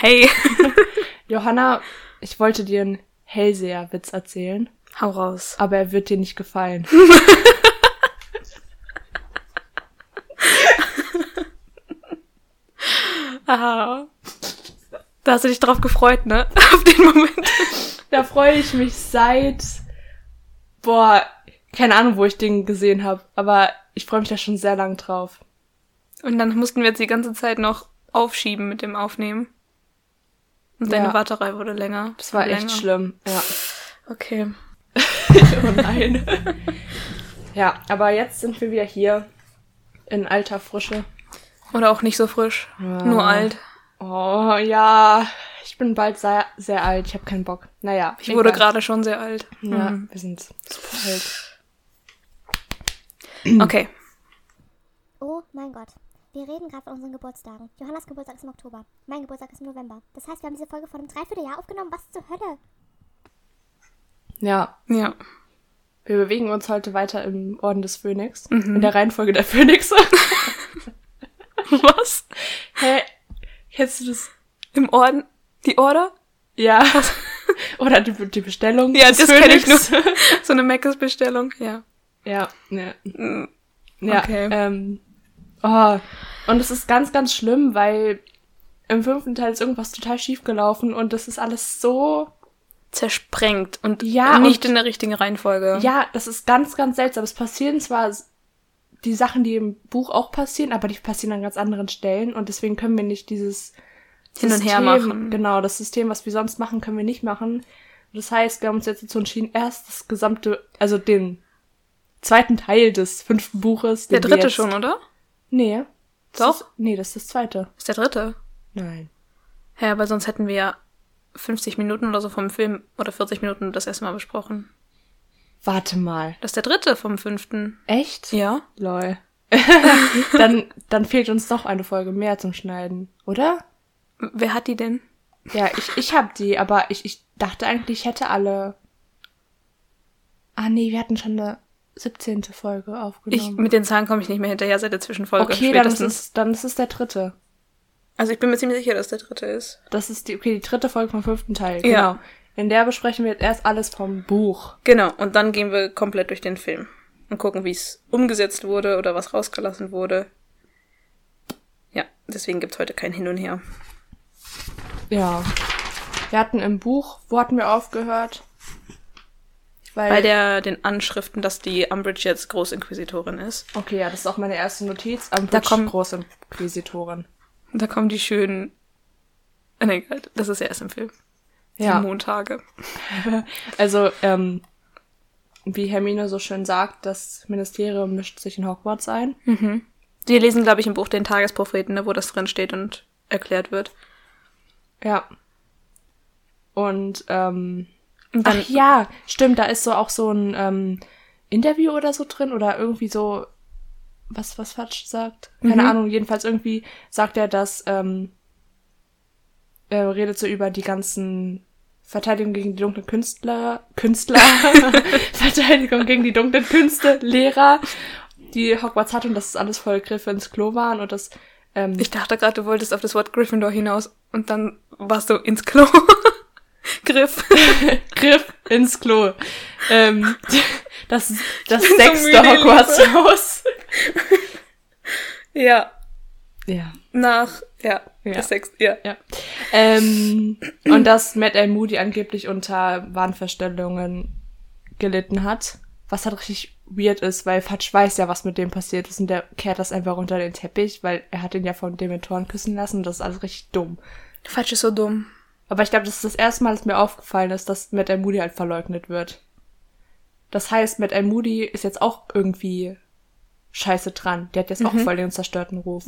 Hey. Johanna, ich wollte dir einen Hellseher-Witz erzählen, Hau raus. aber er wird dir nicht gefallen. Aha. Da hast du dich drauf gefreut, ne? Auf den Moment. Da freue ich mich seit, boah, keine Ahnung, wo ich den gesehen habe, aber ich freue mich da schon sehr lang drauf. Und dann mussten wir jetzt die ganze Zeit noch aufschieben mit dem Aufnehmen. Und deine Ja. Warterei wurde länger. Das war echt länger. schlimm. Ja. Okay. oh nein. ja, aber jetzt sind wir wieder hier in alter Frische. Oder auch nicht so frisch. Ja. Nur alt. Oh ja, ich bin bald sehr, sehr alt. Ich habe keinen Bock. Naja, Ich wurde gerade schon sehr alt. Ja, Mhm. wir sind super alt. Okay. Oh mein Gott. Wir reden gerade von unseren Geburtstagen. Johannas Geburtstag ist im Oktober. Mein Geburtstag ist im November. Das heißt, wir haben diese Folge vor einem Dreivierteljahr aufgenommen. Was zur Hölle? Ja, Ja. wir bewegen uns heute weiter im Orden des Phönix. Mhm. In der Reihenfolge der Phönixe. Was? Hä? Kennst du das? Im Orden? Die Order? Ja. Oder die, die Bestellung. Ja, des das kenne ich nur. Phönix. So eine Meckes-Bestellung. Ja. Ja, ne. Ja, Okay. ähm, oh, und es ist ganz, ganz schlimm, weil im fünften Teil ist irgendwas total schief gelaufen und das ist alles so, Zersprengt und Ja, nicht und- in der richtigen Reihenfolge. ja, das ist ganz, ganz seltsam. Es passieren zwar die Sachen, die im Buch auch passieren, aber die passieren an ganz anderen Stellen und deswegen können wir nicht dieses Hin und her System- machen. Genau, das System, was wir sonst machen, können wir nicht machen. Das heißt, wir haben uns jetzt dazu entschieden, erst das gesamte, also den zweiten Teil des fünften Buches. Der dritte jetzt- schon, oder? Nee. Das Doch? Ist, nee, das ist das zweite. Ist der dritte? Nein. Ja, aber sonst hätten wir ja 50 Minuten oder so vom Film oder 40 Minuten das erste Mal besprochen. Warte mal. Das ist der dritte vom fünften. Echt? Ja. Lol. dann, dann fehlt uns doch eine Folge mehr zum Schneiden, oder? Wer hat die denn? Ja, ich, ich hab die, aber ich, ich dachte eigentlich, ich hätte alle. Ah, nee, wir hatten schon eine 17. Folge Ich, aufgenommen. mit den Zahlen komme ich nicht mehr hinterher seit der Zwischenfolge. okay, dann ist, es, dann ist es der dritte. Also ich bin mir ziemlich sicher, dass der dritte ist. Das ist die, okay, die dritte Folge vom fünften Teil. Ja. Genau. In der besprechen wir jetzt erst alles vom Buch. Genau, und dann gehen wir komplett durch den Film und gucken, wie es umgesetzt wurde oder was rausgelassen wurde. Ja, deswegen gibt's heute kein Hin und Her. Ja. Wir hatten im Buch, wo hatten wir aufgehört? Weil, Bei der den Anschriften, dass die Umbridge jetzt Großinquisitorin ist. Okay, ja, das ist auch meine erste Notiz. Am Da kommen- Großinquisitorin. Da kommen die schönen. Ah, nee, das ist ja erst im Film. Ja. Die Montage. Also, ähm, wie Hermine so schön sagt, das Ministerium mischt sich in Hogwarts ein. Die lesen, glaube ich, im Buch den Tagespropheten, ne, wo das drin steht und erklärt wird. Ja. Und, ähm, ach ja, stimmt, da ist so auch so ein ähm, Interview oder so drin oder irgendwie so, was, was Fatsch sagt. Keine Mhm. Ahnung, jedenfalls irgendwie sagt er, dass, ähm, er redet so über die ganzen Verteidigung gegen die dunklen Künstler, Künstler, Verteidigung gegen die dunklen Künste, Lehrer, die Hogwarts hat und dass es alles voll Griffe ins Klo waren und das, ähm, ich dachte gerade, du wolltest auf das Wort Gryffindor hinaus und dann warst du ins Klo. Griff. Griff ins Klo. Ähm, das das so sechste müde, Hogwarts-Haus. ja, Ja. nach, ja, Ja. das sechste, ja. Ja. Ähm, und dass Matt L. Moody angeblich unter Wahnverstellungen gelitten hat. Was halt richtig weird ist, weil Fatsch weiß ja, was mit dem passiert ist und der kehrt das einfach unter den Teppich, weil er hat ihn ja von Dementoren küssen lassen und das ist alles richtig dumm. Fatsch ist so dumm. Aber ich glaube, das ist das erste Mal, dass mir aufgefallen ist, dass Matt L. Moody halt verleugnet wird. Das heißt, Matt L. Moody ist jetzt auch irgendwie scheiße dran. Der hat jetzt auch voll den zerstörten Ruf.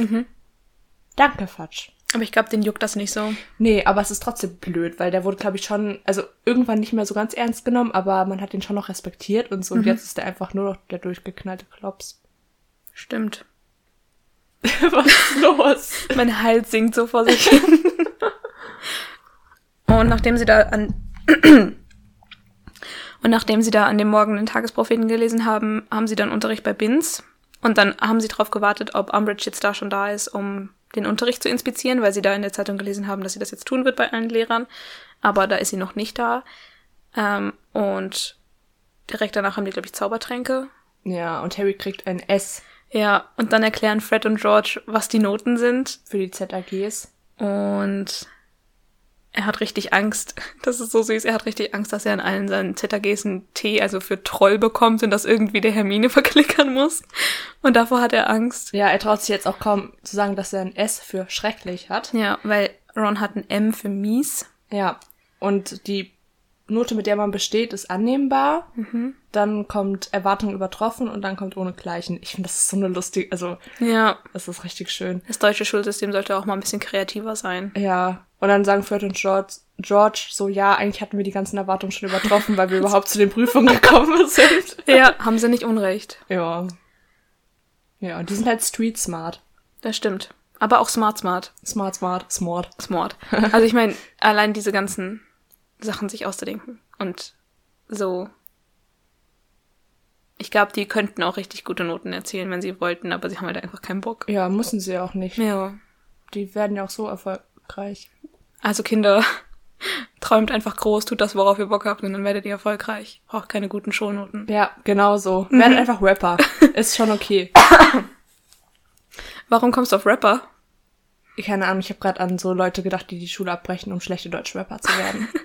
Danke, Fatsch. Aber ich glaube, den juckt das nicht so. Nee, aber es ist trotzdem blöd, weil der wurde, glaube ich, schon, also irgendwann nicht mehr so ganz ernst genommen, aber man hat ihn schon noch respektiert und so. Und jetzt ist er einfach nur noch der durchgeknallte Klops. Stimmt. Was ist los? Mein Hals singt so vor sich hin. Und nachdem sie da an und nachdem sie da an dem Morgen den Tagespropheten gelesen haben, haben sie dann Unterricht bei Bins. Und dann haben sie darauf gewartet, ob Umbridge jetzt da schon da ist, um den Unterricht zu inspizieren, weil sie da in der Zeitung gelesen haben, dass sie das jetzt tun wird bei allen Lehrern. Aber da ist sie noch nicht da. Ähm, und direkt danach haben die, glaube ich, Zaubertränke. Ja, und Harry kriegt ein S Ja, und dann erklären Fred und George, was die Noten sind. für die ZAGs. Und er hat richtig Angst. Das ist so süß. Er hat richtig Angst, dass er in allen seinen ZAGs einen T, also für Troll bekommt und das irgendwie der Hermine verklickern muss. Und davor hat er Angst. Ja, er traut sich jetzt auch kaum zu sagen, dass er ein S für schrecklich hat. Ja, weil Ron hat ein M für mies. Ja. Und die Note, mit der man besteht, ist annehmbar. Dann kommt Erwartung übertroffen und dann kommt ohne Gleichen. Ich finde, das ist so eine lustige, also, Ja, das ist richtig schön. das deutsche Schulsystem sollte auch mal ein bisschen kreativer sein. Ja. Und dann sagen Fred und George, George so, ja, eigentlich hatten wir die ganzen Erwartungen schon übertroffen, weil wir überhaupt zu den Prüfungen gekommen sind. Ja, haben sie nicht unrecht. Ja. Ja, und die sind halt street smart. Das stimmt. Aber auch smart, smart. Smart, smart, smart. Smart. Also ich meine, allein diese ganzen Sachen sich auszudenken. Und so. Ich glaube, die könnten auch richtig gute Noten erzielen, wenn sie wollten, aber sie haben halt einfach keinen Bock. Ja, müssen sie auch nicht. Ja. Die werden ja auch so erfolgreich. Also Kinder, träumt einfach groß, tut das, worauf ihr Bock habt, und dann werdet ihr erfolgreich. Braucht keine guten Schulnoten. Ja, genau so. Werdet einfach Rapper. Ist schon okay. Warum kommst du auf Rapper? Keine Ahnung, ich habe gerade an so Leute gedacht, die die Schule abbrechen, um schlechte Deutsch-Rapper zu werden.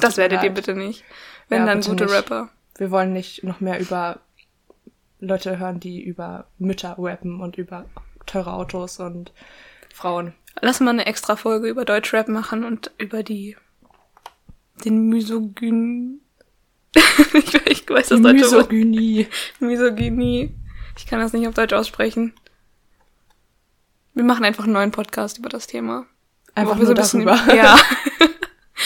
Das mir werdet ihr bitte nicht. Wenn Ja, dann gute nicht. Rapper. Wir wollen nicht noch mehr über Leute hören, die über Mütter rappen und über teure Autos und Frauen. Lass mal eine extra Folge über Deutschrap machen und über die den Misogyn. ich, ich weiß das deutsche. Misogynie. Misogynie. Ich kann das nicht auf Deutsch aussprechen. Wir machen einfach einen neuen Podcast über das Thema. Einfach nur ein bisschen- darüber. Ja.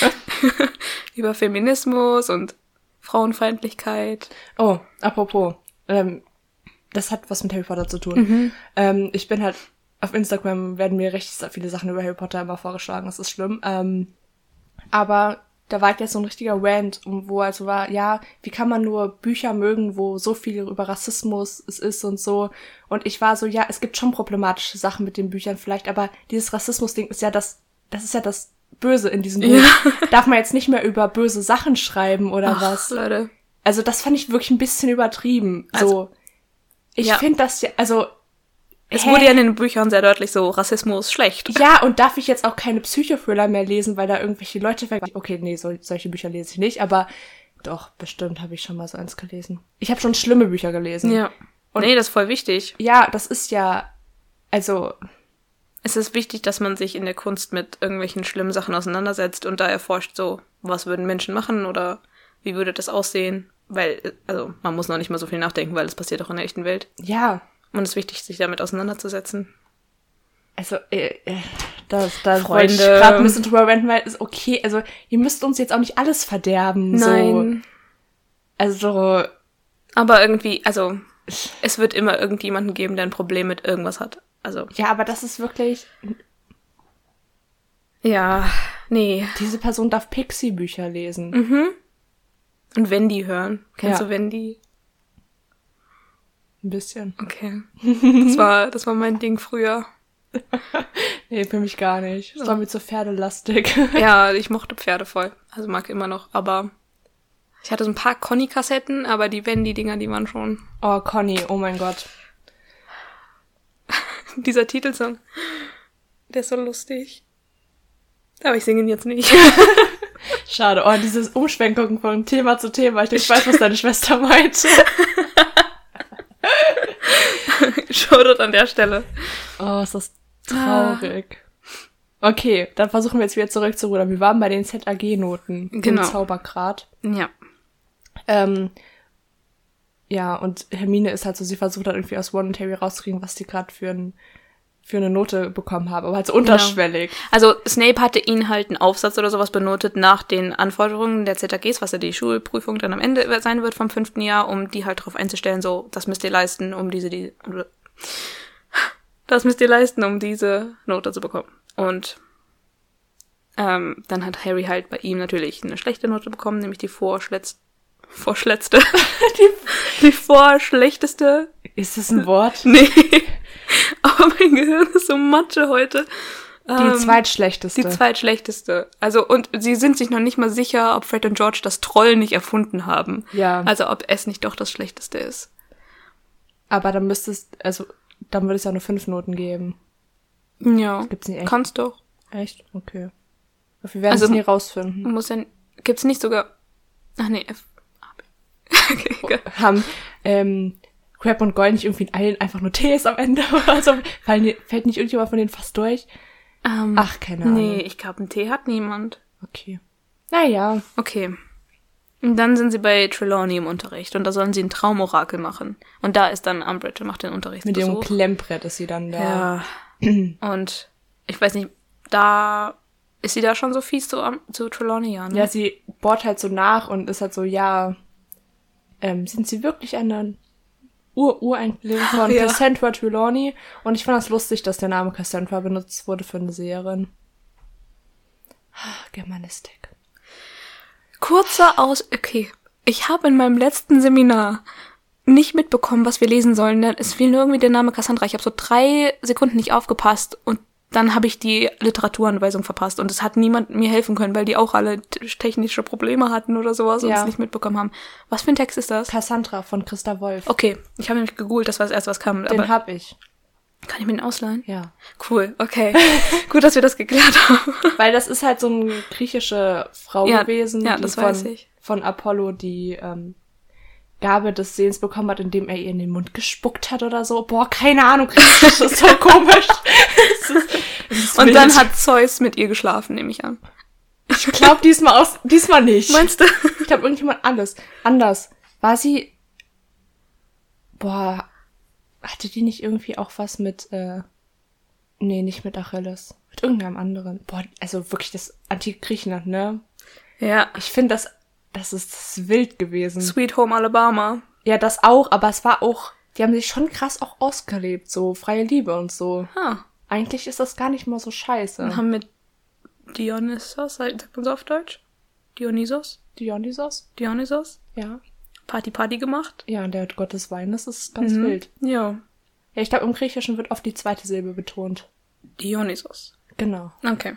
über Feminismus und Frauenfeindlichkeit. Oh, apropos. Ähm, das hat was mit Harry Potter zu tun. Mhm. Ähm, ich bin halt auf Instagram werden mir recht viele Sachen über Harry Potter immer vorgeschlagen. Das ist schlimm. Ähm, aber da war jetzt so ein richtiger Rant, wo also war, ja, wie kann man nur Bücher mögen, wo so viel über Rassismus es ist und so. Und ich war so, ja, es gibt schon problematische Sachen mit den Büchern vielleicht, aber dieses Rassismus-Ding ist ja das, das ist ja das Böse in diesem Buch. Darf man jetzt nicht mehr über böse Sachen schreiben oder was? Leute. Also das fand ich wirklich ein bisschen übertrieben. Also- so, ich Ja. finde das ja, also Es Hä? wurde ja in den Büchern sehr deutlich so, Rassismus schlecht. ja, und darf ich jetzt auch keine Psychothriller mehr lesen, weil da irgendwelche Leute ver Okay, nee, so, solche Bücher lese ich nicht, aber doch, bestimmt habe ich schon mal so eins gelesen. Ich habe schon schlimme Bücher gelesen. Ja. Und- nee, das ist voll wichtig. Ja, das ist ja, also, Es ist wichtig, dass man sich in der Kunst mit irgendwelchen schlimmen Sachen auseinandersetzt und da erforscht so, was würden Menschen machen oder wie würde das aussehen? Weil, also, man muss noch nicht mal so viel nachdenken, weil es passiert auch in der echten Welt. ja, Und es ist wichtig, sich damit auseinanderzusetzen. also, äh, äh, das, da Freunde. wollte ich gerade ein bisschen drüber reden, weil es okay, also, ihr müsst uns jetzt auch nicht alles verderben. Nein. So. Also, Aber irgendwie, also, es wird immer irgendjemanden geben, der ein Problem mit irgendwas hat. Also, ja, aber das ist wirklich, ja, nee. diese Person darf Pixie-Bücher lesen. Und Wendy hören. Kennst Ja. du Wendy? Ein bisschen. Okay. Das war, das war mein Ding früher. Nee, für mich gar nicht. Das war mir zu pferdelastig. Ja, ich mochte Pferde voll. Also mag immer noch, aber ich hatte so ein paar Conny-Kassetten, aber die Wendy-Dinger, die waren schon. Oh, Conny, oh mein Gott. Dieser Titelsong, der ist so lustig. Aber ich singe ihn jetzt nicht. Schade. Oh, dieses Umschwenkung von Thema zu Thema. Ich, denke, ich weiß, was deine Schwester meinte. Shoutout an der Stelle. Oh, ist das traurig. Okay, dann versuchen wir jetzt wieder zurückzurudern. Wir waren bei den ZAG-Noten. Genau. Im Zaubergrad. Ja. Ähm, ja, und Hermine ist halt so, sie versucht halt irgendwie aus Ron und Harry rauszukriegen, was die gerade für, ein, für eine Note bekommen haben. Aber halt so unterschwellig. Also Snape hatte ihn halt einen Aufsatz oder sowas benotet nach den Anforderungen der ZAGs, was ja die Schulprüfung dann am Ende sein wird vom fünften Jahr, um die halt drauf einzustellen, so, das müsst ihr leisten, um diese, die, das müsst ihr leisten, um diese Note zu bekommen. Und ähm, dann hat Harry halt bei ihm natürlich eine schlechte Note bekommen, nämlich die vorschletz, Vorschletzte. die, die vorschlechteste. Ist das ein Wort? Nee. Aber mein Gehirn ist so Matsche heute. Die Ähm, zweitschlechteste. Die zweitschlechteste. Also, und sie sind sich noch nicht mal sicher, ob Fred und George das Troll nicht erfunden haben. Ja. Also, ob es nicht doch das Schlechteste ist. Aber dann müsste es, also, dann würde es ja nur fünf Noten geben. Ja. Gibt's nicht echt? Kannst doch. Echt? Okay. Aber wir werden Also- es nie rausfinden. Muss ja, gibt's nicht sogar, ach nee, F, A, B. Okay, egal. Haben, ähm, Crab und Gold nicht irgendwie in allen einfach nur Ts am Ende oder so? Fallen die, fällt nicht irgendjemand von denen fast durch? Ähm, Ach, keine Ahnung. Nee, ich glaube, einen Tee hat niemand. Okay. Naja. Okay. Und dann sind sie bei Trelawney im Unterricht und da sollen sie ein Traumorakel machen. Und da ist dann Umbridge und macht den Unterricht. Mit ihrem Klemmbrett ist sie dann da. Ja. und ich weiß nicht, da ist sie da schon so fies zu, zu Trelawney, ja, ne? Ja, sie bohrt halt so nach und ist halt so, ja, ähm, sind sie wirklich eine Ur-Urenkelin von Ja. Cassandra Trelawney? Und ich fand das lustig, dass der Name Cassandra benutzt wurde für eine Seherin. Ah, Germanistik. Kurzer Aus... Okay. Ich habe in meinem letzten Seminar nicht mitbekommen, was wir lesen sollen. denn Es fiel nur irgendwie der Name Cassandra. Ich habe so drei Sekunden nicht aufgepasst und dann habe ich die Literaturanweisung verpasst und es hat niemand mir helfen können, weil die auch alle technische Probleme hatten oder sowas und Ja. es nicht mitbekommen haben. Was für ein Text ist das? Cassandra von Christa Wolf. Okay, ich habe nämlich gegoogelt, das war das erste, was kam. Den Aber hab ich. Kann ich mir den ausleihen? Ja. Cool, okay. Gut, dass wir das geklärt haben. Weil das ist halt so eine griechische Frau Ja, gewesen, ja, die das von, weiß ich. von Apollo die ähm, Gabe des Sehens bekommen hat, indem er ihr in den Mund gespuckt hat oder so. Boah, keine Ahnung, griechisch ist so komisch. Ist, ist Und wild. dann hat Zeus mit ihr geschlafen, nehme ich an. Ich glaube diesmal aus, diesmal nicht. Meinst du? Ich glaube irgendjemand anders. Anders. War sie. Boah. Hatte die nicht irgendwie auch was mit, äh. Nee, nicht mit Achilles. Mit irgendeinem anderen. Boah, also wirklich das antike Griechenland, ne? Ja. Ich finde das, das ist, das ist wild gewesen. Sweet Home Alabama. Ja, das auch, aber es war auch, die haben sich schon krass auch ausgelebt, so freie Liebe und so. Ah. Eigentlich ist das gar nicht mal so scheiße. Und haben mit Dionysos, sagt man so auf Deutsch? Dionysos? Dionysos? Dionysos? Ja. Party Party gemacht? Ja, und der Gott des Weines ist ganz Mhm. wild. Ja. Ja, ich glaube, im Griechischen wird oft die zweite Silbe betont. Dionysos. Genau. Okay.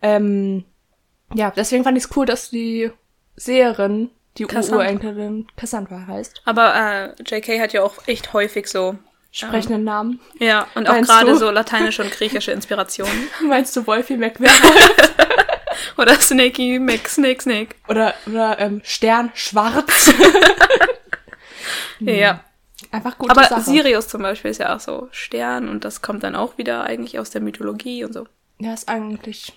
Ähm, ja, deswegen fand ich es cool, dass die Seherin, die. Urenkelin Cassandra heißt. Aber äh, JK hat ja auch echt häufig so. Sprechenden Namen. Ja, und auch gerade so lateinische und griechische Inspirationen. Meinst du Wolfie McWerwolf? Oder Snakey, Mac, Snake, Snake. oder oder ähm, Stern Schwarz? Ja. Einfach gute Aber Sache. Sirius zum Beispiel ist ja auch so Stern und das kommt dann auch wieder eigentlich aus der Mythologie und so. Ja, ist eigentlich.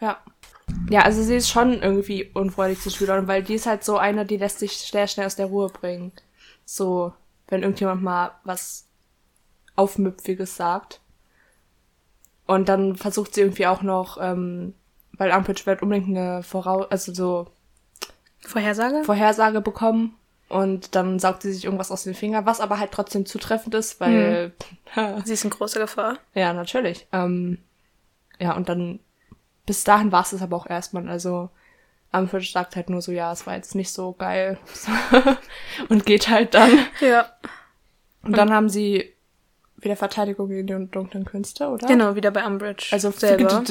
Ja. Ja, also sie ist schon irgendwie unfreundlich zu Schülern, weil die ist halt so eine, die lässt sich sehr schnell aus der Ruhe bringen. So, wenn irgendjemand mal was Aufmüpfiges sagt. Und dann versucht sie irgendwie auch noch, ähm, weil Umbridge wird unbedingt eine Vorau also so Vorhersage? Vorhersage bekommen. Und dann saugt sie sich irgendwas aus den Fingern, was aber halt trotzdem zutreffend ist, weil Sie ist in großer Gefahr. ja, natürlich. Ähm, ja, und dann, bis dahin war es es aber auch erstmal. Also, Umbridge sagt halt nur so, ja, es war jetzt nicht so geil. und geht halt dann. Ja. Und dann haben sie wieder Verteidigung gegen die dunklen Künste, oder? Genau, wieder bei Umbridge. Also, selber.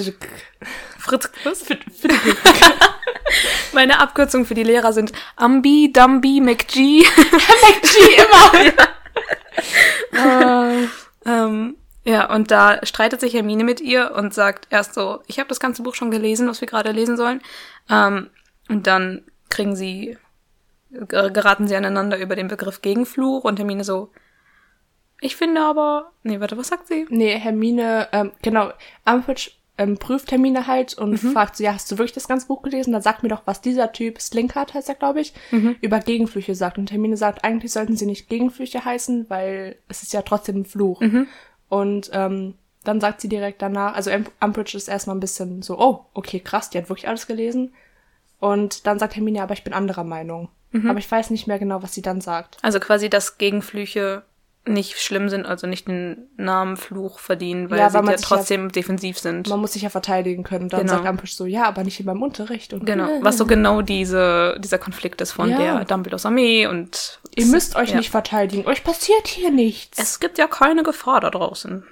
Fritz, was? Meine Abkürzungen für die Lehrer sind Ambi, Dumbi, McG. immer. ähm, ja, und da streitet sich Hermine mit ihr und sagt erst so, ich habe das ganze Buch schon gelesen, was wir gerade lesen sollen. Ähm, und dann kriegen sie, ger- geraten sie aneinander über den Begriff Gegenfluch und Hermine so, ich finde aber, nee, warte, was sagt sie? nee, Hermine, ähm, genau, Umbridge ähm, prüft Hermine halt und fragt so, ja, hast du wirklich das ganze Buch gelesen? Dann sag mir doch, was dieser Typ, Slinkard heißt er, glaube ich, über Gegenflüche sagt. Und Hermine sagt, eigentlich sollten sie nicht Gegenflüche heißen, weil es ist ja trotzdem ein Fluch. Und ähm, dann sagt sie direkt danach, also Umbridge ist erstmal ein bisschen so, oh, okay, krass, die hat wirklich alles gelesen. Und dann sagt Hermine, aber ich bin anderer Meinung. Aber ich weiß nicht mehr genau, was sie dann sagt. Also quasi, dass Gegenflüche nicht schlimm sind, also nicht den Namen Fluch verdienen, weil Ja, sie weil ja sich ja- trotzdem defensiv sind. Man muss sich ja verteidigen können. Und dann Genau. sagt Ambush so, ja, aber nicht in meinem Unterricht. Und Genau, was so genau diese, dieser Konflikt ist von Ja. der Dumbledores Armee und Ihr müsst euch nicht verteidigen. Euch passiert hier nichts. Es gibt ja keine Gefahr da draußen.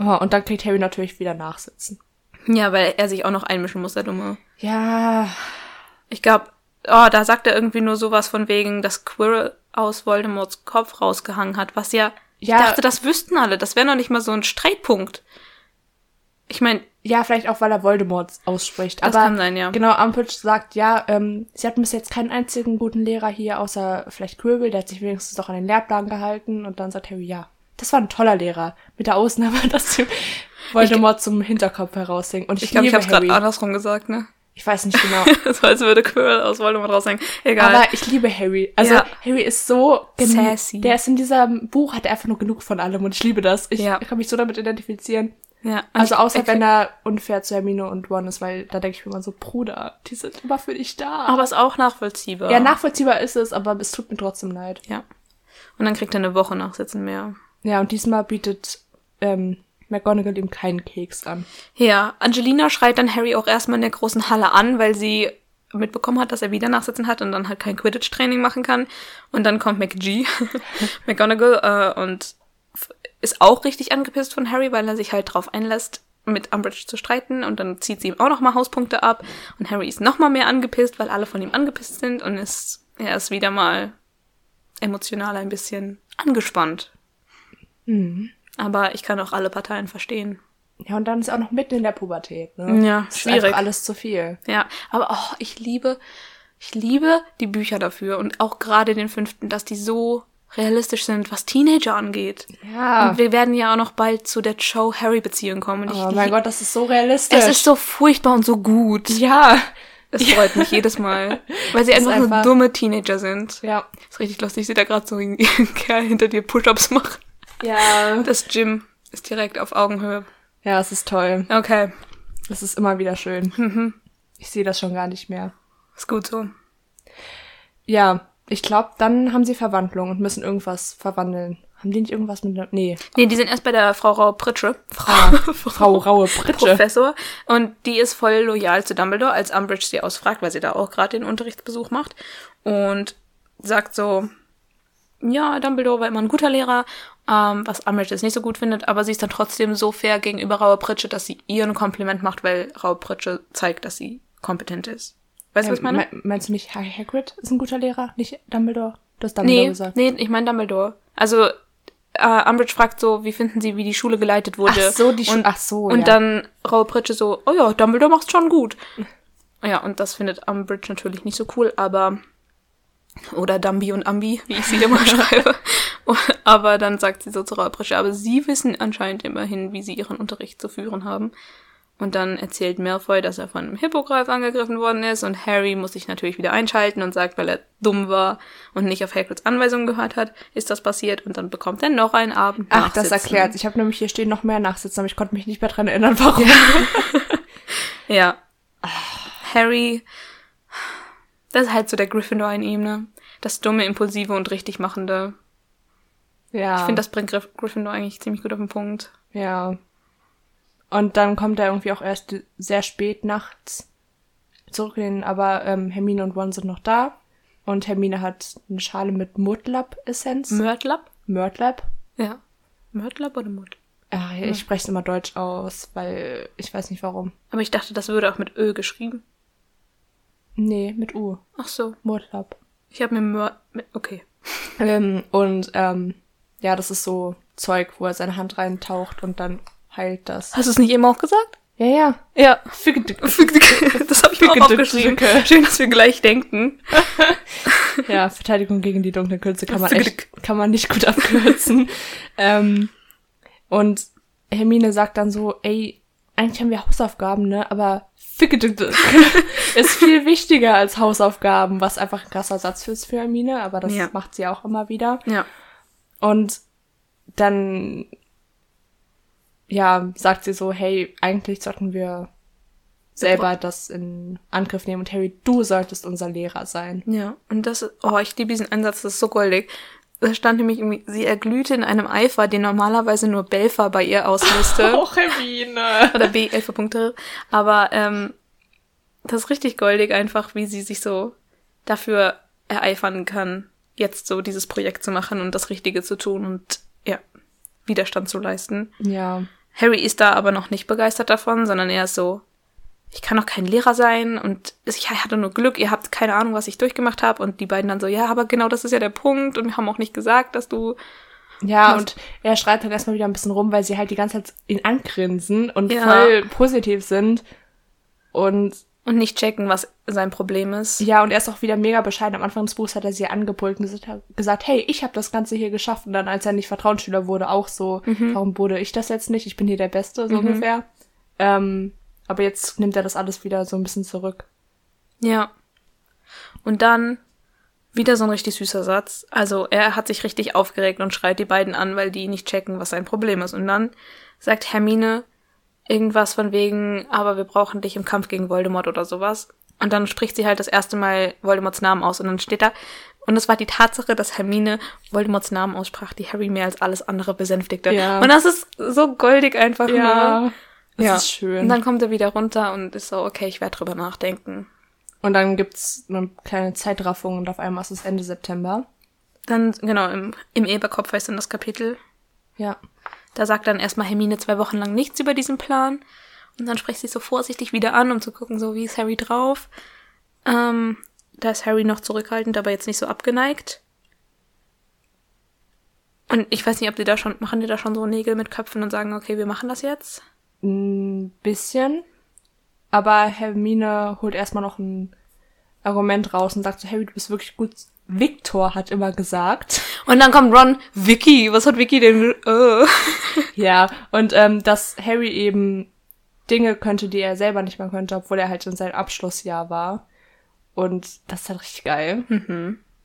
oh, und dann kriegt Harry natürlich wieder nachsitzen. Ja, weil er sich auch noch einmischen muss, der Dumme. Ja, Ich glaube, oh, da sagt er irgendwie nur sowas von wegen, dass Quirrell aus Voldemorts Kopf rausgehangen hat, was ja, ich Ja. dachte, das wüssten alle. Das wäre noch nicht mal so ein Streitpunkt. Ich meine, ja, vielleicht auch, weil er Voldemort ausspricht. Das aber kann sein, ja. Genau, Ambush sagt, ja, ähm, sie hatten bis jetzt keinen einzigen guten Lehrer hier, außer vielleicht Quirrell, der hat sich wenigstens doch an den Lehrplan gehalten. Und dann sagt Harry, ja, das war ein toller Lehrer. Mit der Ausnahme, dass ihm Voldemort zum Hinterkopf heraushing. Und ich, ich glaube, ich habe es gerade andersrum gesagt, ne? Ich weiß nicht genau. so als würde Quirrell aus Voldemort raushängen. Egal. Aber ich liebe Harry. Also Ja. Harry ist so Sassy. Der ist in diesem Buch hat er einfach nur genug von allem und ich liebe das. Ich Ja. kann mich so damit identifizieren. ja, Also außer ich- wenn er unfair zu Hermine und Ron ist, weil da denke ich mir immer so, Bruder, die sind immer für dich da. Aber ist auch nachvollziehbar. ja, nachvollziehbar ist es, aber es tut mir trotzdem leid. Ja. Und dann kriegt er eine Woche Nachsitzen mehr. Ja, und diesmal bietet ähm, McGonagall ihm keinen Keks an. Ja, Angelina schreit dann Harry auch erstmal in der großen Halle an, weil sie mitbekommen hat, dass er wieder Nachsitzen hat und dann halt kein Quidditch-Training machen kann. Und dann kommt McG, McGonagall, äh, und ist auch richtig angepisst von Harry, weil er sich halt drauf einlässt, mit Umbridge zu streiten. Und dann zieht sie ihm auch nochmal Hauspunkte ab. Und Harry ist nochmal mehr angepisst, weil alle von ihm angepisst sind und ist, er ist wieder mal emotional ein bisschen angespannt. Aber ich kann auch alle Parteien verstehen. Ja, und dann ist auch noch mitten in der Pubertät. Ne? Ja, Das ist schwierig. einfach alles zu viel. Ja, aber oh, ich liebe, ich liebe die Bücher dafür und auch gerade den fünften, dass die so realistisch sind, was Teenager angeht. Ja. Und wir werden ja auch noch bald zu der Joe Harry Beziehung kommen. Oh mein Gott, das ist so realistisch. es ist so furchtbar und so gut. Ja. Es freut mich jedes Mal, weil sie ist einfach, einfach- so dumme Teenager sind. Ja. Ist richtig lustig. Ich sehe da gerade so einen Kerl hinter dir Push-ups machen. Ja. Das Gym ist direkt auf Augenhöhe. Ja, es ist toll. Okay, Es ist immer wieder schön. Ich sehe das schon gar nicht mehr. ist gut so. Ja, ich glaube, dann haben sie Verwandlung und müssen irgendwas verwandeln. Haben die nicht irgendwas mit der... Nee. Nee, die sind erst bei der Frau Raue-Pritsche. Ah, Frau Raue Pritsche. Professor. Und die ist voll loyal zu Dumbledore, als Umbridge sie ausfragt, weil sie da auch gerade den Unterrichtsbesuch macht. Und sagt so, ja, Dumbledore war immer ein guter Lehrer, ähm, was Umbridge jetzt nicht so gut findet, aber sie ist dann trotzdem so fair gegenüber Raue Pritsche, dass sie ihr ein Kompliment macht, weil Raue Pritsche zeigt, dass sie kompetent ist. Weißt du, was ich meine? Me- Meinst du nicht, Hagrid ist ein guter Lehrer? Nicht Dumbledore? Du hast Dumbledore Nee, gesagt. nee, ich meine Dumbledore. Also, äh, Umbridge fragt so, wie finden Sie, wie die Schule geleitet wurde? Ach so, die Schu- und, ach so, Und ja. dann Raue Pritsche so, oh ja, Dumbledore macht's schon gut. Ja, und das findet Umbridge natürlich nicht so cool, aber oder Dumbi und Ambi, wie ich sie immer schreibe. aber dann sagt sie so zu Raue Pritsche, aber sie wissen anscheinend immerhin, wie sie ihren Unterricht zu führen haben. Und dann erzählt Malfoy, dass er von einem Hippogreif angegriffen worden ist und Harry muss sich natürlich wieder einschalten und sagt, weil er dumm war und nicht auf Hagrids Anweisungen gehört hat, ist das passiert und dann bekommt er noch einen Abend Ach, das erklärt. Ich habe nämlich hier stehen noch mehr Nachsitzen, aber ich konnte mich nicht mehr dran erinnern, warum. Ja. Harry, das ist halt so der Gryffindor in ihm, ne? Das dumme, impulsive und richtig machende. Ja. Ich finde, das bringt Gryff Gryffindor eigentlich ziemlich gut auf den Punkt. Ja. Und dann kommt er irgendwie auch erst sehr spät nachts zurück, in- aber ähm, Hermine und Ron sind noch da. Und Hermine hat eine Schale mit Mudlab-Essenz. Mörtlab? Mörtlab. Ja. Mörtlab oder Mut? Ja, ich spreche es immer deutsch aus, weil ich weiß nicht warum. Aber ich dachte, das würde auch mit Ö geschrieben. Nee, mit U. Ach so. Mudlab. Ich habe mir Mör... mit- Okay. Ähm, und ähm, ja, das ist so Zeug, wo er seine Hand reintaucht und dann heilt das. Hast du es nicht eben auch gesagt? Ja, ja. Ja. Das habe ich mir auch aufgeschrieben. Schön, dass wir gleich denken. Ja, Verteidigung gegen die dunklen Künste kann man echt, kann man nicht gut abkürzen. ähm, und Hermine sagt dann so, ey, eigentlich haben wir Hausaufgaben, ne, aber ist viel wichtiger als Hausaufgaben, was einfach ein krasser Satz ist für Hermine, aber das Ja. macht sie auch immer wieder. Ja. Und dann, ja, sagt sie so, hey, eigentlich sollten wir selber das in Angriff nehmen und Harry, du solltest unser Lehrer sein. Ja. Und das, oh, ich liebe diesen Ansatz, das ist so goldig. Da stand nämlich irgendwie, sie erglühte in einem Eifer, den normalerweise nur Belfer bei ihr auslöste. Och, Hermine. Oder B, Elfer-Punkte. Aber ähm, das ist richtig goldig einfach, wie sie sich so dafür ereifern kann, jetzt so dieses Projekt zu machen und das Richtige zu tun und ja, Widerstand zu leisten. Ja. Harry ist da aber noch nicht begeistert davon, sondern er ist so, ich kann doch kein Lehrer sein und ich hatte nur Glück, ihr habt keine Ahnung, was ich durchgemacht habe. Und die beiden dann so, ja, aber genau das ist ja der Punkt und wir haben auch nicht gesagt, dass du. Ja, und er schreit dann erstmal wieder ein bisschen rum, weil sie halt die ganze Zeit ihn angrinsen und Ja. voll positiv sind. Und Und nicht checken, was sein Problem ist. ja, und er ist auch wieder mega bescheiden. Am Anfang des Buchs hat er sie angepult und gesagt- hey, ich habe das Ganze hier geschafft. Und dann, als er nicht Vertrauensschüler wurde, auch so, warum wurde ich das jetzt nicht? Ich bin hier der Beste, so ungefähr. Ähm, aber jetzt nimmt er das alles wieder so ein bisschen zurück. Ja. Und dann wieder so ein richtig süßer Satz. Also er hat sich richtig aufgeregt und schreit die beiden an, weil die nicht checken, was sein Problem ist. Und dann sagt Hermine irgendwas von wegen, aber wir brauchen dich im Kampf gegen Voldemort oder sowas. Und dann spricht sie halt das erste Mal Voldemorts Namen aus und dann steht da, und es war die Tatsache, dass Hermine Voldemorts Namen aussprach, die Harry mehr als alles andere besänftigte. Ja. Und das ist so goldig einfach nur. Das ja. ist schön. Und dann kommt er wieder runter und ist so, okay, ich werde drüber nachdenken. Und dann gibt's eine kleine Zeitraffung und auf einmal ist es Ende September. Dann, genau, im, im Eberkopf heißt dann das Kapitel. Ja. Da sagt dann erstmal Hermine zwei Wochen lang nichts über diesen Plan. Und dann spricht sie so vorsichtig wieder an, um zu gucken, so wie ist Harry drauf. Ähm, da ist Harry noch zurückhaltend, aber jetzt nicht so abgeneigt. Und ich weiß nicht, ob die da schon, machen die da schon so Nägel mit Köpfen und sagen, okay, wir machen das jetzt? Ein bisschen. Aber Hermine holt erstmal noch ein Argument raus und sagt so, Harry, du bist wirklich gut. Victor hat immer gesagt. Und dann kommt Ron, Vicky, was hat Vicky denn? Äh. ja, und ähm, dass Harry eben Dinge könnte, die er selber nicht mehr könnte, obwohl er halt in seinem Abschlussjahr war. Und das ist halt richtig geil.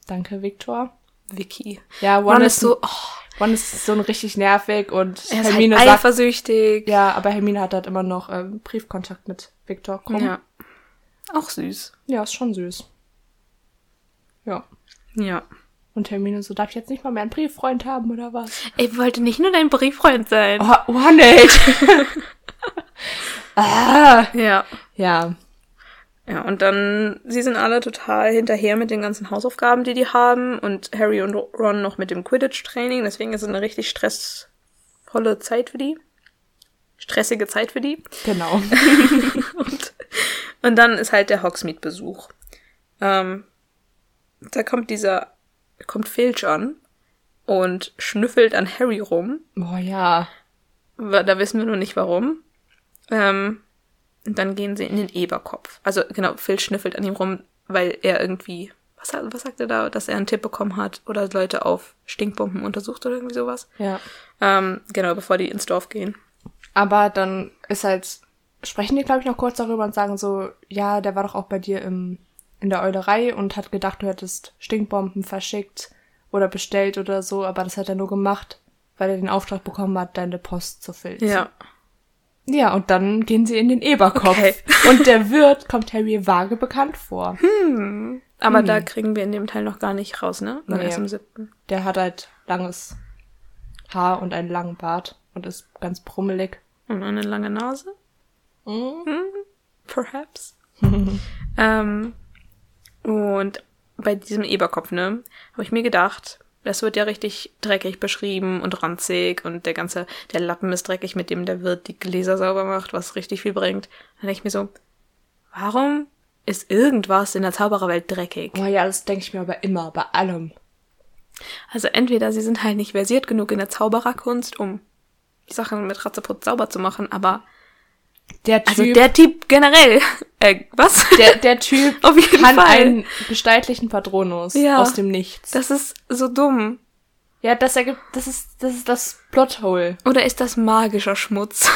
Danke, Victor. Vicky. Ja, Ron, Ron, ist ist, so, oh, Ron ist so ein richtig nervig und er ist Hermine halt sagt, eifersüchtig. ja, aber Hermine hat halt immer noch ähm, Briefkontakt mit Victor. Komm. ja. Auch süß. ja, ist schon süß. Ja. Ja. Und Hermine so, darf ich jetzt nicht mal mehr einen Brieffreund haben oder was? Ich wollte nicht nur dein Brieffreund sein. Oh, oh nicht! ah! Ja. Ja. Ja, und dann, sie sind alle total hinterher mit den ganzen Hausaufgaben, die die haben und Harry und Ron noch mit dem Quidditch-Training, deswegen ist es eine richtig stressvolle Zeit für die. Stressige Zeit für die. Genau. Und, und dann ist halt der Hogsmeade-Besuch. Ähm, da kommt dieser, kommt Filch an und schnüffelt an Harry rum. Oh ja. Da wissen wir nur nicht warum. Ähm, und dann gehen sie in den Eberkopf. Also genau, Phil schnüffelt an ihm rum, weil er irgendwie, was, sagt- was sagt er da, dass er einen Tipp bekommen hat oder Leute auf Stinkbomben untersucht oder irgendwie sowas. Ja. Ähm, genau, bevor die ins Dorf gehen. Aber dann ist halt, sprechen die, glaube ich, noch kurz darüber und sagen so, ja, der war doch auch bei dir im, in der Eulerei und hat gedacht, du hättest Stinkbomben verschickt oder bestellt oder so, aber das hat er nur gemacht, weil er den Auftrag bekommen hat, deine Post zu filzen. Ja. Ja, und dann gehen sie in den Eberkopf. Okay. Und der Wirt kommt Harry vage bekannt vor. Aber da kriegen wir in dem Teil noch gar nicht raus, ne? Dann Nee. erst im siebten. Der hat halt langes Haar und einen langen Bart und ist ganz brummelig. Und eine lange Nase. Perhaps. ähm, und bei diesem Eberkopf, ne, habe ich mir gedacht, das wird ja richtig dreckig beschrieben und ranzig und der ganze, der Lappen ist dreckig, mit dem der Wirt die Gläser sauber macht, was richtig viel bringt. Dann denke ich mir so, warum ist irgendwas in der Zaubererwelt dreckig? Oh ja, das denke ich mir aber immer, bei allem. Also entweder sie sind halt nicht versiert genug in der Zaubererkunst, um Sachen mit Ratzeputz sauber zu machen, aber Der Typ, also der Typ generell, äh, was? der, der Typ Auf jeden kann Fall. einen gestaltlichen Patronus Ja. aus dem Nichts. Das ist so dumm. ja, das ergibt, das ist, das ist das Plothole. Oder ist das magischer Schmutz?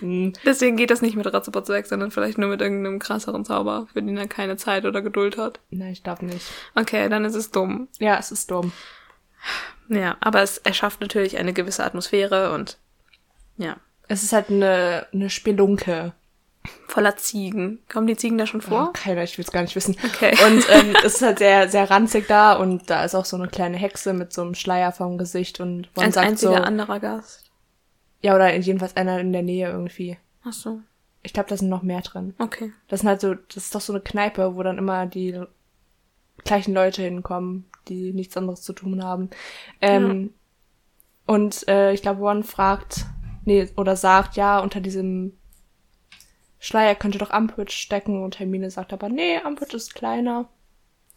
Hm. Deswegen geht das nicht mit Ratzeputz weg, sondern vielleicht nur mit irgendeinem krasseren Zauber, für den er keine Zeit oder Geduld hat. Nein, ich glaube nicht. Okay, dann ist es dumm. Ja, es ist dumm. Ja, aber es erschafft natürlich eine gewisse Atmosphäre und ja. Es ist halt eine, eine Spelunke. voller Ziegen. Kommen die Ziegen da schon Oh, vor? keiner, ich will es gar nicht wissen. Okay. Und ähm, es ist halt sehr, sehr ranzig da und da ist auch so eine kleine Hexe mit so einem Schleier vom Gesicht und man Als sagt einziger so, anderer Gast. ja, oder jedenfalls einer in der Nähe irgendwie. Ach so, Ich glaube, da sind noch mehr drin. okay. Das sind halt so, das ist doch so eine Kneipe, wo dann immer die gleichen Leute hinkommen, die nichts anderes zu tun haben. Ähm, Und äh, ich glaube, Ron fragt, nee, oder sagt, ja, unter diesem Schleier könnte doch Umbridge stecken und Hermine sagt aber, nee, Umbridge ist kleiner.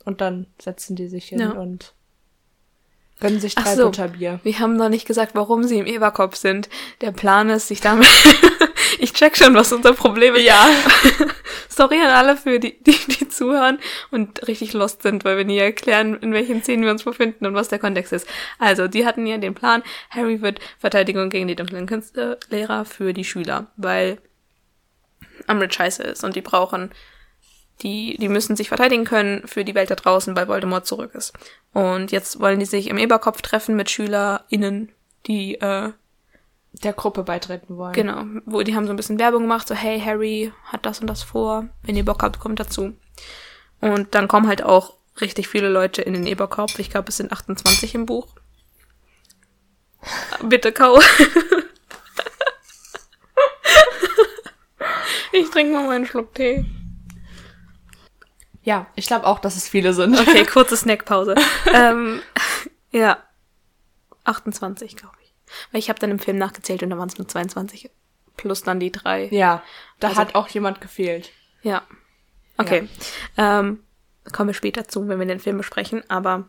Und dann setzen die sich hin Ja. und gönnen sich Ach drei so. Butterbier. Wir haben noch nicht gesagt, warum sie im Eberkopf sind. Der Plan ist, sich damit. Ich check schon, was unser Problem ist. Ja. Sorry an alle für die, die, die zuhören und richtig lost sind, weil wir nie erklären, in welchen Szenen wir uns befinden und was der Kontext ist. Also, die hatten ja den Plan, Harry wird Verteidigung gegen die dunklen Künstlehrer für die Schüler, weil Umbridge scheiße ist und die brauchen, die, die müssen sich verteidigen können für die Welt da draußen, weil Voldemort zurück ist. Und jetzt wollen die sich im Eberkopf treffen mit SchülerInnen, die, äh, Der Gruppe beitreten wollen. Genau, wo die haben so ein bisschen Werbung gemacht, so hey, Harry hat das und das vor, wenn ihr Bock habt, kommt dazu. Und dann kommen halt auch richtig viele Leute in den Eberkorb. Ich glaube, es sind 28 im Buch. Bitte kau. ich trinke mal meinen Schluck Tee. Ja, ich glaube auch, dass es viele sind. Okay, kurze Snackpause. ähm, ja, 28, glaube ich. Weil ich habe dann im Film nachgezählt und da waren es nur 22 plus dann die drei. Ja, da Also- hat auch jemand gefehlt. Ja. Okay. Ähm, kommen wir später zu, wenn wir den Film besprechen. Aber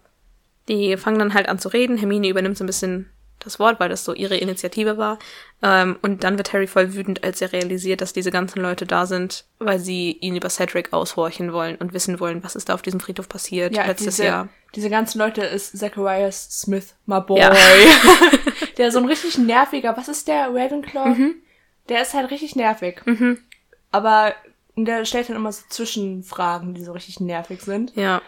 die fangen dann halt an zu reden. Hermine übernimmt so ein bisschen das Wort, weil das so ihre Initiative war. Ähm, und dann wird Harry voll wütend, als er realisiert, dass diese ganzen Leute da sind, weil sie ihn über Cedric aushorchen wollen und wissen wollen, was ist da auf diesem Friedhof passiert Ja, letztes diese, Jahr. diese ganzen Leute ist Zacharias Smith, my boy. Ja. der ist so ein richtig nerviger, was ist der, Ravenclaw? Mhm. Der ist halt richtig nervig. Aber der stellt dann immer so Zwischenfragen, die so richtig nervig sind. Ja.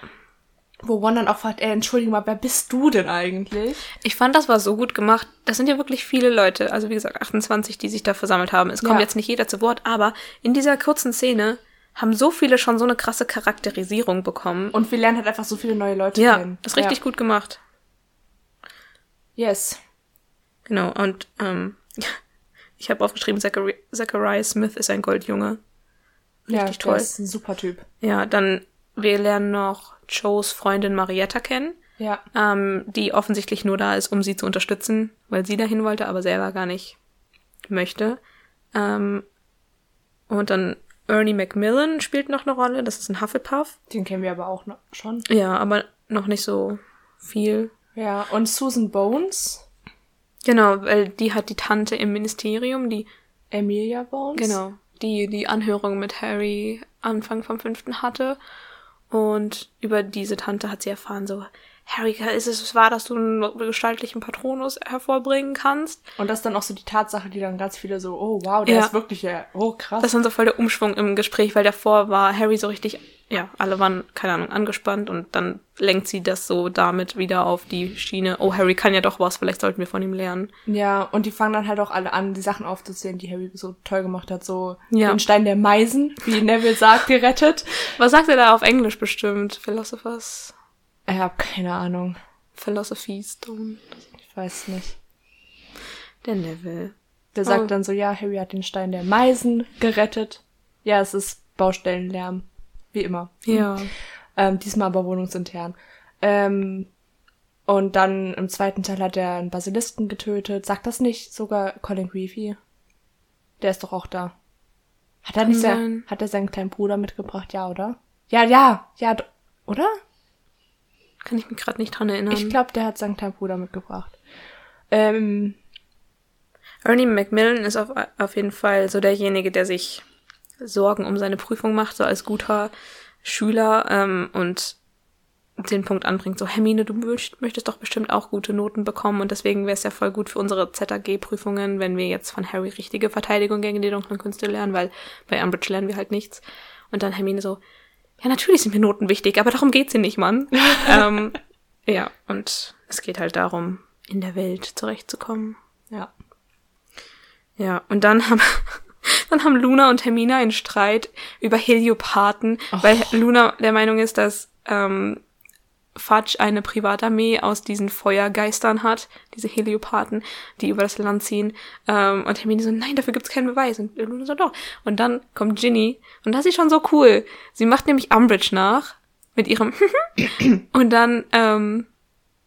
Wo Ron dann auch fragt, ey, entschuldige mal, wer bist du denn eigentlich? Ich fand, das war so gut gemacht. Das sind ja wirklich viele Leute, also wie gesagt 28, die sich da versammelt haben. Es kommt Ja. jetzt nicht jeder zu Wort, aber in dieser kurzen Szene haben so viele schon so eine krasse Charakterisierung bekommen. Und wir lernen halt einfach so viele neue Leute ja, kennen. das ist richtig gut gemacht. Yes. Genau, und ähm, ich habe aufgeschrieben, Zachary Zachariah Smith ist ein Goldjunge. Ja, Richtig der toll. ist ein super Typ. Ja, dann, wir lernen noch Joes Freundin Marietta kennen, Ja. ähm, die offensichtlich nur da ist, um sie zu unterstützen, weil sie dahin wollte, aber selber gar nicht möchte. Ähm, und dann Ernie Macmillan spielt noch eine Rolle, das ist ein Hufflepuff. Den kennen wir aber auch noch schon. Ja, aber noch nicht so viel. Ja, und Susan Bones, Genau, weil die hat die Tante im Ministerium, die Emilia Bones. Genau, die die Anhörung mit Harry Anfang vom fünften hatte. Und über diese Tante hat sie erfahren, so, Harry, ist es wahr, dass du einen gestaltlichen Patronus hervorbringen kannst? Und das ist dann auch so die Tatsache, die dann ganz viele so, oh wow, der Ja. ist wirklich, ja, oh krass. Das ist dann so voll der Umschwung im Gespräch, weil davor war Harry so richtig, ja, alle waren, keine Ahnung, angespannt und dann lenkt sie das so damit wieder auf die Schiene, oh, Harry kann ja doch was, vielleicht sollten wir von ihm lernen. ja, und die fangen dann halt auch alle an, die Sachen aufzuzählen, die Harry so toll gemacht hat, so Ja. den Stein der Meisen, wie Neville sagt, gerettet. Was sagt er da auf Englisch bestimmt? Philosophers? Ich hab keine Ahnung. Philosophy Stone? Ich weiß nicht. Der Neville. Der sagt Oh. dann so, ja, Harry hat den Stein der Meisen gerettet. Ja, es ist Baustellenlärm. Wie immer. Ja. Ähm, diesmal aber wohnungsintern. Ähm, und dann im zweiten Teil hat er einen Basilisken getötet. Sagt das nicht sogar Colin Creevy? Der ist doch auch da. Hat er nicht sein, hat er seinen kleinen Bruder mitgebracht? Ja, oder? Ja, ja, ja, oder? Kann ich mich gerade nicht dran erinnern. Ich glaube, der hat seinen kleinen Bruder mitgebracht. Ähm, Ernie Macmillan ist auf, auf jeden Fall so derjenige, der sich Sorgen um seine Prüfung macht, so als guter Schüler ähm, und den Punkt anbringt, so Hermine, du möcht- möchtest doch bestimmt auch gute Noten bekommen und deswegen wäre es ja voll gut für unsere ZAG-Prüfungen, wenn wir jetzt von Harry richtige Verteidigung gegen die dunklen Künste lernen, weil bei Umbridge lernen wir halt nichts. Und dann Hermine so, ja, natürlich sind mir Noten wichtig, aber darum geht's hier nicht, Mann. ähm, ja, und es geht halt darum, in der Welt zurechtzukommen. ja. Ja, und dann haben Dann haben Luna und Hermine einen Streit über Heliopathen, weil Luna der Meinung ist, dass ähm, Fudge eine Privatarmee aus diesen Feuergeistern hat, diese Heliopathen, die über das Land ziehen. Ähm, und Hermine so, nein, dafür gibt's keinen Beweis. Und Luna so, doch. Und dann kommt Ginny und das ist schon so cool. Sie macht nämlich Umbridge nach mit ihrem und dann ähm,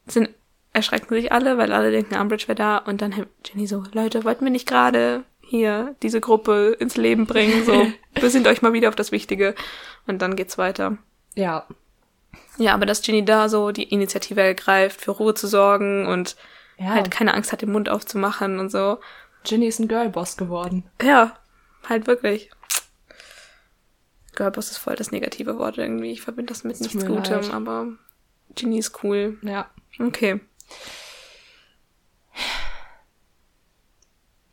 sind erschrecken sich alle, weil alle denken, Umbridge wäre da. Und dann Ginny so, Leute, wollten wir nicht gerade hier diese Gruppe ins Leben bringen? So, besinnt euch mal wieder auf das Wichtige. Und dann geht's weiter. Ja. Ja, aber dass Ginny da so die Initiative ergreift, für Ruhe zu sorgen und Ja. halt keine Angst hat, den Mund aufzumachen und so. Ginny ist ein Girlboss geworden. Ja, halt wirklich. Girlboss ist voll das negative Wort irgendwie. Ich verbinde das mit tut nichts Gutem, leid. aber Ginny ist cool. Ja. Okay.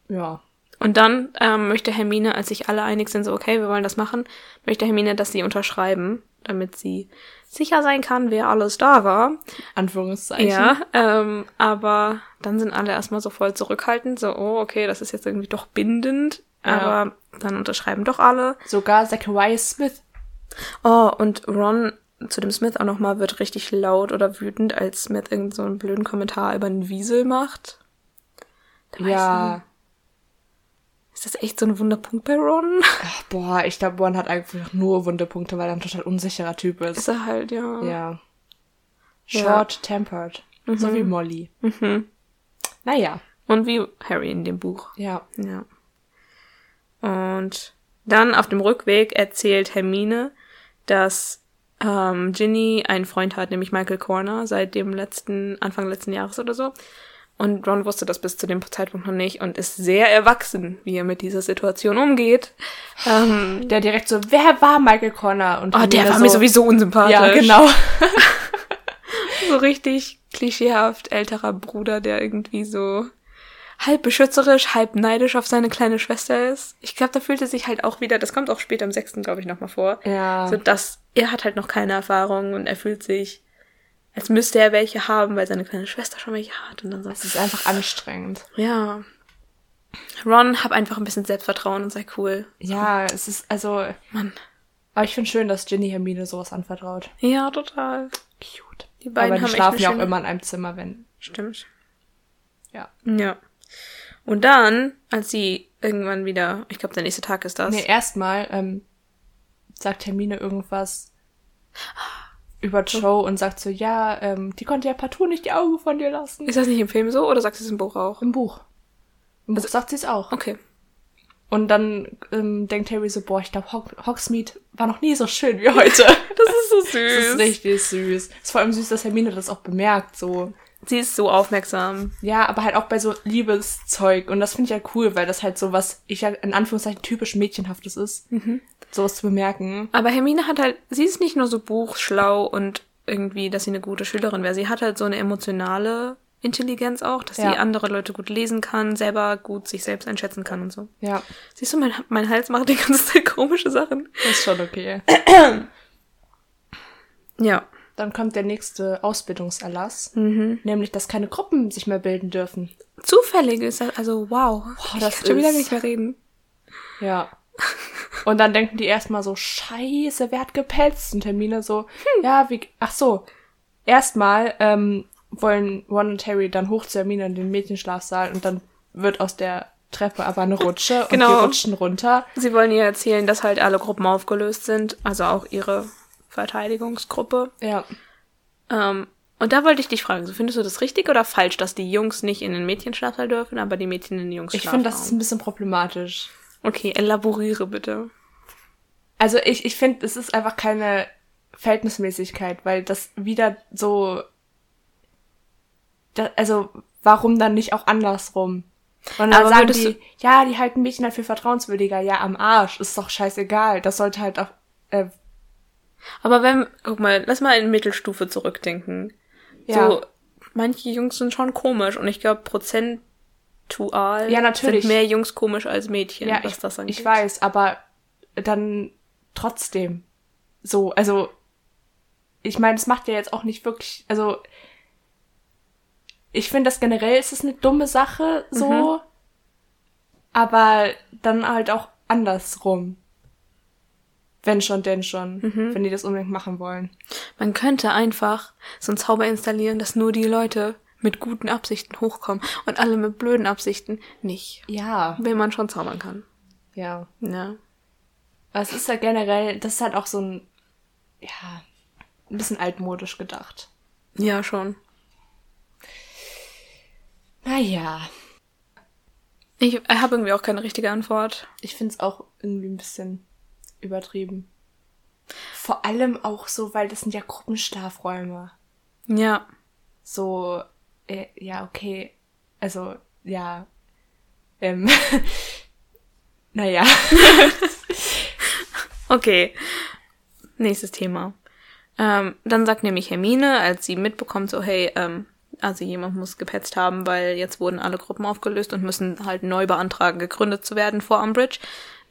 Ja. Und dann ähm, möchte Hermine, als sich alle einig sind, so, okay, wir wollen das machen, möchte Hermine, dass sie unterschreiben, damit sie sicher sein kann, wer alles da war. Anführungszeichen. Ja, ähm, aber dann sind alle erstmal so voll zurückhaltend, so, oh, okay, das ist jetzt irgendwie doch bindend. Ja. Aber dann unterschreiben doch alle. Sogar Zachariah Smith. Oh, und Ron zu dem Smith auch nochmal wird richtig laut oder wütend, als Smith irgend so einen blöden Kommentar über einen Wiesel macht. Da Ja. Ist das echt so ein Wunderpunkt bei Ron? Ach, boah, ich glaube, Ron hat einfach nur Wundepunkte, weil er ein total unsicherer Typ ist. Ist er halt, ja. Ja. Short-tempered. So wie Molly. Mhm. Naja. Und wie Harry in dem Buch. Ja. Ja. Und dann auf dem Rückweg erzählt Hermine, dass ähm, Ginny einen Freund hat, nämlich Michael Corner, seit dem letzten, Anfang letzten Jahres oder so. Und Ron wusste das bis zu dem Zeitpunkt noch nicht und ist sehr erwachsen, wie er mit dieser Situation umgeht. Ähm, Der direkt so, wer war Michael Connor? Und oh, der war so, mir sowieso unsympathisch. Ja, genau. So richtig klischeehaft älterer Bruder, der irgendwie so halb beschützerisch, halb neidisch auf seine kleine Schwester ist. Ich glaube, da fühlt er sich halt auch wieder, das kommt auch später im sechsten, glaube ich, nochmal vor. Ja. So dass er hat halt noch keine Erfahrung und er fühlt sich, als müsste er welche haben, weil seine kleine Schwester schon welche hat. Und dann so, Es ist einfach anstrengend. ja. Ron, hab einfach ein bisschen Selbstvertrauen und sei cool. Ja, es ist, also, Mann. aber ich finde schön, dass Ginny Hermine sowas anvertraut. Ja, total. Cute. Die beiden aber die haben schlafen ja auch schöne- immer in einem Zimmer, wenn. Stimmt. Ja. Ja. Und dann, als sie irgendwann wieder, ich glaube, der nächste Tag ist das. Nee, erstmal ähm, sagt Hermine irgendwas über Joe und sagt so, ja, ähm, die konnte ja partout nicht die Augen von dir lassen. Ist das nicht im Film so oder sagst du es im Buch auch? Im Buch. Im Buch sagt sie es auch. Okay. Und dann ähm, denkt Harry so, boah, ich glaube, Hog Hogsmeade war noch nie so schön wie heute. Das ist so süß. Das ist richtig süß. ist vor allem süß, dass Hermine das auch bemerkt, so. Sie ist so aufmerksam. Ja, aber halt auch bei so Liebeszeug. Und das finde ich ja cool, weil das halt so was, ich ja in Anführungszeichen typisch Mädchenhaftes ist. Sowas zu bemerken. Aber Hermine hat halt, sie ist nicht nur so buchschlau und irgendwie, dass sie eine gute Schülerin wäre. Sie hat halt so eine emotionale Intelligenz auch, dass Ja. sie andere Leute gut lesen kann, selber gut sich selbst einschätzen kann und so. Ja, Siehst du, mein, mein Hals macht die ganze Zeit komische Sachen. das ist schon okay. Ja. Dann kommt der nächste Ausbildungserlass, nämlich, dass keine Gruppen sich mehr bilden dürfen. Zufällig ist das, also wow. ich das kann schon wieder nicht mehr reden. Ja. Und dann denken die erstmal so, scheiße, wer hat gepetzt? Und Hermine so, ja, wie, ach so. Erstmal ähm, wollen Ron und Harry dann hoch zu Hermine in den Mädchenschlafsaal und dann wird aus der Treppe aber eine Rutsche und Genau. die rutschen runter. Sie wollen ihr erzählen, dass halt alle Gruppen aufgelöst sind, also auch ihre Verteidigungsgruppe. Ja. Ähm, und da wollte ich dich fragen, so findest du das richtig oder falsch, dass die Jungs nicht in den Mädchenschlafsaal dürfen, aber die Mädchen in den Jungs Ich finde, das ist ein bisschen problematisch. Okay, elaboriere bitte. Also ich, ich finde, es ist einfach keine Verhältnismäßigkeit, weil das wieder so. Da, also, warum dann nicht auch andersrum? Und dann Aber sagen die, ja, die halten Mädchen halt für vertrauenswürdiger. Ja, am Arsch. Ist doch scheißegal. Das sollte halt auch. Äh, Aber wenn, guck mal, lass mal in Mittelstufe zurückdenken. Ja. So, manche Jungs sind schon komisch und ich glaube, prozentual Ja, natürlich. sind mehr Jungs komisch als Mädchen, ja, was ich, das angeht. ich weiß, aber dann trotzdem. So, also. Ich meine, es macht ja jetzt auch nicht wirklich. Also. Ich finde, das generell ist es eine dumme Sache, so. Aber dann halt auch andersrum. Wenn schon, denn schon. Mhm. Wenn die das unbedingt machen wollen. Man könnte einfach so einen Zauber installieren, dass nur die Leute mit guten Absichten hochkommen und alle mit blöden Absichten nicht. Ja. Wenn man schon zaubern kann. Ja. Ja. Aber es ist ja generell, das ist halt auch so ein, ja, ein bisschen altmodisch gedacht. Ja, schon. Naja. Ich habe irgendwie auch keine richtige Antwort. Ich find's auch irgendwie ein bisschen übertrieben. Vor allem auch so, weil das sind ja Gruppenschlafräume. Ja. So, äh, ja, okay. Also, ja. Ähm. naja. Okay. Nächstes Thema. Ähm, dann sagt nämlich Hermine, als sie mitbekommt, so, hey, ähm, also jemand muss gepetzt haben, weil jetzt wurden alle Gruppen aufgelöst und müssen halt neu beantragen, gegründet zu werden vor Umbridge,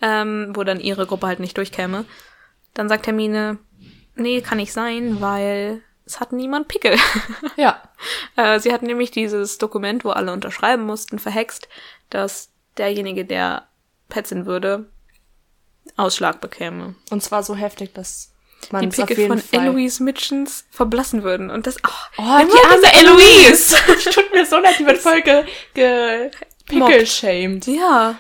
ähm, wo dann ihre Gruppe halt nicht durchkäme. Dann sagt Hermine, nee, kann nicht sein, weil es hat niemand Pickel. ja. äh, sie hat nämlich dieses Dokument, wo alle unterschreiben mussten, verhext, dass derjenige, der petzen würde, Ausschlag bekäme. Und zwar so heftig, dass man Die es Pickel von Fall... Eloise Mitchens verblassen würden. Und das, oh, Oh, die arme Eloise! Tut mir so leid, die wird voll ge, ge pickle-shamed. Ja.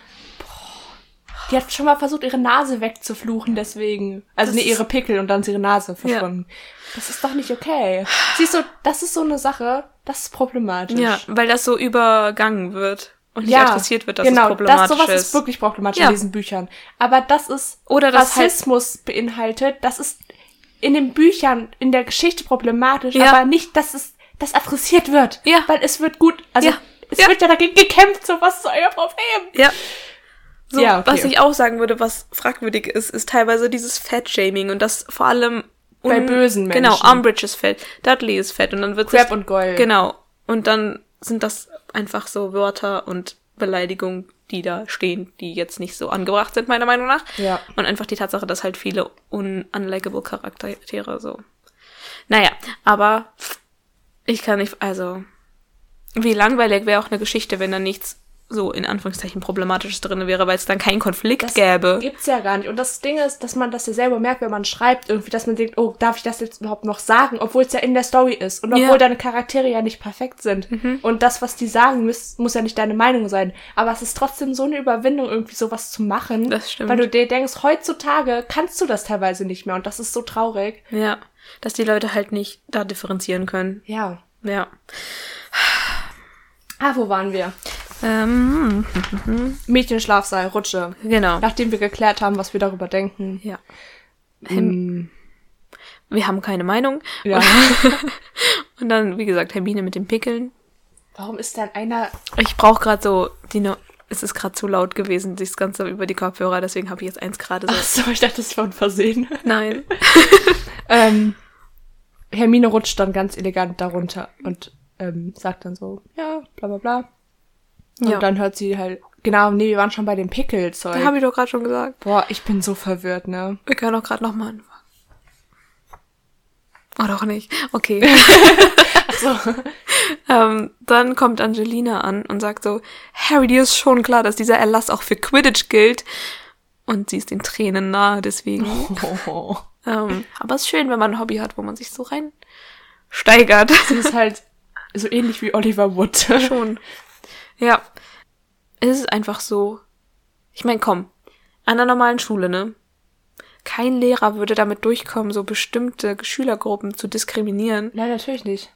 Die hat schon mal versucht, ihre Nase wegzufluchen, deswegen. Also Das nee, ihre Pickel und dann ist ihre Nase verschwunden. Das ist doch nicht okay. Siehst du, das ist so eine Sache, das ist problematisch. Ja, weil das so übergangen wird und nicht Ja, adressiert wird, dass genau, es problematisch das, sowas ist. ist wirklich problematisch Ja. in diesen Büchern. Aber das ist Oder das halt- Rassismus beinhaltet, das ist in den Büchern, in der Geschichte problematisch, Ja. aber nicht, dass es das adressiert wird. Ja. Weil es wird gut, also Ja. es Ja. wird ja dagegen gekämpft, so was ist euer Problem? ja. So, Ja, okay. was ich auch sagen würde, was fragwürdig ist, ist teilweise dieses Fat-Shaming und das vor allem Bei bösen Genau, Menschen. Umbridge ist fett, Dudley ist fett und dann wird Crab und Goyle. Genau. Und dann sind das einfach so Wörter und Beleidigungen, die da stehen, die jetzt nicht so angebracht sind, meiner Meinung nach. Ja. Und einfach die Tatsache, dass halt viele ununlikable Charaktere so. Naja, aber ich kann nicht, also, wie langweilig wäre auch eine Geschichte, wenn da nichts so in Anführungszeichen problematisches drin wäre, weil es dann keinen Konflikt Das gäbe. gibt's ja gar nicht. Und das Ding ist, dass man das ja selber merkt, wenn man schreibt, irgendwie, dass man denkt, oh, darf ich das jetzt überhaupt noch sagen, obwohl es ja in der Story ist und obwohl Ja. Mhm. deine Charaktere ja nicht perfekt sind. Und das, was die sagen, muss, muss ja nicht deine Meinung sein. Aber es ist trotzdem so eine Überwindung, irgendwie sowas zu machen. Das stimmt. Weil du dir denkst, heutzutage kannst du das teilweise nicht mehr und das ist so traurig. Ja. Dass die Leute halt nicht da differenzieren können. Ja. Ja. Ah, wo waren wir? Ähm, Mädchenschlafsaal, Rutsche. genau. Nachdem wir geklärt haben, was wir darüber denken. Ja. Hm, Wir haben keine Meinung. ja. Und dann, wie gesagt, Hermine mit den Pickeln. Warum ist denn einer Ich brauche gerade so, die no es ist gerade zu laut gewesen, das Ganze über die Kopfhörer, deswegen habe ich jetzt eins gerade so. Ach so, ich dachte, das war ein Versehen. Nein. Ähm, Hermine rutscht dann ganz elegant darunter und ähm, sagt dann so, ja, bla bla bla. Und Ja. dann hört sie halt, genau, nee, wir waren schon bei dem Pickelzeug. Habe ich doch gerade schon gesagt. Boah, ich bin so verwirrt, ne? Wir können auch gerade nochmal anfangen. Oh, doch nicht. Okay. So. ähm, dann kommt Angelina an und sagt so, Harry, dir ist schon klar, dass dieser Erlass auch für Quidditch gilt. Und sie ist den Tränen nahe, deswegen. Oh. ähm, aber es ist schön, wenn man ein Hobby hat, wo man sich so rein steigert. Sie ist halt so ähnlich wie Oliver Wood. Schon. Ja. Es ist einfach so. Ich meine, komm. An einer normalen Schule, ne? Kein Lehrer würde damit durchkommen, so bestimmte Schülergruppen zu diskriminieren. Nein, natürlich nicht.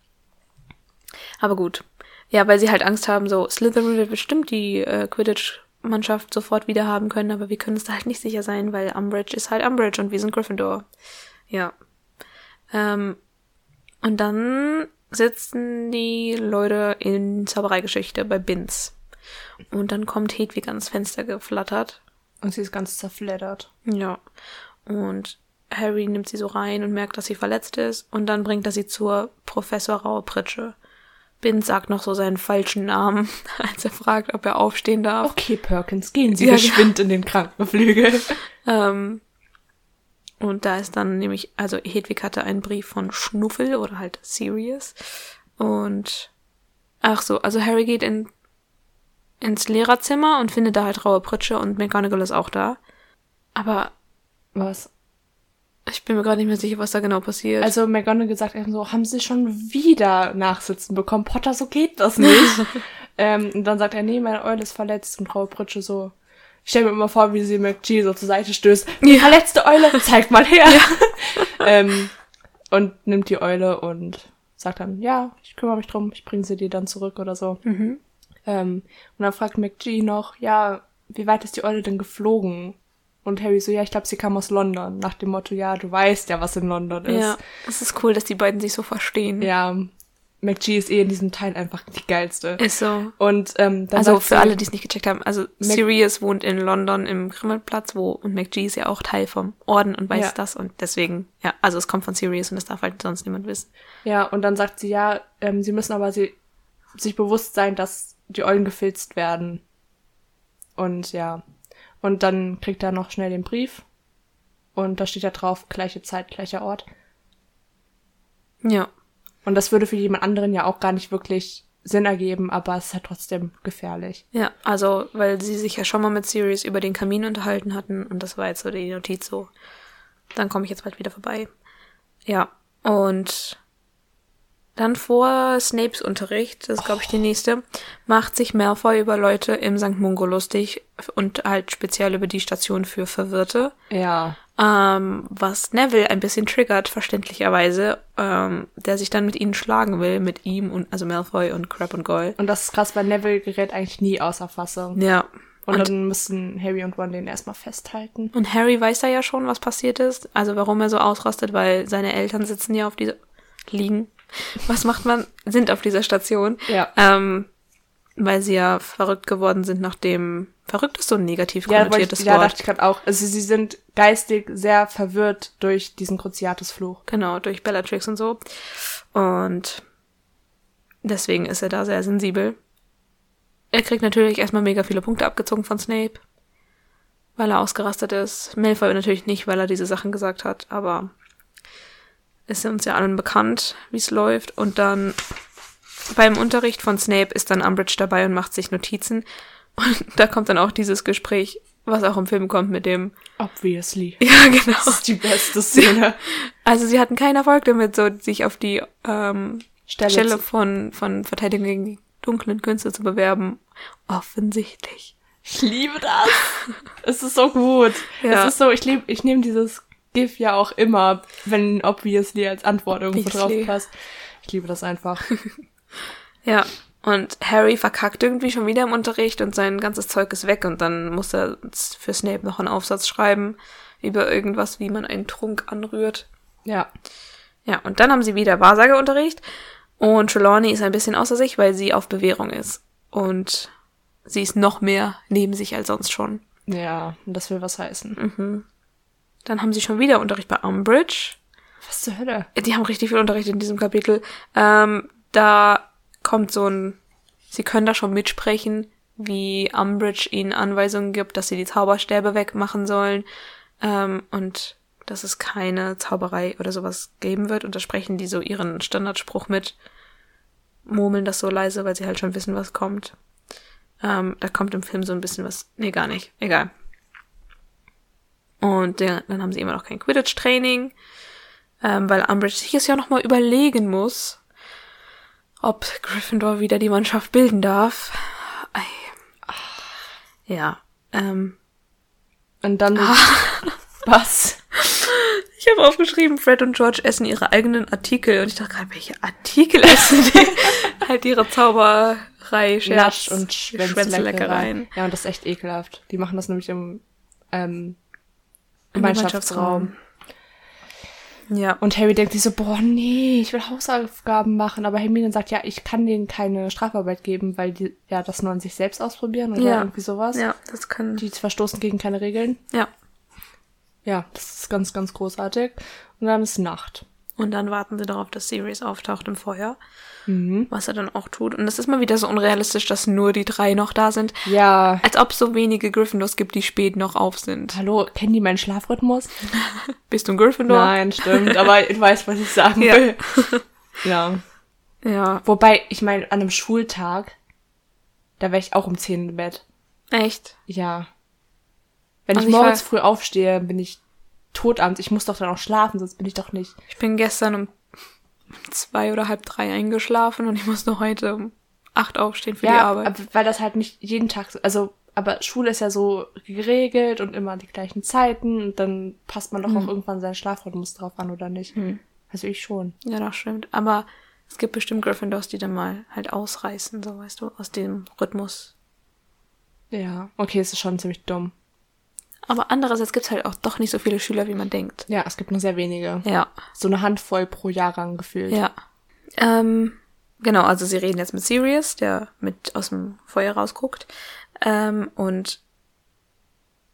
Aber gut. Ja, weil sie halt Angst haben, so Slytherin wird bestimmt die äh, Quidditch-Mannschaft sofort wieder haben können, aber wir können uns da halt nicht sicher sein, weil Umbridge ist halt Umbridge und wir sind Gryffindor. Ja. Ähm, und dann sitzen die Leute in Zaubereigeschichte bei Binz. Und dann kommt Hedwig ans Fenster geflattert. Und sie ist ganz zerfleddert. Ja. Und Harry nimmt sie so rein und merkt, dass sie verletzt ist. Und dann bringt er sie zur Professor Rauepritsche. Binz sagt noch so seinen falschen Namen, als er fragt, ob er aufstehen darf. Okay, Perkins, gehen Sie Ja, geschwind in den Krankenflügel. Ähm, und da ist dann nämlich, also Hedwig hatte einen Brief von Schnuffel oder halt Sirius. Und ach so, also Harry geht in ins Lehrerzimmer und findet da halt raue Pritsche und McGonagall ist auch da. Aber Was? ich bin mir gerade nicht mehr sicher, was da genau passiert. Also McGonagall sagt eben so, haben sie schon wieder Nachsitzen bekommen? Potter, so geht das nicht. ähm, und dann sagt er, nee, meine Eule ist verletzt und Raue Pritsche so. Ich stelle mir immer vor, wie sie McGee so zur Seite stößt. Die Ja. verletzte Eule, zeig mal her. ähm, und nimmt die Eule und sagt dann, ja, ich kümmere mich drum, ich bringe sie dir dann zurück oder so. mhm. Ähm, und dann fragt McGee noch, ja, wie weit ist die Eule denn geflogen? Und Harry so, ja, ich glaube, sie kam aus London. Nach dem Motto, ja, du weißt ja, was in London ist. Ja, es ist cool, dass die beiden sich so verstehen. Ja, McGee ist eh in diesem Teil einfach die geilste. Ist so. Und ähm, dann Also für sie- alle, die es nicht gecheckt haben, also Sirius wohnt in London im Grimmelplatz, wo und McGee ist ja auch Teil vom Orden und weiß Ja. das und deswegen, ja, also es kommt von Sirius und das darf halt sonst niemand wissen. Ja, und dann sagt sie, ja, ähm, sie müssen aber sie, sich bewusst sein, dass die Eulen gefilzt werden. Und ja. Und dann kriegt er noch schnell den Brief. Und da steht ja drauf, gleiche Zeit, gleicher Ort. Ja. Und das würde für jemand anderen ja auch gar nicht wirklich Sinn ergeben, aber es ist halt trotzdem gefährlich. Ja, also, weil sie sich ja schon mal mit Sirius über den Kamin unterhalten hatten und das war jetzt so die Notiz so. Dann komme ich jetzt bald wieder vorbei. Ja, und dann vor Snapes Unterricht, das ist glaube ich die nächste, macht sich Malfoy über Leute im St. Mungo lustig und halt speziell über die Station für Verwirrte. Ja. Ähm, was Neville ein bisschen triggert, verständlicherweise, ähm, der sich dann mit ihnen schlagen will, mit ihm und also Malfoy und Crab und Goyle. Und das ist krass, weil Neville gerät eigentlich nie außer Fassung. Ja. Und, Und, dann müssen Harry und Ron den erstmal festhalten. und Harry weiß da ja schon, was passiert ist. Also warum er so ausrastet, weil seine Eltern sitzen ja auf dieser liegen. Was macht man? Sind auf dieser Station. Ja. Ähm, weil sie ja verrückt geworden sind, nachdem verrückt ist so ein negativ Ja, wollte ich, konnotiertes ja, Wort. dachte ich gerade auch. Also sie sind geistig sehr verwirrt durch diesen Cruciatus-Fluch. Genau, durch Bellatrix und so. Und deswegen ist er da sehr sensibel. Er kriegt natürlich erstmal mega viele Punkte abgezogen von Snape, weil er ausgerastet ist. Malfoy natürlich nicht, weil er diese Sachen gesagt hat, aber ist uns ja allen bekannt, wie es läuft. Und dann beim Unterricht von Snape ist dann Umbridge dabei und macht sich Notizen. Und da kommt dann auch dieses Gespräch, was auch im Film kommt mit dem, Obviously. ja genau. Das ist die beste Szene. Also sie hatten keinen Erfolg damit, so sich auf die ähm, Stelle Stelle, von, von Verteidigung gegen die dunklen Künste zu bewerben. Offensichtlich. Ich liebe das. es ist so gut. Ja. Es ist so, ich lieb, ich nehme dieses GIF ja auch immer, wenn obviously als Antwort irgendwo drauf passt. Ich liebe das einfach. Ja. Und Harry verkackt irgendwie schon wieder im Unterricht und sein ganzes Zeug ist weg und dann muss er für Snape noch einen Aufsatz schreiben über irgendwas, wie man einen Trunk anrührt. ja. Ja, und dann haben sie wieder Wahrsageunterricht und Trelawney ist ein bisschen außer sich, weil sie auf Bewährung ist. Und sie ist noch mehr neben sich als sonst schon. Ja, und das will was heißen. Dann haben sie schon wieder Unterricht bei Umbridge. Was zur Hölle? Die haben richtig viel Unterricht in diesem Kapitel. Ähm, da kommt so ein, sie können da schon mitsprechen, wie Umbridge ihnen Anweisungen gibt, dass sie die Zauberstäbe wegmachen sollen. Ähm, und dass es keine Zauberei oder sowas geben wird. Und da sprechen die so ihren Standardspruch mit, murmeln das so leise, weil sie halt schon wissen, was kommt. Ähm, da kommt im Film so ein bisschen was. Nee, gar nicht. Egal. Und ja, dann haben sie immer noch kein Quidditch-Training, ähm, weil Umbridge sich es ja noch mal überlegen muss, ob Gryffindor wieder die Mannschaft bilden darf. Ja, ähm, Und dann. Ah. Was? ich habe aufgeschrieben, Fred und George essen ihre eigenen Artikel und ich dachte gerade, welche Artikel essen die? halt ihre Zauberei, Scherz, und Schwänzleckereien. Ja, und das ist echt ekelhaft. Die machen das nämlich im ähm, Im Gemeinschaftsraum. Ja. Und Harry denkt sich so, boah, nee, ich will Hausaufgaben machen. Aber Hermine sagt, ja, ich kann denen keine Strafarbeit geben, weil die ja das nur an sich selbst ausprobieren oder Ja. irgendwie sowas. Ja, das kann. Die verstoßen gegen keine Regeln. Ja. Ja, das ist ganz, ganz großartig. Und dann ist Nacht. Und dann warten sie darauf, dass Sirius auftaucht im Feuer. Mhm. Was er dann auch tut. Und es ist mal wieder so unrealistisch, dass nur die drei noch da sind. Ja. Als ob es so wenige Gryffindors gibt, die spät noch auf sind. Hallo, kennen die meinen Schlafrhythmus? Bist du ein Gryffindor? Nein, stimmt. Aber du weißt, was ich sagen Ja. will. Ja. Ja. Wobei, ich meine, an einem Schultag Da wäre ich auch um 10 im Bett. Echt? Ja. Wenn Also ich ich morgens war- früh aufstehe, bin ich tot abends. Ich muss doch dann auch schlafen, sonst bin ich doch nicht. Ich bin gestern um zwei oder halb drei eingeschlafen und ich muss nur heute um acht aufstehen für die Arbeit. aber weil das halt nicht jeden Tag so, also, aber Schule ist ja so geregelt und immer die gleichen Zeiten und dann passt man doch auch irgendwann seinen Schlafrhythmus drauf an, oder nicht? Also ich schon. Ja, das stimmt. Aber es gibt bestimmt Gryffindors, die dann mal halt ausreißen, so weißt du, aus dem Rhythmus. Ja. Okay, es ist schon ziemlich dumm. Aber andererseits gibt's halt auch doch nicht so viele Schüler, wie man denkt. Ja, es gibt nur sehr wenige. Ja, So eine Handvoll pro Jahrgang gefühlt. ja. Ähm, genau, also sie reden jetzt mit Sirius, der mit aus dem Feuer rausguckt. Ähm, und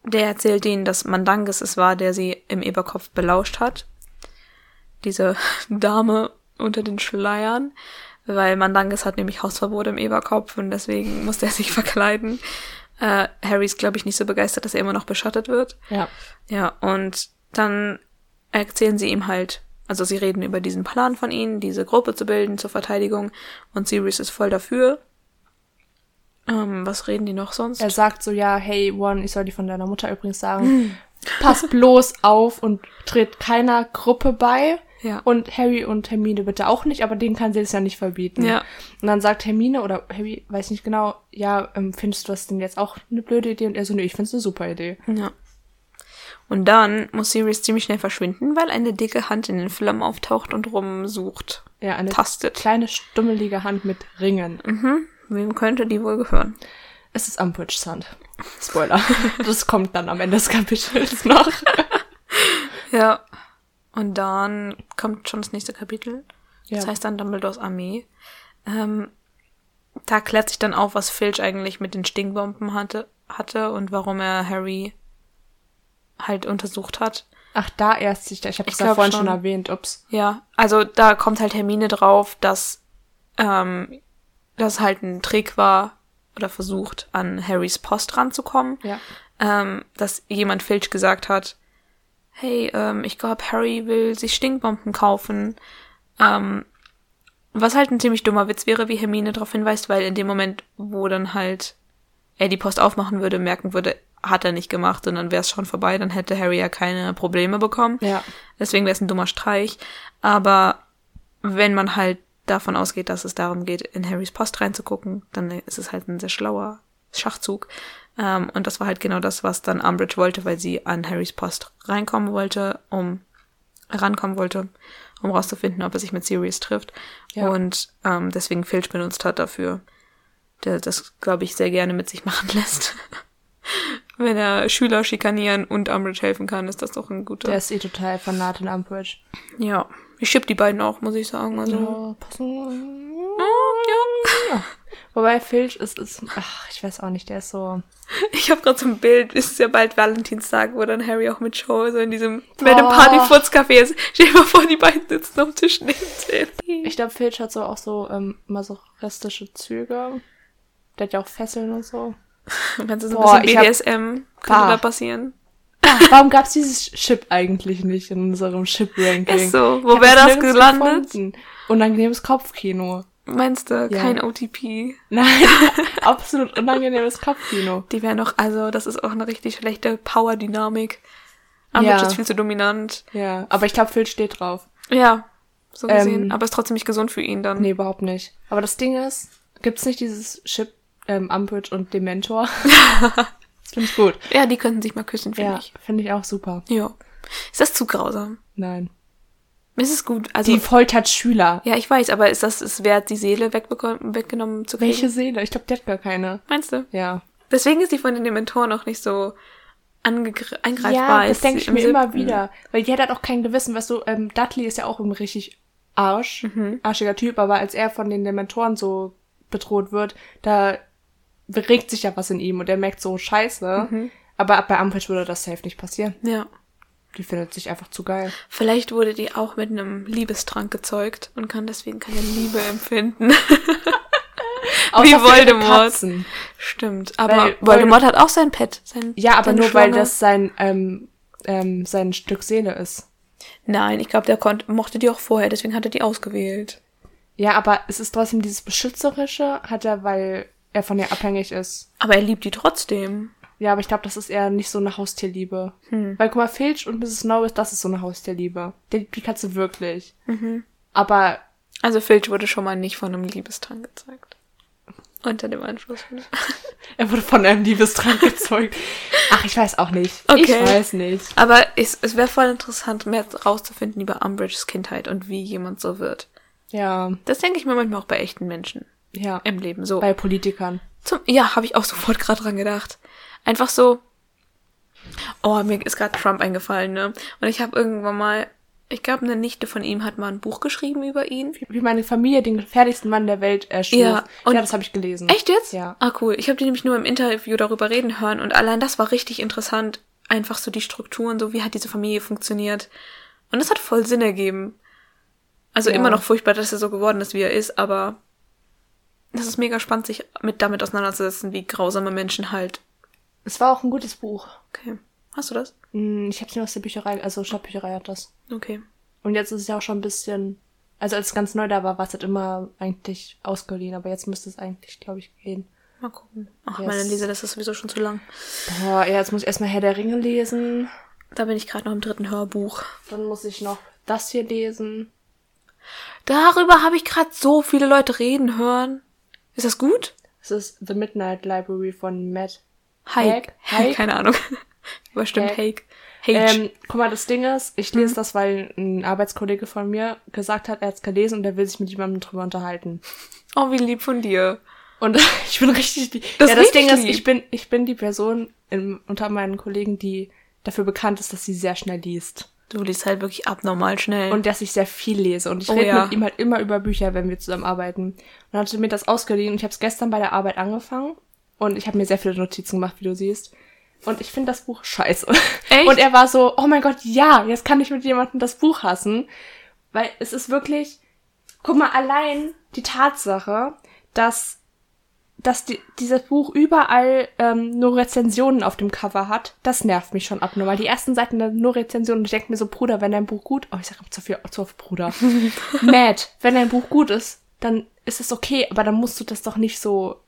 der erzählt ihnen, dass Mandanges es war, der sie im Eberkopf belauscht hat. Diese Dame unter den Schleiern. Weil Mandanges hat nämlich Hausverbot im Eberkopf und deswegen musste er sich verkleiden. Äh, Harry ist, glaube ich, nicht so begeistert, dass er immer noch beschattet wird. Ja. Ja, und dann erzählen sie ihm halt, also sie reden über diesen Plan von ihnen, diese Gruppe zu bilden zur Verteidigung und Sirius ist voll dafür. Ähm, was reden die noch sonst? Er sagt so, ja, hey, One, ich soll dir von deiner Mutter übrigens sagen, pass bloß auf und tritt keiner Gruppe bei. Ja. Und Harry und Hermine bitte auch nicht, aber denen kann sie es ja nicht verbieten. Ja. Und dann sagt Hermine oder Harry, weiß nicht genau, ja, ähm, findest du das denn jetzt auch eine blöde Idee? Und er so, nee, ich find's eine super Idee. Ja. Und dann muss Sirius ziemlich schnell verschwinden, weil eine dicke Hand in den Flammen auftaucht und rumsucht. Ja, eine Tastet. kleine stummelige Hand mit Ringen. Mhm. Wem könnte die wohl gehören? Es ist Umbridge's Hand. Spoiler. das kommt dann am Ende des Kapitels noch. Ja. Und dann kommt schon das nächste Kapitel. Das Ja. heißt dann Dumbledores Armee. Ähm, da klärt sich dann auf, was Filch eigentlich mit den Stinkbomben hatte, hatte und warum er Harry halt untersucht hat. Ach, da erst sich, ich habe es ja vorhin schon schon. erwähnt, ups. Ja, also da kommt halt Hermine drauf, dass ähm, das halt ein Trick war oder versucht, an Harrys Post ranzukommen. Ja. ähm, dass jemand Filch gesagt hat, hey, ähm, ich glaube, Harry will sich Stinkbomben kaufen. Ähm, was halt ein ziemlich dummer Witz wäre, wie Hermine darauf hinweist, weil in dem Moment, wo dann halt er die Post aufmachen würde, merken würde, hat er nicht gemacht und dann wäre es schon vorbei, dann hätte Harry ja keine Probleme bekommen. Ja. Deswegen wäre es ein dummer Streich. Aber wenn man halt davon ausgeht, dass es darum geht, in Harrys Post reinzugucken, dann ist es halt ein sehr schlauer Schachzug. Ähm, und das war halt genau das, was dann Umbridge wollte, weil sie an Harrys Post reinkommen wollte, um rankommen wollte, um rauszufinden, ob er sich mit Sirius trifft. Ja. Und ähm, deswegen Filch benutzt hat dafür, der das, glaube ich, sehr gerne mit sich machen lässt. Wenn er Schüler schikanieren und Umbridge helfen kann, ist das doch ein guter. Der ist eh total Fanat in Umbridge. Ja, ich schipp die beiden auch, muss ich sagen. Also, Ja, passen. ja. Ja. Wobei Filch ist, ist, ach, ich weiß auch nicht, der ist so. Ich habe gerade so ein Bild, es ist ja bald Valentinstag, wo dann Harry auch mit Joe so in diesem Oh. bei einem Partyfurzcafé ist. Stell dir mal vor, die beiden sitzen am Tisch neben denen. Ich glaube, Filch hat so auch so ähm, masochistische Züge. Der hat ja auch Fesseln und so. Kannst du so Boah, ein bisschen hab- BDSM, könnte Bah. da passieren. Warum gab's dieses Chip eigentlich nicht in unserem Chip-Ranking? Ist so, wo hab wäre das gelandet? gefunden. Unangenehmes Kopfkino. Meinst du, Ja. kein OTP? Nein, absolut unangenehmes Kopfkino. Die wäre noch, also das ist auch eine richtig schlechte Power-Dynamik. Umbridge Ja. ist viel zu dominant. Ja, aber ich glaube, Filch steht drauf. Ja, so gesehen. Ähm, aber ist trotzdem nicht gesund für ihn dann. Nee, überhaupt nicht. Aber das Ding ist, gibt's nicht dieses Chip, ähm, Umbridge und Dementor? das finde ich gut. Ja, die könnten sich mal küssen, finde Ja, ich. finde ich auch super. Ja. Ist das zu grausam? Nein. Ist es gut? Also, Die foltert Schüler. ja, ich weiß, aber ist das es wert, die Seele wegbekommen, weggenommen zu kriegen? Welche Seele? Ich glaube, die hat gar keine. Meinst du? Ja. Deswegen ist die von den Dementoren auch nicht so eingreifbar. Ja, das ist denke ich mir immer siebten. wieder. Weil die hat halt auch kein Gewissen. Weißt du, ähm, Dudley ist ja auch ein richtig Arsch, Mhm. arschiger Typ, aber als er von den Dementoren so bedroht wird, da regt sich ja was in ihm und er merkt so, scheiße. Mhm. Aber bei Umbridge würde das safe nicht passieren. Ja. Die findet sich einfach zu geil. Vielleicht wurde die auch mit einem Liebestrank gezeugt und kann deswegen keine Liebe empfinden. Wie Voldemort. Stimmt. Aber Weil Voldemort hat auch sein Pet. Sein, Ja, aber nur weil Schlange. das sein, ähm, ähm, sein Stück Seele ist. Nein, ich glaube, der konnte, mochte die auch vorher, deswegen hat er die ausgewählt. Ja, aber es ist trotzdem dieses Beschützerische, hat er, weil er von ihr abhängig ist. Aber er liebt die trotzdem. Ja, aber ich glaube, das ist eher nicht so eine Haustierliebe. Hm. Weil guck mal, Filch und Mrs. Norris, das ist so eine Haustierliebe. Der liebt die Katze wirklich. Mhm. Aber Also Filch wurde schon mal nicht von einem Liebestrank gezeigt. Unter dem Einfluss von. er wurde von einem Liebestrank gezeugt. Ach, ich weiß auch nicht. Okay. Ich weiß nicht. Aber es, es wäre voll interessant, mehr rauszufinden über Umbridges Kindheit und wie jemand so wird. Ja, Das denke ich mir manchmal auch bei echten Menschen ja. im Leben. So. Bei Politikern. Zum, ja, habe ich auch sofort gerade dran gedacht. Einfach so. Oh, mir ist gerade Trump eingefallen, ne? Und ich habe irgendwann mal, ich glaube, eine Nichte von ihm hat mal ein Buch geschrieben über ihn. Wie meine Familie den gefährlichsten Mann der Welt erschuf. Ja, und- ja das habe ich gelesen. Echt jetzt? Ja. Ah, cool. Ich habe die nämlich nur im Interview darüber reden hören und allein das war richtig interessant. Einfach so die Strukturen, so wie hat diese Familie funktioniert. Und das hat voll Sinn ergeben. Also Ja. immer noch furchtbar, dass er so geworden ist, wie er ist, aber das ist mega spannend, sich mit damit auseinanderzusetzen, wie grausame Menschen halt. Es war auch ein gutes Buch. Okay. Hast du das? Hm, Ich habe es nur aus der Bücherei, also Stadtbücherei hat das. Okay. Und jetzt ist es ja auch schon ein bisschen, also als es ganz neu da war, war es halt immer eigentlich ausgeliehen, aber jetzt müsste es eigentlich, glaube ich, gehen. Mal gucken. Ach, Yes. meine Leseliste ist sowieso schon zu lang. Boah, ja, jetzt muss ich erstmal Herr der Ringe lesen. Da bin ich gerade noch im dritten Hörbuch. Dann muss ich noch das hier lesen. Darüber habe ich gerade so viele Leute reden hören. Ist das gut? Es ist The Midnight Library von Matt. Hike. Hike? Keine Ahnung. Aber stimmt, Hike. Hake. Hake. Ähm, guck mal, das Ding ist, ich lese das, weil ein Arbeitskollege von mir gesagt hat, er hat's gelesen und er will sich mit jemandem drüber unterhalten. oh, wie lieb von dir. Und ich bin richtig die. Das ja, das Ding richtig ist, lieb. ich bin, ich bin die Person in, unter meinen Kollegen, die dafür bekannt ist, dass sie sehr schnell liest. Du liest halt wirklich abnormal schnell. Und dass ich sehr viel lese. Und ich Oh rede ja. mit ihm halt immer über Bücher, wenn wir zusammen arbeiten. Und dann hat er mir das ausgeliehen und ich habe es gestern bei der Arbeit angefangen. Und ich habe mir sehr viele Notizen gemacht, wie du siehst. Und ich finde das Buch scheiße. Echt? Und er war so, oh mein Gott, ja, jetzt kann ich mit jemandem das Buch hassen. Weil es ist wirklich, guck mal, allein die Tatsache, dass, dass die, dieses Buch überall ähm, nur Rezensionen auf dem Cover hat, das nervt mich schon abnormal. Die ersten Seiten nur Rezensionen und ich denke mir so, Bruder, wenn dein Buch gut, oh, ich sag zu viel, zu oft Bruder. Matt, wenn dein Buch gut ist, dann ist es okay, aber dann musst du das doch nicht so,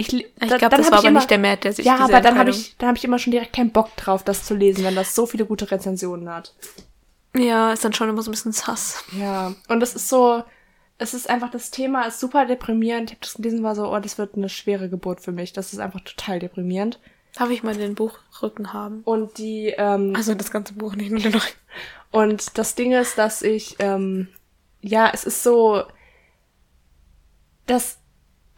ich, ich glaube, das war aber nicht der Matt, der sich ja, aber dann habe ich, dann habe ich immer schon direkt keinen Bock drauf, das zu lesen, wenn das so viele gute Rezensionen hat. Ja, ist dann schon immer so ein bisschen Sass. Ja, und es ist so, es ist einfach, das Thema ist super deprimierend. Ich habe das gelesen, war so, oh, das wird eine schwere Geburt für mich. Das ist einfach total deprimierend. Darf ich mal den Buchrücken haben? Und die, ähm, Also das ganze Buch, nicht nur den Rücken. und das Ding ist, dass ich, ähm, ja, es ist so, dass,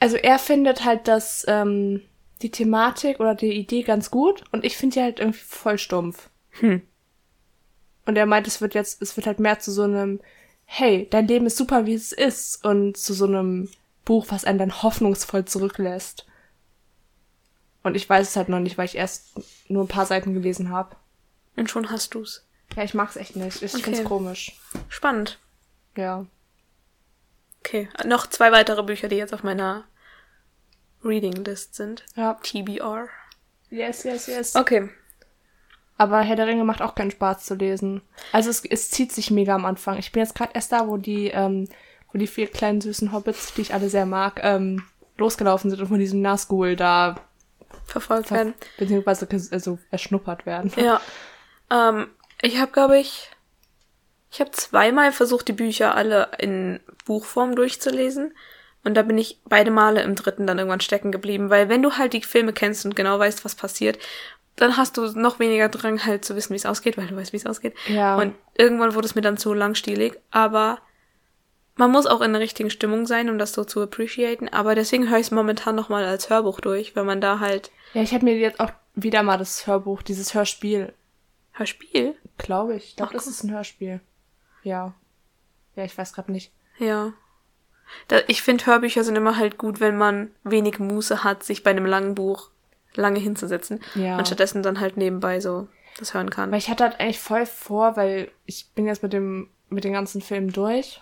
also er findet halt, dass, ähm, die Thematik oder die Idee ganz gut und ich finde die halt irgendwie voll stumpf. Hm. Und er meint, es wird jetzt, es wird halt mehr zu so einem, hey, dein Leben ist super, wie es ist, und zu so einem Buch, was einen dann hoffnungsvoll zurücklässt. Und ich weiß es halt noch nicht, weil ich erst nur ein paar Seiten gelesen habe. Und schon hast du's. Ja, ich mag's echt nicht. Ich Okay. find's komisch. Spannend. Ja. Okay, noch zwei weitere Bücher, die jetzt auf meiner Reading List sind. Ja. TBR. Yes, yes, yes. Okay. Aber Herr der Ringe macht auch keinen Spaß zu lesen. Also es, es zieht sich mega am Anfang. Ich bin jetzt gerade erst da, wo die, ähm, wo die vier kleinen süßen Hobbits, die ich alle sehr mag, ähm, losgelaufen sind und von diesem Nazgul da Verfolgt ver werden. beziehungsweise also erschnuppert werden. Ja. Ähm, ich habe, glaube ich, ich habe zweimal versucht, die Bücher alle in Buchform durchzulesen. Und da bin ich beide Male im dritten dann irgendwann stecken geblieben, weil wenn du halt die Filme kennst und genau weißt, was passiert, dann hast du noch weniger Drang halt zu wissen, wie es ausgeht, weil du weißt, wie es ausgeht. Ja. Und irgendwann wurde es mir dann zu langstielig, aber man muss auch in der richtigen Stimmung sein, um das so zu appreciaten. Aber deswegen höre ich es momentan nochmal als Hörbuch durch, weil man da halt Ja, ich habe mir jetzt auch wieder mal das Hörbuch, dieses Hörspiel, Hörspiel. glaube ich. Ich glaube, das ist ein Hörspiel. Ja. Ja, ich weiß gerade nicht. Ja. Ich finde, Hörbücher sind immer halt gut, wenn man wenig Muße hat, sich bei einem langen Buch lange hinzusetzen. Ja. Und stattdessen dann halt nebenbei so das hören kann. Weil ich hatte halt eigentlich voll vor, weil ich bin jetzt mit dem mit den ganzen Filmen durch.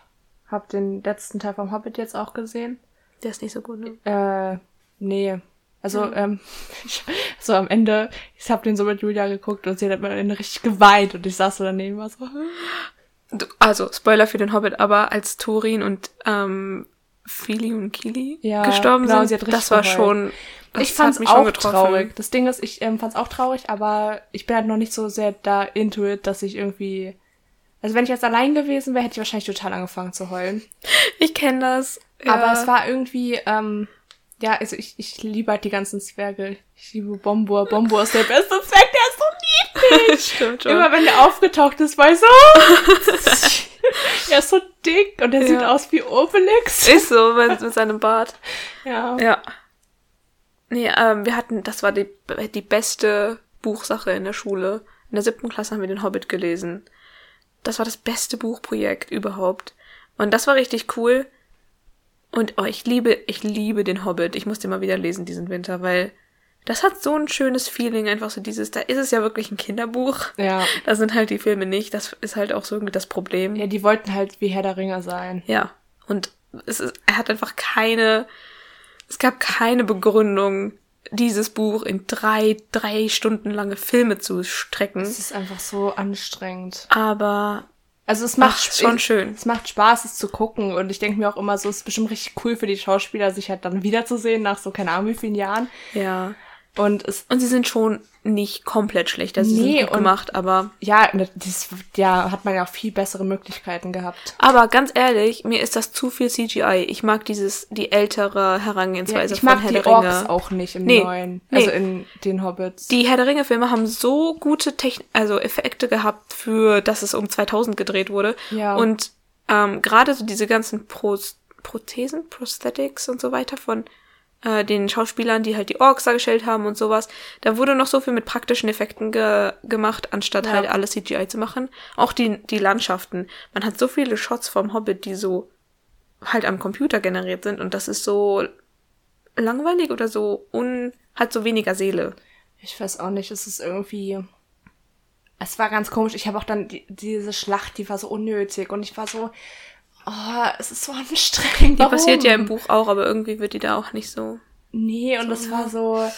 Hab den letzten Teil vom Hobbit jetzt auch gesehen. Der ist nicht so gut, ne? Äh, nee. Also, ähm, ich, so am Ende, ich hab den so mit Julia geguckt und sie hat am Ende richtig geweint und ich saß so daneben war so, also, Spoiler für den Hobbit, aber als Thorin und ähm, Fili und Kili Ja, gestorben genau, sind. das war schon. Das ich fand's mich auch getroffen. traurig. Das Ding ist, ich ähm, fand's auch traurig, aber ich bin halt noch nicht so sehr da into it, dass ich irgendwie. Also wenn ich jetzt allein gewesen wäre, hätte ich wahrscheinlich total angefangen zu heulen. Ich kenne das. Ja. Aber es war irgendwie, ähm, ja, also ich, ich liebe halt die ganzen Zwerge. Ich liebe Bombur. Bombur ist der beste Zwerg, der ist niedlich. Stimmt schon. Immer wenn der aufgetaucht ist, war ich so, er ist so dick und er sieht Ja. aus wie Obelix. Ist so mit, mit seinem Bart. Ja. Ja. Nee, ähm, wir hatten, das war die, die beste Buchsache in der Schule. In der siebten Klasse haben wir den Hobbit gelesen. Das war das beste Buchprojekt überhaupt. Und das war richtig cool. Und oh, ich liebe, ich liebe den Hobbit. Ich muss den mal wieder lesen diesen Winter, weil das hat so ein schönes Feeling, einfach so dieses, da ist es ja wirklich ein Kinderbuch. Ja. Da sind halt die Filme nicht. Das ist halt auch so irgendwie das Problem. Ja, die wollten halt wie Herr der Ringe sein. Ja. Und es ist, er hat einfach keine, es gab keine Begründung, dieses Buch in drei, drei Stunden lange Filme zu strecken. Es ist einfach so anstrengend. Aber Also es macht Ach, schon schön. Es macht Spaß, es zu gucken. Und ich denke mir auch immer so, es ist bestimmt richtig cool für die Schauspieler, sich halt dann wiederzusehen nach so keine Ahnung wie vielen Jahren. ja. Und es, Und sie sind schon nicht komplett schlecht. Also sie Nee, sind gut gemacht, aber. ja, ne, das, ja, hat man ja auch viel bessere Möglichkeiten gehabt. Aber ganz ehrlich, mir ist das zu viel CGI. Ich mag dieses, die ältere Ja, Herangehensweise ich mag von Herr die der Ringe. Orks auch nicht im Nee, neuen. nee. Also in den Hobbits. Die Herr der Ringe Filme haben so gute Techn also Effekte gehabt für, dass es um 2000 gedreht wurde. Ja. Und ähm, gerade so diese ganzen Pros Prothesen, Prosthetics und so weiter von äh, den Schauspielern, die halt die Orks dargestellt haben und sowas, da wurde noch so viel mit praktischen Effekten ge gemacht, anstatt Ja. halt alles CGI zu machen. Auch die, die Landschaften. Man hat so viele Shots vom Hobbit, die so halt am Computer generiert sind und das ist so langweilig oder so un hat so weniger Seele. Ich weiß auch nicht, es ist irgendwie. Es war ganz komisch. Ich habe auch dann die, diese Schlacht, die war so unnötig und ich war so, oh, es ist so anstrengend. Die Warum? passiert ja im Buch auch, aber irgendwie wird die da auch nicht so. Nee, und es war so,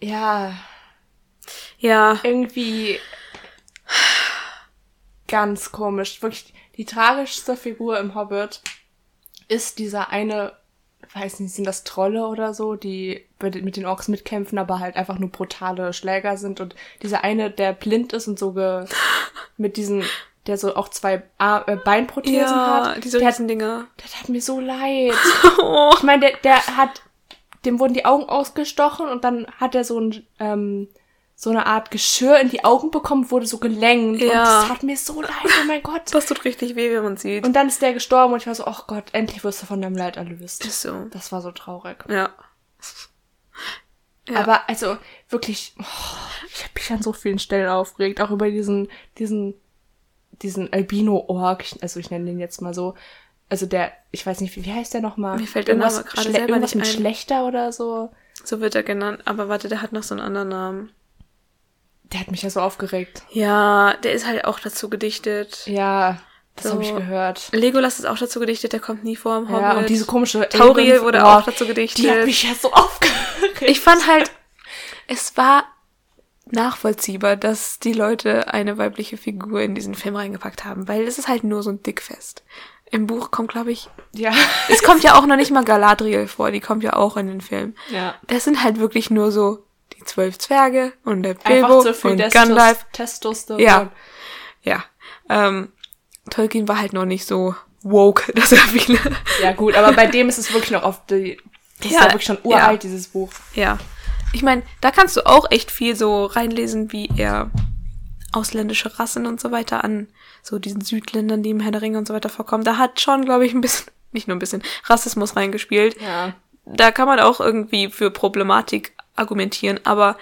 ja, Ja, irgendwie ganz komisch. Wirklich, die tragischste Figur im Hobbit ist dieser eine, weiß nicht, sind das Trolle oder so, die mit den Orks mitkämpfen, aber halt einfach nur brutale Schläger sind. Und dieser eine, der blind ist und so ge, mit diesen, der so auch zwei Ar äh, Beinprothesen ja, hat, diese der, hat, Riesendinger. der tat mir so leid. Oh. Ich meine, der, der hat, dem wurden die Augen ausgestochen und dann hat er so ein, ähm, so eine Art Geschirr in die Augen bekommen, wurde so gelenkt. Und Ja. das tat mir so leid, oh mein Gott. Das tut richtig weh, wenn man sieht. Und dann ist der gestorben und ich war so, ach Gott, endlich wirst du von deinem Leid erlöst. ist so. Das war so traurig. Ja. Ja. Aber also wirklich, oh, ich habe mich an so vielen Stellen aufgeregt, auch über diesen, diesen, diesen Albino-Ork, ich- also ich nenne den jetzt mal so. Also der, ich weiß nicht, wie, wie heißt der nochmal? Mir fällt der Name gerade selber irgendwas nicht mit ein. Schlechter oder so. So wird er genannt. Aber warte, der hat noch so einen anderen Namen. Der hat mich ja so aufgeregt. Ja, der ist halt auch dazu gedichtet. Ja, das So. habe ich gehört. Legolas ist auch dazu gedichtet, der kommt nie vor im Hobbit. Ja, und diese komische Tauriel wurde auch dazu gedichtet. Die hat mich ja so aufgeregt. Ich fand halt, es war nachvollziehbar, dass die Leute eine weibliche Figur in diesen Film reingepackt haben, weil es ist halt nur so ein Dickfest. Im Buch kommt, glaube ich, ja. es kommt ja auch noch nicht mal Galadriel vor, die kommt ja auch in den Film. Ja. Das sind halt wirklich nur so die zwölf Zwerge und der Bilbo viel und Testos Gandalf. Testosteron. Ja. Ja. Ähm, Tolkien war halt noch nicht so woke, dass er viele. Ja, gut, aber bei dem ist es wirklich noch auf die. Das ist Ja, ja wirklich schon uralt, ja. dieses Buch. ja. Ich meine, da kannst du auch echt viel so reinlesen, wie er ausländische Rassen und so weiter an so diesen Südländern, die im Herr der Ringe und so weiter vorkommen. Da hat schon, glaube ich, ein bisschen, nicht nur ein bisschen, Rassismus reingespielt. Ja. Da kann man auch irgendwie für Problematik argumentieren, aber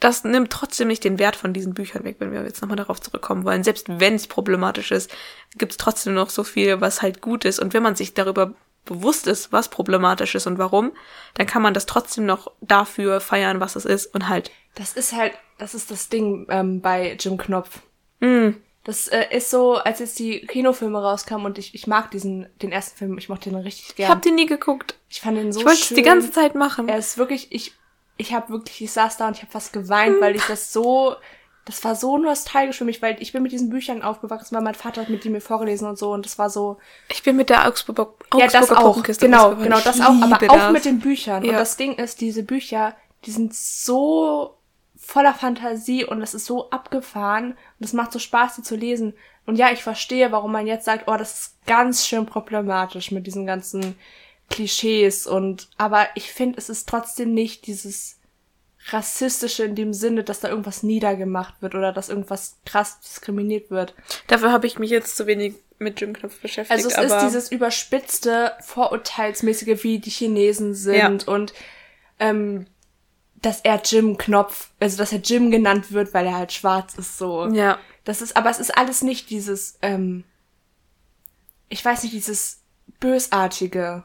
das nimmt trotzdem nicht den Wert von diesen Büchern weg, wenn wir jetzt nochmal darauf zurückkommen wollen. Selbst wenn es problematisch ist, gibt es trotzdem noch so viel, was halt gut ist. Und wenn man sich darüber bewusst ist, was problematisch ist und warum, dann kann man das trotzdem noch dafür feiern, was es ist und halt. Das ist halt, das ist das Ding ähm, bei Jim Knopf. Mm, Das äh, ist so, als jetzt die Kinofilme rauskamen und ich, ich mag diesen, den ersten Film, ich mochte den richtig ich gern. habe den nie geguckt. ich fand den so ich wollte es schön. die ganze Zeit machen. Er ist wirklich, ich, ich habe wirklich, ich saß da und ich habe fast geweint, weil ich das so, das war so nostalgisch für mich, weil ich bin mit diesen Büchern aufgewachsen, weil mein Vater hat mit die mir vorgelesen und so und das war so. Ich bin mit der Augsburger, Augsburger Ja, das auch. Genau, genau, das auch, aber liebe auch das. mit den Büchern. Und Ja. das Ding ist, diese Bücher, die sind so voller Fantasie und das ist so abgefahren und es macht so Spaß, die zu lesen. Und ja, ich verstehe, warum man jetzt sagt, oh, das ist ganz schön problematisch mit diesen ganzen Klischees und, aber ich finde, es ist trotzdem nicht dieses rassistische in dem Sinne, dass da irgendwas niedergemacht wird oder dass irgendwas krass diskriminiert wird. Dafür habe ich mich jetzt zu wenig mit Jim Knopf beschäftigt. Also es aber ist dieses überspitzte, vorurteilsmäßige, wie die Chinesen sind und ähm, dass er Jim Knopf, also dass er Jim genannt wird, weil er halt schwarz ist, so. Ja. Das ist, aber es ist alles nicht dieses, ähm, ich weiß nicht, dieses bösartige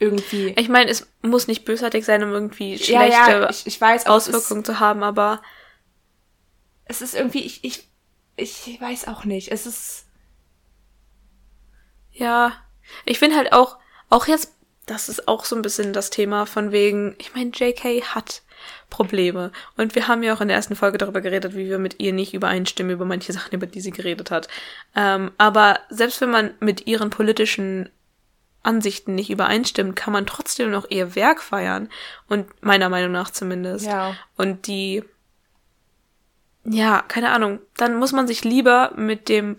irgendwie. Ich meine, es muss nicht bösartig sein, um irgendwie schlechte ja, ja, ich, ich weiß, ist- Auswirkungen zu haben, aber Es ist irgendwie, ich, ich, ich weiß auch nicht. Es ist, ja. Ich finde halt auch, auch jetzt, das ist auch so ein bisschen das Thema von wegen, ich meine, JK hat Probleme. Und wir haben ja auch in der ersten Folge darüber geredet, wie wir mit ihr nicht übereinstimmen über manche Sachen, über die sie geredet hat. Ähm, aber selbst wenn man mit ihren politischen Ansichten nicht übereinstimmt, kann man trotzdem noch ihr Werk feiern. Und meiner Meinung nach zumindest. Ja. Und die, ja, keine Ahnung, dann muss man sich lieber mit dem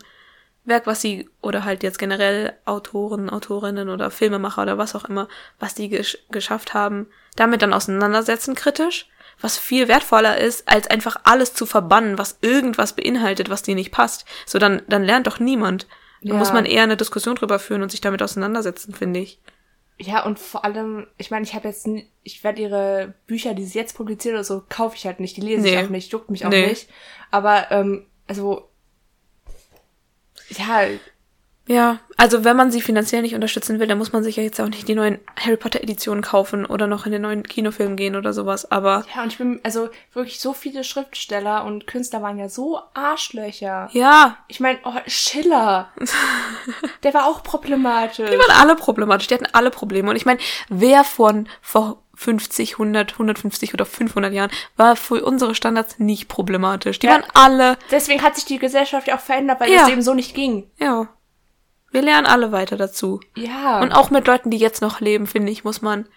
Werk, was sie, oder halt jetzt generell Autoren, Autorinnen oder Filmemacher oder was auch immer, was die gesch geschafft haben, damit dann auseinandersetzen kritisch, was viel wertvoller ist, als einfach alles zu verbannen, was irgendwas beinhaltet, was dir nicht passt. So, dann, dann lernt doch niemand. Da Ja. muss man eher eine Diskussion drüber führen und sich damit auseinandersetzen, finde ich. ja, und vor allem, ich meine, ich habe jetzt, ich werde ihre Bücher, die sie jetzt publiziert oder so, kaufe ich halt nicht. Die lese Nee. ich auch nicht, juckt mich auch Nee. nicht. Aber, ähm, also, ja, Ja, also wenn man sie finanziell nicht unterstützen will, dann muss man sich ja jetzt auch nicht die neuen Harry Potter Editionen kaufen oder noch in den neuen Kinofilm gehen oder sowas, aber ja, und ich bin, also wirklich so viele Schriftsteller und Künstler waren ja so Arschlöcher. ja, Ich meine, oh, Schiller, der war auch problematisch. die waren alle problematisch, die hatten alle Probleme und ich meine, wer von vor 50, 100, 150 oder 500 Jahren war für unsere Standards nicht problematisch. Die Ja. waren alle, Deswegen hat sich die Gesellschaft ja auch verändert, weil Ja. es eben so nicht ging. ja, wir lernen alle weiter dazu. Ja. Und auch mit Leuten, die jetzt noch leben, finde ich, muss man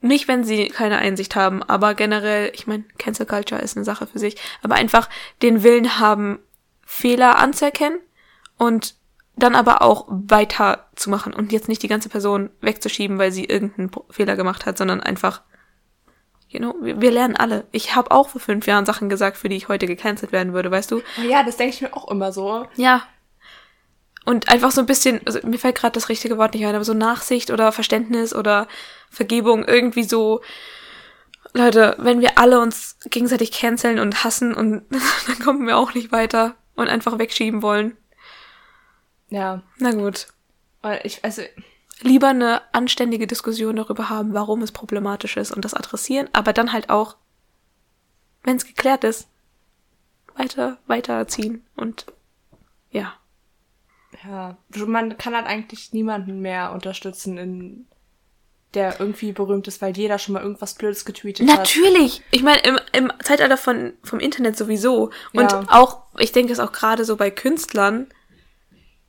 nicht, wenn sie keine Einsicht haben, aber generell, ich meine, Cancel Culture ist eine Sache für sich, aber einfach den Willen haben, Fehler anzuerkennen und dann aber auch weiterzumachen und jetzt nicht die ganze Person wegzuschieben, weil sie irgendeinen Fehler gemacht hat, sondern einfach, you know, wir, wir lernen alle. Ich habe auch vor fünf Jahren Sachen gesagt, für die ich heute gecancelt werden würde, weißt du? ja, das denke ich mir auch immer so. Ja. Und einfach so ein bisschen, also mir fällt gerade das richtige Wort nicht ein, aber so Nachsicht oder Verständnis oder Vergebung, irgendwie so, Leute, wenn wir alle uns gegenseitig canceln und hassen und dann kommen wir auch nicht weiter und einfach wegschieben wollen. Ja. Na gut. Ich, also, Lieber eine anständige Diskussion darüber haben, warum es problematisch ist und das adressieren, aber dann halt auch, wenn es geklärt ist, weiter, weiterziehen und ja. Ja, man kann halt eigentlich niemanden mehr unterstützen, in, der irgendwie berühmt ist, weil jeder schon mal irgendwas Blödes getweetet hat. Natürlich. Ich meine, im, im Zeitalter von, vom Internet sowieso. Und Ja. auch, ich denke es auch gerade so bei Künstlern,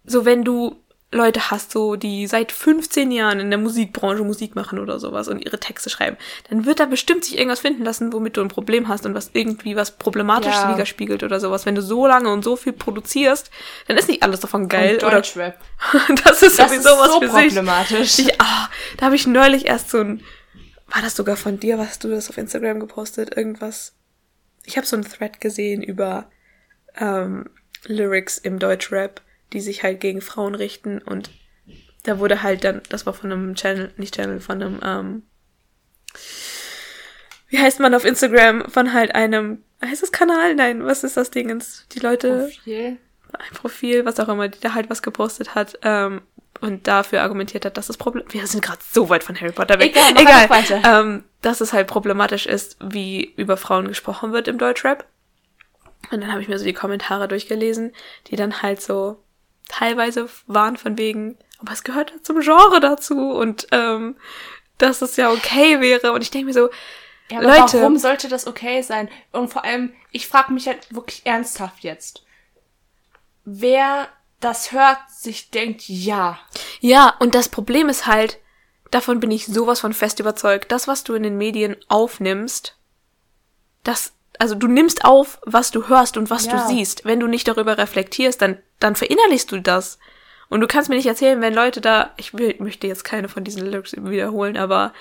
so wenn du Leute hast, so die seit 15 Jahren in der Musikbranche Musik machen oder sowas und ihre Texte schreiben, dann wird da bestimmt sich irgendwas finden lassen, womit du ein Problem hast und was irgendwie was Problematisches Ja. widerspiegelt oder sowas. Wenn du so lange und so viel produzierst, dann ist nicht alles davon geil. Und Oder Deutschrap. das ist Das sowieso ist was so für sich. problematisch. Ich, ah, da habe ich neulich erst so ein, war das sogar von dir, was du das auf Instagram gepostet, irgendwas. Ich habe so einen Thread gesehen über ähm, Lyrics im Deutschrap, die sich halt gegen Frauen richten und da wurde halt dann, das war von einem Channel, nicht Channel, von einem, ähm, wie heißt man auf Instagram, von halt einem, heißt das Kanal? Nein, was ist das Dingens? Die Leute Profil. ein Profil, was auch immer, die da halt was gepostet hat ähm, und dafür argumentiert hat, dass das Problem. Wir sind gerade so weit von Harry Potter weg. Egal, Egal. weiter. Ähm, dass es halt problematisch ist, wie über Frauen gesprochen wird im Deutschrap. Und dann habe ich mir so die Kommentare durchgelesen, die dann halt so teilweise waren von wegen, aber es gehört ja zum Genre dazu und ähm, dass es ja okay wäre. Und ich denke mir so, Ja, Leute. warum sollte das okay sein? Und vor allem, ich frage mich halt wirklich ernsthaft jetzt. Wer das hört, sich denkt, ja. Ja, und das Problem ist halt, davon bin ich sowas von fest überzeugt, das, was du in den Medien aufnimmst, das, also du nimmst auf, was du hörst und was Ja. du siehst. Wenn du nicht darüber reflektierst, dann, dann verinnerlichst du das. Und du kannst mir nicht erzählen, wenn Leute da, ich will, möchte jetzt keine von diesen Lyrics wiederholen, aber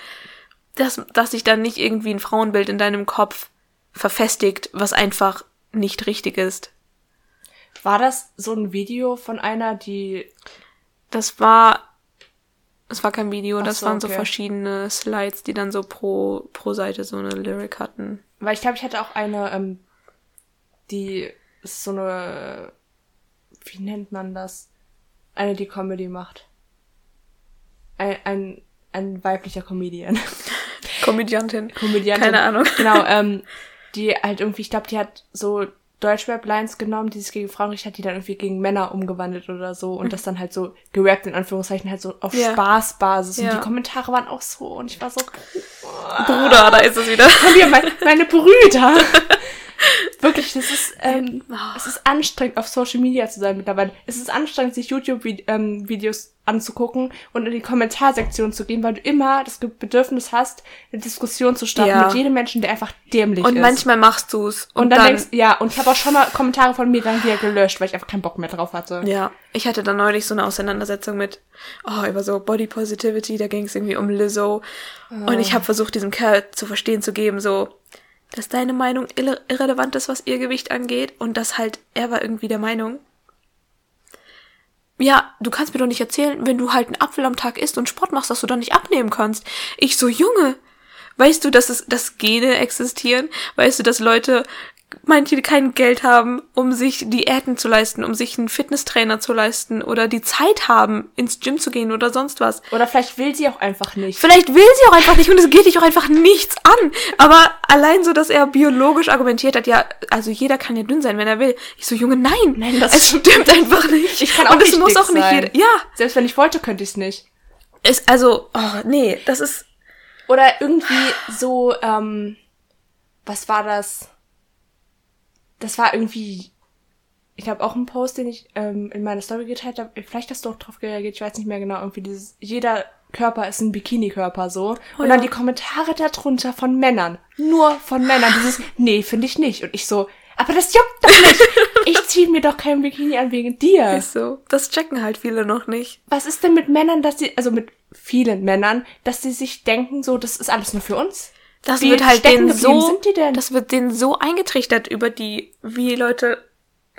dass, dass sich dann nicht irgendwie ein Frauenbild in deinem Kopf verfestigt, was einfach nicht richtig ist. War das so ein Video von einer, die Das war, das war kein Video, das so, waren so okay. verschiedene Slides, die dann so pro, pro Seite so eine Lyric hatten. Weil ich glaube, ich hatte auch eine, ähm, die ist so eine, wie nennt man das? Eine, die Comedy macht. Ein, ein, ein weiblicher Comedian. Komödiantin. Komödiantin. Keine Ahnung. Genau, ähm, die halt irgendwie, ich glaube, die hat so Deutschrap-Lines genommen, die sich gegen Frauen richtet hat, die dann irgendwie gegen Männer umgewandelt oder so und das dann halt so gerappt, in Anführungszeichen, halt so auf Ja. Spaßbasis. Und Ja. die Kommentare waren auch so und ich war so, Bruder, da ist es wieder. Komm hier, mein, meine Brüder. Wirklich, das ist, ähm, es ist anstrengend, auf Social Media zu sein mittlerweile. Es ist anstrengend, sich YouTube-Videos anzugucken und in die Kommentarsektion zu gehen, weil du immer das Bedürfnis hast, eine Diskussion zu starten Ja. mit jedem Menschen, der einfach dämlich Und ist. manchmal machst du's. und dann, denkst ja, und ich habe auch schon mal Kommentare von mir dann wieder gelöscht, weil ich einfach keinen Bock mehr drauf hatte. Ja, ich hatte dann neulich so eine Auseinandersetzung mit, oh, über so Body Positivity, da ging es irgendwie um Lizzo. Und ich habe versucht, diesem Kerl zu verstehen zu geben, so, dass deine Meinung irre irrelevant ist, was ihr Gewicht angeht. Und dass halt, er war irgendwie der Meinung, ja, du kannst mir doch nicht erzählen, wenn du halt einen Apfel am Tag isst und Sport machst, dass du dann nicht abnehmen kannst. Ich so, Junge, weißt du, dass es, dass Gene existieren? Weißt du, dass Leute, manche kein Geld haben, um sich Diäten zu leisten, um sich einen Fitnesstrainer zu leisten oder die Zeit haben, ins Gym zu gehen oder sonst was. Oder vielleicht will sie auch einfach nicht. Vielleicht will sie auch einfach nicht und es geht dich auch einfach nichts an. Aber allein so, dass er biologisch argumentiert hat, ja, also jeder kann ja dünn sein, wenn er will. Ich so, Junge, nein, Nein, das es stimmt einfach nicht. Ich kann auch und es nicht muss dick auch nicht jeder. Ja, Selbst wenn ich wollte, könnte ich es nicht. es, also, oh, nee, das ist, Oder irgendwie so, ähm, was war das? Das war irgendwie, ich glaube auch ein Post, den ich ähm, in meine Story geteilt habe. Vielleicht hast du auch drauf reagiert, ich weiß nicht mehr genau. Irgendwie dieses, jeder Körper ist ein Bikini-Körper so. und Oh ja. dann die Kommentare darunter von Männern. Nur von Männern. Dieses, nee, finde ich nicht. Und ich so, aber das juckt doch nicht. Ich zieh mir doch kein Bikini an wegen dir. ist so. Das checken halt viele noch nicht. Was ist denn mit Männern, dass sie, also mit vielen Männern, dass sie sich denken, so, das ist alles nur für uns? Das wird halt denen so, das wird denen so eingetrichtert über die, wie Leute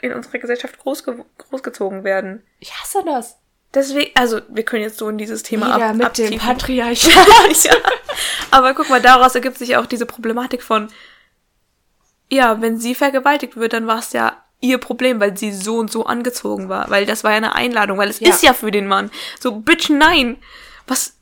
in unserer Gesellschaft großge großgezogen werden. Ich hasse das. Deswegen, also wir können jetzt so in dieses Thema Wieder ab, mit abtiefen. dem Patriarchat. ja. Aber guck mal, daraus ergibt sich auch diese Problematik von, ja, wenn sie vergewaltigt wird, dann war es ja ihr Problem, weil sie so und so angezogen war. Weil das war ja eine Einladung, weil es Ja. ist ja für den Mann. So, bitch, nein. Was?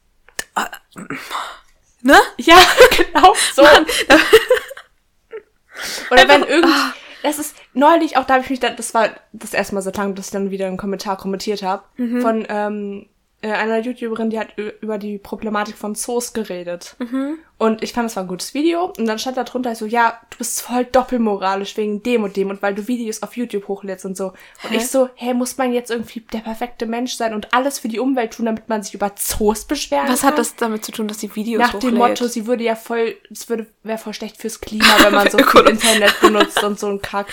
Ne? ja, genau so. Mann, da- Oder wenn irgend, ah. das ist neulich auch, da habe ich mich dann, das war das erste Mal seit langem, dass ich dann wieder einen Kommentar kommentiert habe, Mhm. von ähm, äh, einer YouTuberin, die hat über die Problematik von Zoos geredet. Mhm. Und ich fand, das war ein gutes Video. Und dann stand da drunter so, ja, du bist voll doppelmoralisch wegen dem und dem und weil du Videos auf YouTube hochlädst und so. Und Hä? ich so, hä, muss man jetzt irgendwie der perfekte Mensch sein und alles für die Umwelt tun, damit man sich über Zoos beschweren Was kann? hat das damit zu tun, dass sie Videos Nach dem hochlädt? Motto, sie würde ja voll, es würde, wäre voll schlecht fürs Klima, wenn man so viel. Internet benutzt und so ein Kack.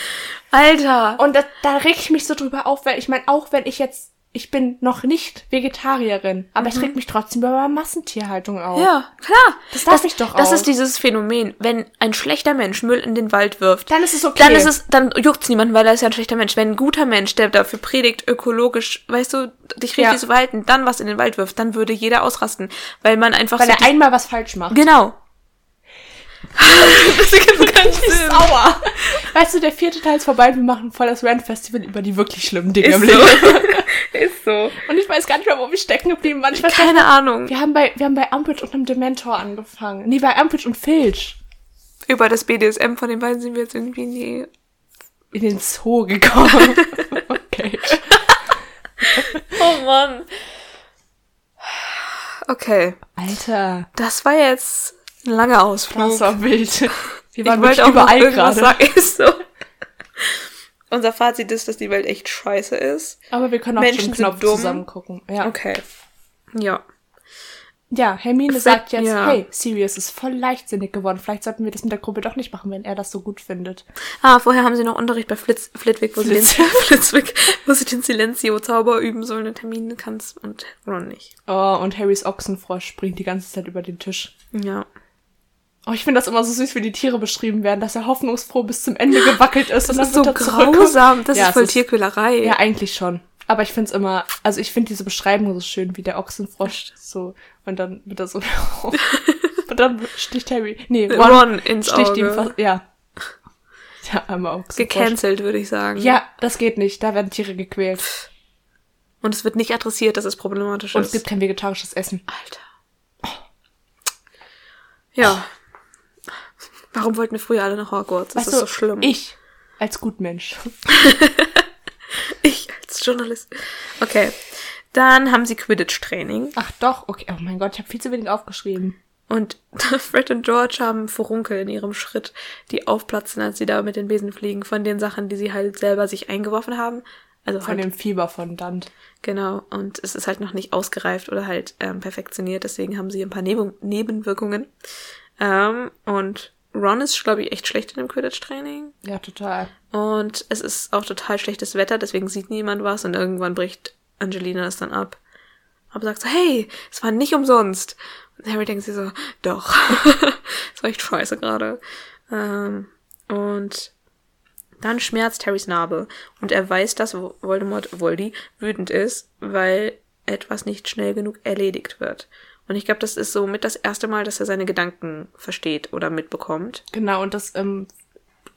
Alter! Und da, da reg ich mich so drüber auf, weil ich meine, auch wenn ich jetzt, ich bin noch nicht Vegetarierin, aber ich reg mich trotzdem über Massentierhaltung auf. Mhm. Ja, klar. Das darf ich doch Das auch. ist dieses Phänomen, wenn ein schlechter Mensch Müll in den Wald wirft, Dann ist es okay. dann ist es, dann juckt's niemanden, weil er ist ja ein schlechter Mensch. Wenn ein guter Mensch, der dafür predigt, ökologisch, weißt du, dich richtig Ja. zu verhalten, dann was in den Wald wirft, dann würde jeder ausrasten, weil man einfach Weil so er einmal was falsch macht. genau. Das ergibt keinen Sinn. Sauer. Weißt du, der vierte Teil ist vorbei und wir machen voll das Rand-Festival über die wirklich schlimmen Dinge Ist im so. Leben. ist so. Und ich weiß gar nicht mehr, wo wir stecken geblieben waren. Ich weiß Keine Ahnung. Wir haben bei, wir haben bei Umbridge und einem Dementor angefangen. Nee, bei Umbridge und Filch. Über das BDSM von den beiden sind wir jetzt irgendwie nie. In den Zoo gekommen. okay. Oh Mann. Okay. Alter. Das war jetzt Ein langer Ausflug. Das war wild. Wir Ich waren wollte wirklich überall gerade. Ist so. Unser Fazit ist, dass die Welt echt scheiße ist. Aber wir können auch Menschen schon sind Knopf dumm. zusammen gucken. Ja. Okay. Ja. Ja, Hermine Fred- sagt jetzt, ja. hey, Sirius ist voll leichtsinnig geworden. Vielleicht sollten wir das mit der Gruppe doch nicht machen, wenn er das so gut findet. Ah, vorher haben sie noch Unterricht bei Flitz, Flitwick, wo sie den, Flitz. Flitwick, wo sie den Silenzio-Zauber üben sollen und Termine kannst und Ron nicht. Oh, und Harrys Ochsenfrosch springt die ganze Zeit über den Tisch. Ja. Oh, ich finde das immer so süß, wie die Tiere beschrieben werden, dass er hoffnungsfroh bis zum Ende gewackelt ist. Das und ist so grausam. Das Ja, ist voll es ist- Tierquälerei. Ja, eigentlich schon. Aber ich finde es immer, also ich finde diese Beschreibung so schön, wie der Ochsenfrosch so, und dann wird er so, und dann sticht Harry, nee, Ron, Ron ins sticht ihm Auge. fast, ja. Der arme Ochsenfrosch. Gecancelt, würde ich sagen. Ja, das geht nicht, da werden Tiere gequält. Und es wird nicht adressiert, dass es problematisch Und es ist. gibt kein vegetarisches Essen. Alter. Ja. Warum wollten wir früher alle nach Hogwarts? Das Weißt ist du, so schlimm. Ich, als Gutmensch. Ich als Journalist. Okay. Dann haben sie Quidditch-Training. Ach doch, okay. Oh mein Gott, ich habe viel zu wenig aufgeschrieben. Und Fred und George haben Furunkel in ihrem Schritt, die aufplatzen, als sie da mit den Besen fliegen, von den Sachen, die sie halt selber sich eingeworfen haben. Also Von halt, dem Fieber von Dant. genau. Und es ist halt noch nicht ausgereift oder halt ähm, perfektioniert, deswegen haben sie ein paar Neben Nebenwirkungen. Ähm, und Ron ist, glaube ich, echt schlecht in dem Quidditch-Training. Ja, total. Und es ist auch total schlechtes Wetter, deswegen sieht niemand was und irgendwann bricht Angelina das dann ab. Aber sagt so, hey, es war nicht umsonst. Und Harry denkt sich so, doch. Es war echt scheiße gerade. Ähm, und dann schmerzt Harrys Narbe und er weiß, dass Voldemort, Voldy, wütend ist, weil etwas nicht schnell genug erledigt wird. Und ich glaube, das ist so mit das erste Mal, dass er seine Gedanken versteht oder mitbekommt. Genau, und das ähm,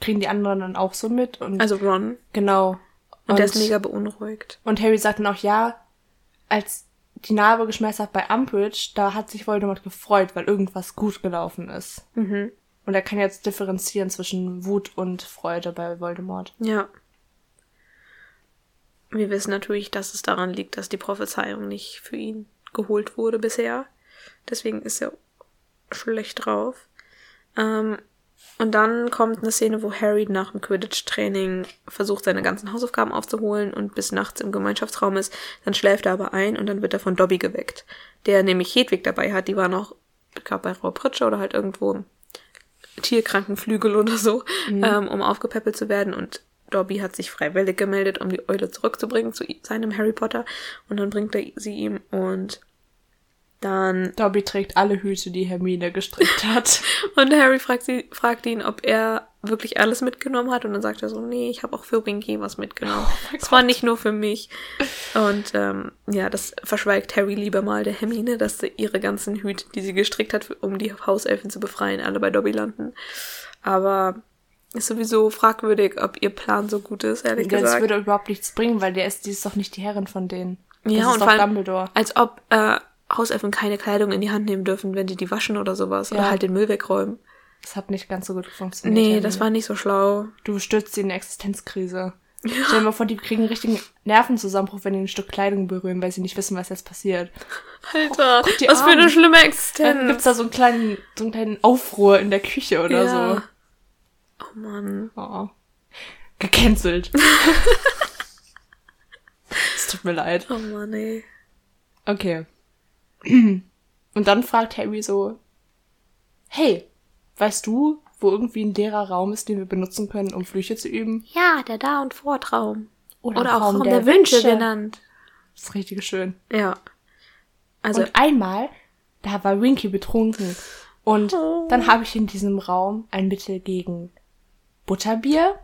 kriegen die anderen dann auch so mit. Und Also Ron. genau. Und, der ist mega beunruhigt. Und Harry sagt dann auch, ja, als die Narbe geschmerzt hat bei Umbridge, da hat sich Voldemort gefreut, weil irgendwas gut gelaufen ist. Mhm. Und er kann jetzt differenzieren zwischen Wut und Freude bei Voldemort. Ja. Wir wissen natürlich, dass es daran liegt, dass die Prophezeiung nicht für ihn geholt wurde bisher. Deswegen ist er schlecht drauf. Ähm, und dann kommt eine Szene, wo Harry nach dem Quidditch-Training versucht, seine ganzen Hausaufgaben aufzuholen und bis nachts im Gemeinschaftsraum ist. Dann schläft er aber ein und dann wird er von Dobby geweckt, der nämlich Hedwig dabei hat. Die war noch, ich glaube, bei Frau Pritsche oder halt irgendwo im Tierkrankenflügel oder so, ähm, um aufgepäppelt zu werden. Und Dobby hat sich freiwillig gemeldet, um die Eule zurückzubringen zu seinem Harry Potter. Und dann bringt er sie ihm und dann Dobby trägt alle Hüte, die Hermine gestrickt hat. Und Harry fragt, sie, fragt ihn, ob er wirklich alles mitgenommen hat. Und dann sagt er so, nee, ich habe auch für Winky was mitgenommen. Es war nicht nur für mich. Und ähm, ja, das verschweigt Harry lieber mal der Hermine, dass sie ihre ganzen Hüte, die sie gestrickt hat, um die Hauselfen zu befreien, alle bei Dobby landen. Aber ist sowieso fragwürdig, ob ihr Plan so gut ist, ehrlich Das gesagt. würde überhaupt nichts bringen, weil der ist, die ist doch nicht die Herrin von denen. Das Ja, und vor allem- Dumbledore. Als ob äh, Hauselfen keine Kleidung in die Hand nehmen dürfen, wenn sie die waschen oder sowas. Oder Ja. halt den Müll wegräumen. Das hat nicht ganz so gut funktioniert. Nee, das war nicht so schlau. Du stürzt sie in eine Existenzkrise. Stell dir mal vor, die kriegen einen richtigen Nervenzusammenbruch, wenn die ein Stück Kleidung berühren, weil sie nicht wissen, was jetzt passiert. Alter, guck die was für eine Arme. schlimme Dann Existenz. gibt's da so einen kleinen, so einen kleinen Aufruhr in der Küche oder ja. Oh Mann. so. Oh. Gecancelt. es tut mir leid. Oh Mann, ey. Okay. Und dann fragt Harry so, hey, weißt du, wo irgendwie ein leerer Raum ist, den wir benutzen können, um Flüche zu üben? Ja, der Da- und Vortraum. Oder Oder, auch Raum der der, Wünsche, genannt. Das ist richtig schön. Ja. Also, und einmal, da war Winky betrunken. Und dann habe ich in diesem Raum ein Mittel gegen Butterbier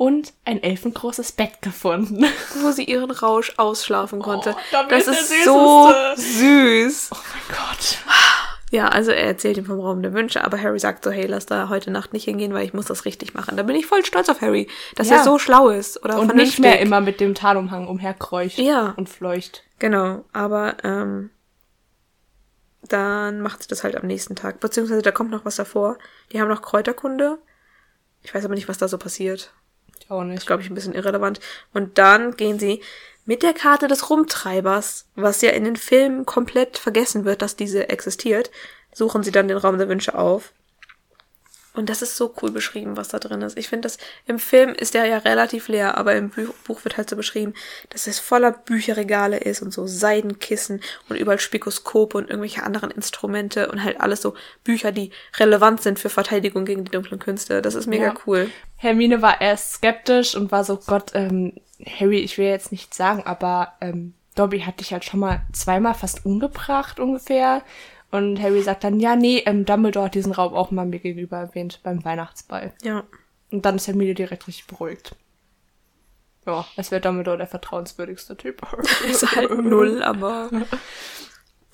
und ein elfengroßes Bett gefunden. wo sie ihren Rausch ausschlafen konnte. Dobby das ist so süß. Oh mein Gott. Ja, also er erzählt ihm vom Raum der Wünsche, aber Harry sagt so, hey, lass da heute Nacht nicht hingehen, weil ich muss das richtig machen. Da bin ich voll stolz auf Harry, dass Ja. er so schlau ist oder Und vernünftig. nicht mehr immer mit dem Tarnumhang umherkreucht Ja. und fleucht. Genau, aber ähm, dann macht sie das halt am nächsten Tag. Beziehungsweise da kommt noch was davor. Die haben noch Kräuterkunde. Ich weiß aber nicht, was da so passiert. Auch nicht. glaube ich, ein bisschen irrelevant. Und dann gehen sie mit der Karte des Rumtreibers, was ja in den Filmen komplett vergessen wird, dass diese existiert, suchen sie dann den Raum der Wünsche auf. Und das ist so cool beschrieben, was da drin ist. Ich finde, das im Film ist der ja relativ leer, aber im Buch, Buch wird halt so beschrieben, dass es voller Bücherregale ist und so Seidenkissen und überall Spikoskope und irgendwelche anderen Instrumente und halt alles so Bücher, die relevant sind für Verteidigung gegen die dunklen Künste. Das ist mega Ja. cool. Hermine war erst skeptisch und war so, Gott, ähm, Harry, ich will jetzt nichts sagen, aber ähm, Dobby hat dich halt schon mal zweimal fast umgebracht ungefähr. Und Harry sagt dann, ja, nee, ähm, Dumbledore hat diesen Raum auch mal mir gegenüber erwähnt beim Weihnachtsball. Ja. Und dann ist Hermine direkt richtig beruhigt. Ja, es wäre Dumbledore der vertrauenswürdigste Typ. Ist halt null, aber.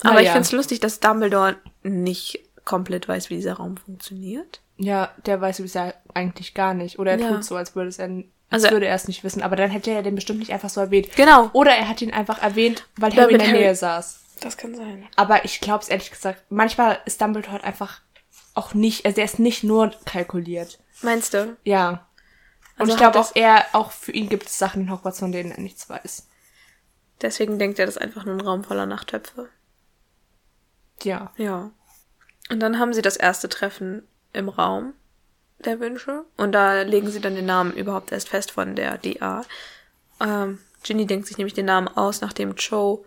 Aber Naja. ich find's lustig, dass Dumbledore nicht komplett weiß, wie dieser Raum funktioniert. Ja, der weiß es ja eigentlich gar nicht. Oder er Ja. tut so, als würde es er, als Also- würde er es nicht wissen. Aber dann hätte er den bestimmt nicht einfach so erwähnt. Genau. Oder er hat ihn einfach erwähnt, weil Harry in der Harry- Nähe saß. Das kann sein. Aber ich glaube es ehrlich gesagt, manchmal ist Dumbledore einfach auch nicht, also er ist nicht nur kalkuliert. Meinst du? Ja. Und Also ich glaube auch er, auch für ihn gibt es Sachen in Hogwarts, von denen er nichts weiß. Deswegen denkt er, das ist einfach nur ein Raum voller Nachttöpfe. Ja. Ja. Und dann haben sie das erste Treffen im Raum der Wünsche. Und da legen sie dann den Namen überhaupt erst fest von der DA. Ähm, Ginny denkt sich nämlich den Namen aus, nachdem Joe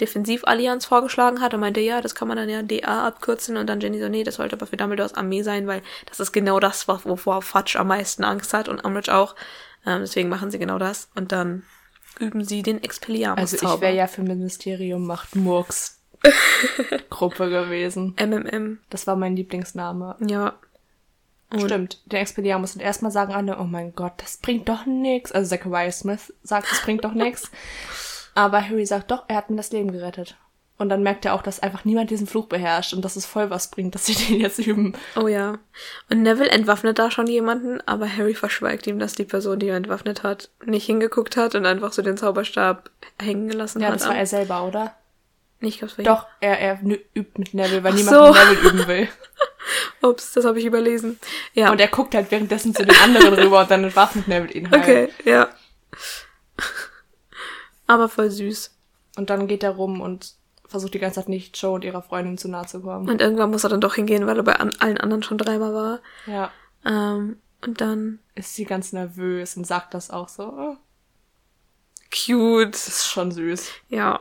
Defensivallianz vorgeschlagen hat und meinte, ja, das kann man dann ja DA abkürzen. Und dann Ginny so, nee, das sollte aber für Dumbledores Armee sein, weil das ist genau das, wo- wovor Fudge am meisten Angst hat und Umbridge auch. Ähm, deswegen machen sie genau das. Und dann üben sie den Expelliarmus. Also ich wäre ja für Ministerium macht Murks Gruppe gewesen. MMM. Das war mein Lieblingsname. Ja. Und Stimmt, der Expelliarmus. Und erstmal sagen alle, oh mein Gott, das bringt doch nix. Also Zachariah Smith sagt, das bringt doch nix. Aber Harry sagt doch, er hat mir das Leben gerettet. Und dann merkt er auch, dass einfach niemand diesen Fluch beherrscht und dass es voll was bringt, dass sie den jetzt üben. Oh ja. Und Neville entwaffnet da schon jemanden, aber Harry verschweigt ihm, dass die Person, die er entwaffnet hat, nicht hingeguckt hat und einfach so den Zauberstab hängen gelassen Ja, hat. das war er selber, oder? Ich glaub's war Doch, er, er übt mit Neville, weil Ach niemand so. mit Neville üben will. Ups, das habe ich überlesen. Ja. Und er guckt halt währenddessen zu den anderen rüber und dann entwaffnet Neville ihn halt. okay, ja. Aber voll süß. Und dann geht er rum und versucht die ganze Zeit nicht Joe und ihrer Freundin zu nahe zu kommen. Und irgendwann muss er dann doch hingehen, weil er bei an allen anderen schon dreimal war. Ja. Ähm, und dann Ist sie ganz nervös und sagt das auch so. Oh, cute. das ist schon süß. Ja.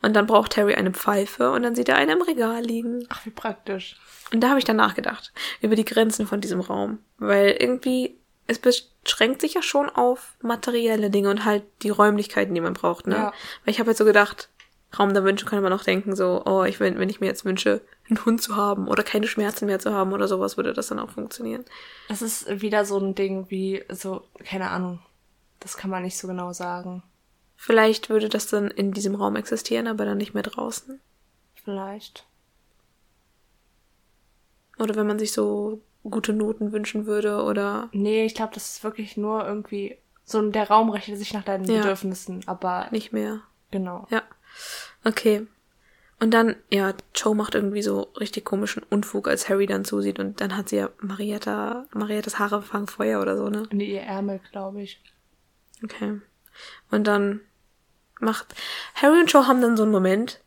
Und dann braucht Harry eine Pfeife und dann sieht er eine im Regal liegen. Ach, wie praktisch. Und da habe ich dann nachgedacht über die Grenzen von diesem Raum. Weil irgendwie, es beschränkt sich ja schon auf materielle Dinge und halt die Räumlichkeiten, die man braucht, ne? Ja. Weil ich habe jetzt so gedacht, Raum der Wünsche könnte man auch denken, so, oh, ich will, wenn ich mir jetzt wünsche, einen Hund zu haben oder keine Schmerzen mehr zu haben oder sowas, würde das dann auch funktionieren. Das ist wieder so ein Ding wie, so, keine Ahnung. Das kann man nicht so genau sagen. Vielleicht würde das dann in diesem Raum existieren, aber dann nicht mehr draußen. Vielleicht. Oder wenn man sich so gute Noten wünschen würde oder Nee, ich glaube, das ist wirklich nur irgendwie so der Raum richtet sich nach deinen Ja. Bedürfnissen, aber nicht mehr. genau. Ja. Okay. Und dann, ja, Joe macht irgendwie so richtig komischen Unfug, als Harry dann zusieht und dann hat sie ja Marietta, Mariettas Haare fangen Feuer oder so, ne? In ihr Ärmel, glaube ich. Okay. Und dann macht Harry und Joe haben dann so einen Moment,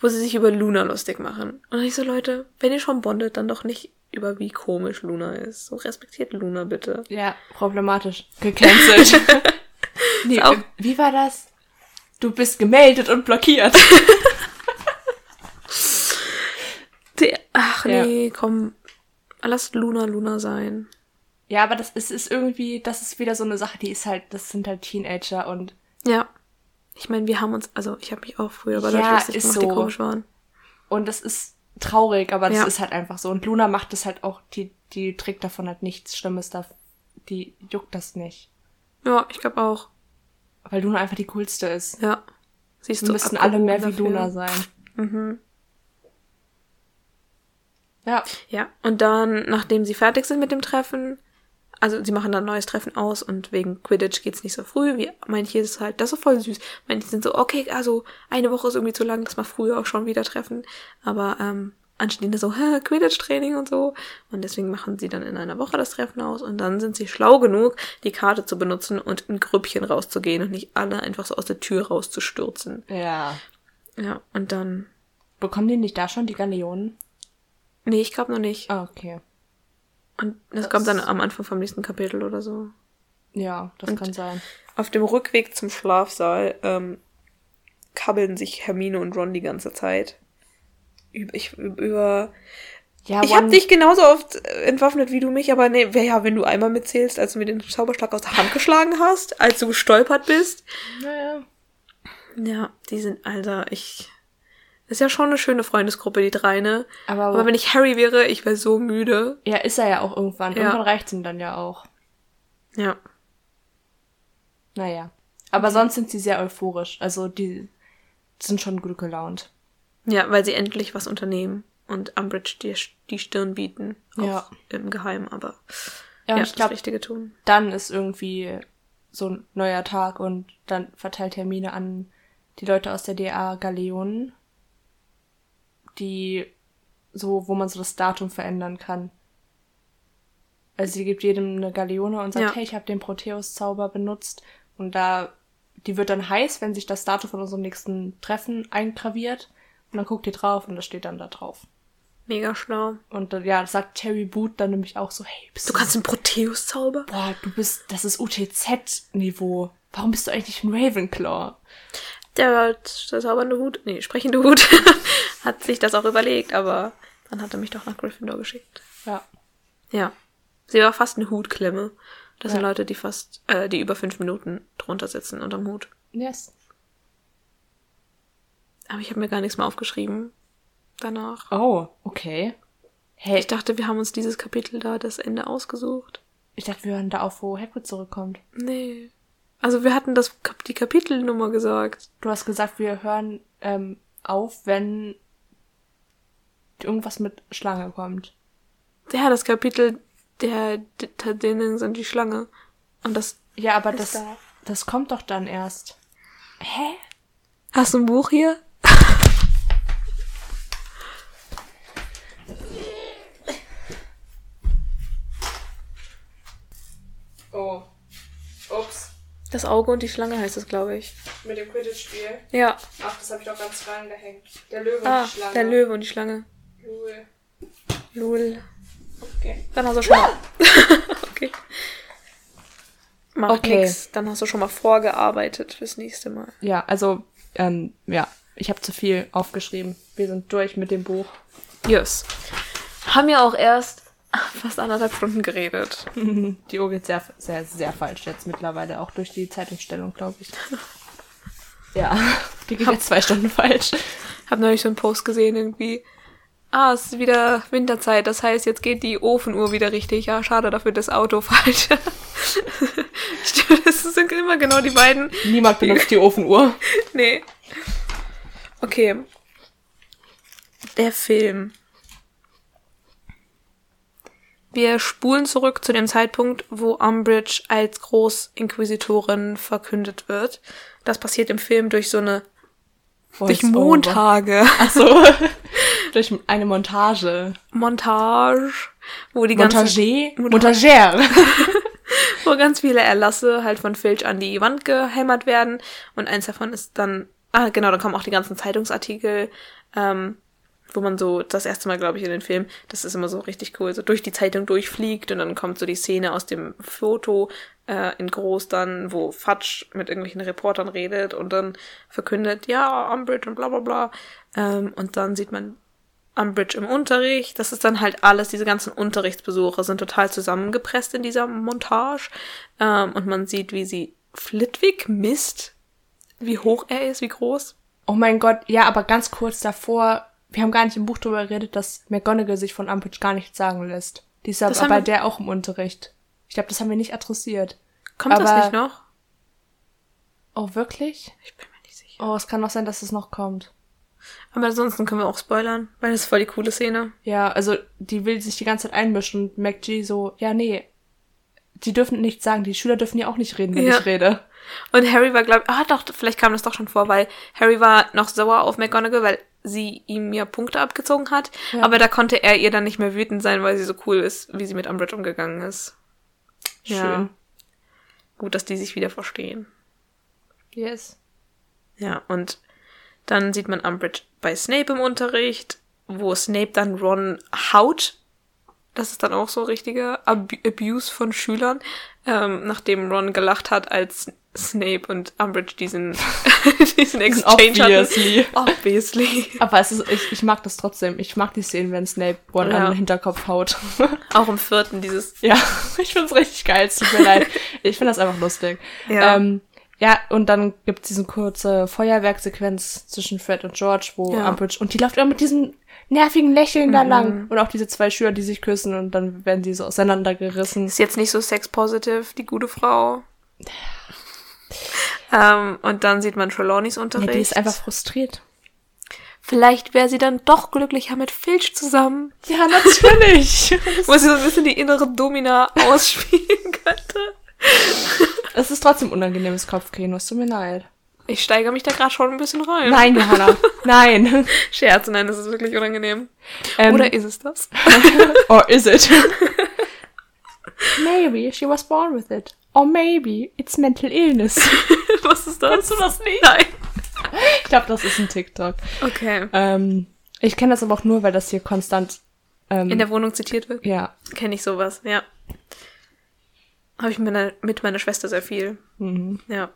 wo sie sich über Luna lustig machen. Und dann ich so, Leute, wenn ihr schon bondet, dann doch nicht über wie komisch Luna ist. So respektiert Luna bitte. Ja, problematisch. Gecancelt. nee, auch- wie war das? Du bist gemeldet und blockiert. Die, ach Ja. nee, komm. Lasst Luna Luna sein. ja, aber das ist, ist irgendwie, das ist wieder so eine Sache, die ist halt, das sind halt Teenager und Ja. Ich meine, wir haben uns, also ich habe mich auch früher über Ja, Leute lustig gemacht, die so. komisch waren. Und das ist traurig, aber das Ja. ist halt einfach so. Und Luna macht das halt auch, die, die trägt davon halt nichts Schlimmes, da, die juckt das nicht. Ja, ich glaube auch. Weil Luna einfach die coolste ist. Ja. Siehst du, müssten alle mehr wie. Luna sein. Mhm. Ja. Ja, und dann, nachdem sie fertig sind mit dem Treffen, also sie machen dann ein neues Treffen aus und wegen Quidditch geht's nicht so früh, wie manche ist halt, das ist voll süß. Manche sind so, okay, also eine Woche ist irgendwie zu lang, dass wir früher auch schon wieder treffen. Aber ähm, anstehende so, hä, Quidditch-Training und so. Und deswegen machen sie dann in einer Woche das Treffen aus und dann sind sie schlau genug, die Karte zu benutzen und in Grüppchen rauszugehen und nicht alle einfach so aus der Tür rauszustürzen. Ja. Ja, und dann Bekommen die nicht da schon die Galeonen? Nee, ich glaube noch nicht. Ah, okay. Und das, Das- kommt dann am Anfang vom nächsten Kapitel oder so. Ja, das Und- kann sein. Auf dem Rückweg zum Schlafsaal ähm, kabbeln sich Hermine und Ron die ganze Zeit. Über, ich, über Ja, ich habe dich genauso oft äh, entwaffnet wie du mich, aber nee, ja, wenn du einmal mitzählst, als du mir den Zauberschlag aus der Hand geschlagen hast, als du gestolpert bist. Naja. Ja, die sind, Alter, ich. Ist ja schon eine schöne Freundesgruppe, die drei, ne? Aber, Aber wenn ich Harry wäre, ich wäre so müde. ja, ist er ja auch irgendwann. Ja. Irgendwann reicht's ihm dann ja auch. Ja. Naja. Aber sonst sind sie sehr euphorisch. Also die sind schon gut gelaunt. Ja, weil sie endlich was unternehmen und Umbridge die, die Stirn bieten. Auch Ja. Im Geheimen, aber Ja, ja, ich das glaube, Richtige tun. dann ist irgendwie so ein neuer Tag und dann verteilt Hermine an die Leute aus der DA Galeonen, die so, wo man so das Datum verändern kann. Also sie gibt jedem eine Galeone und sagt, Ja. hey, ich habe den Proteus-Zauber benutzt und da, die wird dann heiß, wenn sich das Datum von unserem nächsten Treffen eingraviert und dann guckt ihr drauf und das steht dann da drauf. Mega schlau. Und dann, ja, das sagt Terry Boot dann nämlich auch so, hey, bist Du kannst einen Proteus-Zauber? Boah, du bist, das ist UTZ-Niveau. Warum bist du eigentlich ein Ravenclaw? Der, der zaubernde Hut, nee, sprechende Hut, hat sich das auch überlegt, aber dann hat er mich doch nach Gryffindor geschickt. Ja. Ja. Sie war fast eine Hutklemme. Das sind Ja. Leute, die fast, äh, die über fünf Minuten drunter sitzen unterm Hut. Yes. Aber ich habe mir gar nichts mehr aufgeschrieben. Danach. Oh, okay. Hey, Ich dachte, wir haben uns dieses Kapitel da das Ende ausgesucht. ich dachte, wir hören da auf, wo Hagrid zurückkommt. Nee. Also wir hatten das die Kapitelnummer gesagt. Du hast gesagt, wir hören ähm, auf, wenn irgendwas mit Schlange kommt. Ja, das Kapitel der, denen sind die Schlange. Und das. Ja, aber das, da. das kommt doch dann erst. Hä? Hast du ein Buch hier? Oh. Ups. Das Auge und die Schlange heißt es, glaube ich. Mit dem Quidditch-Spiel. Ja. Ach, das habe ich doch ganz reingehängt. Der Löwe Ah, der Löwe und die Schlange. Cool. Lul. Okay. Dann hast du schon mal. okay. Macht Okay. nix. Dann hast du schon mal vorgearbeitet fürs nächste Mal. Ja, also, ähm, ja, ich habe zu viel aufgeschrieben. Wir sind durch mit dem Buch. Yes. Haben ja auch erst fast anderthalb Stunden geredet. Die Uhr geht sehr, sehr, sehr falsch jetzt mittlerweile, auch durch die Zeitumstellung, glaube ich. Ja, die geht jetzt zwei Stunden falsch. Hab neulich so einen Post gesehen irgendwie. Ah, es ist wieder Winterzeit, das heißt, jetzt geht die Ofenuhr wieder richtig. Ja, schade dafür das Auto falsch. Stimmt, das sind immer genau die beiden. Niemand benutzt die Ofenuhr. Nee. Okay. Der Film. Wir spulen zurück zu dem Zeitpunkt, wo Umbridge als Großinquisitorin verkündet wird. Das passiert im Film durch so eine durch Voice-over. Montage. Ach so. durch eine Montage. Montage, wo die ganzen, Montage? Montage. Montagère. wo ganz viele Erlasse halt von Filch an die Wand gehämmert werden. Und eins davon ist dann, ah genau, dann kommen auch die ganzen Zeitungsartikel, ähm, wo man so das erste Mal, glaube ich, in den Film, das ist immer so richtig cool, so durch die Zeitung durchfliegt und dann kommt so die Szene aus dem Foto äh, in groß dann, wo Fudge mit irgendwelchen Reportern redet und dann verkündet, ja, Umbridge und bla bla bla. Ähm, und dann sieht man Umbridge im Unterricht. Das ist dann halt alles, diese ganzen Unterrichtsbesuche sind total zusammengepresst in dieser Montage. Ähm, und man sieht, wie sie Flitwick misst, wie hoch er ist, wie groß. Oh mein Gott, ja, aber ganz kurz davor, wir haben gar nicht im Buch darüber geredet, dass McGonagall sich von Umbridge gar nichts sagen lässt. Die ist Das aber bei der auch im Unterricht. Ich glaube, das haben wir nicht adressiert. Kommt das Aber- nicht noch? Oh, wirklich? Ich bin mir nicht sicher. Oh, es kann auch sein, dass es noch kommt. Aber ansonsten können wir auch spoilern, weil das ist voll die coole Szene. Ja, also die will sich die ganze Zeit einmischen und MacG so, ja, nee, die dürfen nichts sagen, die Schüler dürfen ja auch nicht reden, wenn Ja. ich rede. Und Harry war, glaub ah doch, vielleicht kam das doch schon vor, weil Harry war noch sauer auf McGonagall, weil sie ihm ja Punkte abgezogen hat. Ja. Aber da konnte er ihr dann nicht mehr wütend sein, weil sie so cool ist, wie sie mit Umbridge umgegangen ist. Ja. Schön. Gut, dass die sich wieder verstehen. Yes. Ja, und dann sieht man Umbridge bei Snape im Unterricht, wo Snape dann Ron haut. Das ist dann auch so richtiger Ab Abuse von Schülern, ähm, nachdem Ron gelacht hat, als Snape und Umbridge diesen, diesen Exchange Obviously. hatten. Obviously. Aber es ist, ich, ich mag das trotzdem. Ich mag die Szenen, wenn Snape Ron Ja. an den Hinterkopf haut. Auch im vierten dieses ja, ich find's richtig geil. Es tut mir leid. Ich finde das einfach lustig. Ja. Ähm, ja, und dann gibt's diese kurze Feuerwerksequenz zwischen Fred und George, wo Ja. Umbridge, und die läuft immer mit diesem nervigen Lächeln da Mhm. lang. Und auch diese zwei Schüler, die sich küssen und dann werden die so auseinandergerissen. Ist jetzt nicht so sex-positive, die gute Frau. ähm, und dann sieht man Trelawneys Ja, Unterricht. die ist einfach frustriert. Vielleicht wäre sie dann doch glücklicher mit Filch zusammen, Ja, natürlich. wo sie so ein bisschen die innere Domina ausspielen könnte. Es ist trotzdem unangenehmes Kopfkino, es tut mir leid. Ich steigere mich da gerade schon ein bisschen rein. Nein, Johanna, nein. Scherz, nein, das ist wirklich unangenehm. Ähm, Oder ist es das? Or is it? maybe she was born with it. Or maybe it's mental illness. Was ist das? Kennst du das nicht? Nein. Ich glaube, das ist ein TikTok. Okay. Ähm, ich kenne das aber auch nur, weil das hier konstant. Ähm, In der Wohnung zitiert wird? ja. Kenne ich sowas, ja. Habe ich mit meiner, mit meiner Schwester sehr viel. Mhm. Ja.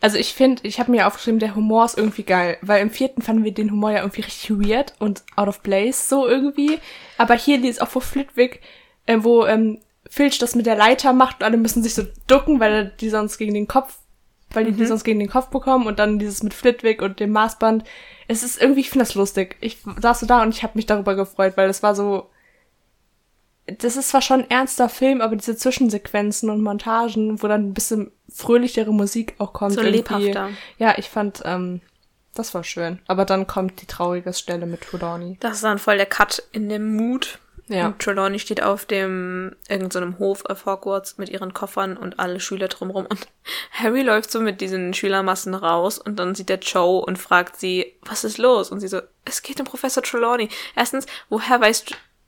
Also ich finde, ich habe mir aufgeschrieben, der Humor ist irgendwie geil, weil im vierten fanden wir den Humor ja irgendwie richtig weird und out of place so irgendwie. Aber hier die ist auch vor Flitwick, äh, wo ähm, Filch das mit der Leiter macht und alle müssen sich so ducken, weil die sonst gegen den Kopf, weil die, die sonst gegen den Kopf bekommen und dann dieses mit Flitwick und dem Maßband. Es ist irgendwie, ich finde das lustig. Ich saß so da und ich habe mich darüber gefreut, weil es war so. Das ist zwar schon ein ernster Film, aber diese Zwischensequenzen und Montagen, wo dann ein bisschen fröhlichere Musik auch kommt. So irgendwie. lebhafter. Ja, ich fand, ähm, das war schön. Aber dann kommt die traurige Stelle mit Trelawney. Das ist dann voll der Cut in dem Mut. Ja. Und Trelawney steht auf dem, irgendeinem Hof auf Hogwarts mit ihren Koffern und alle Schüler drumrum. Und Harry läuft so mit diesen Schülermassen raus und dann sieht er Joe und fragt sie, was ist los? Und sie so, es geht um Professor Trelawney. Erstens, woher weiß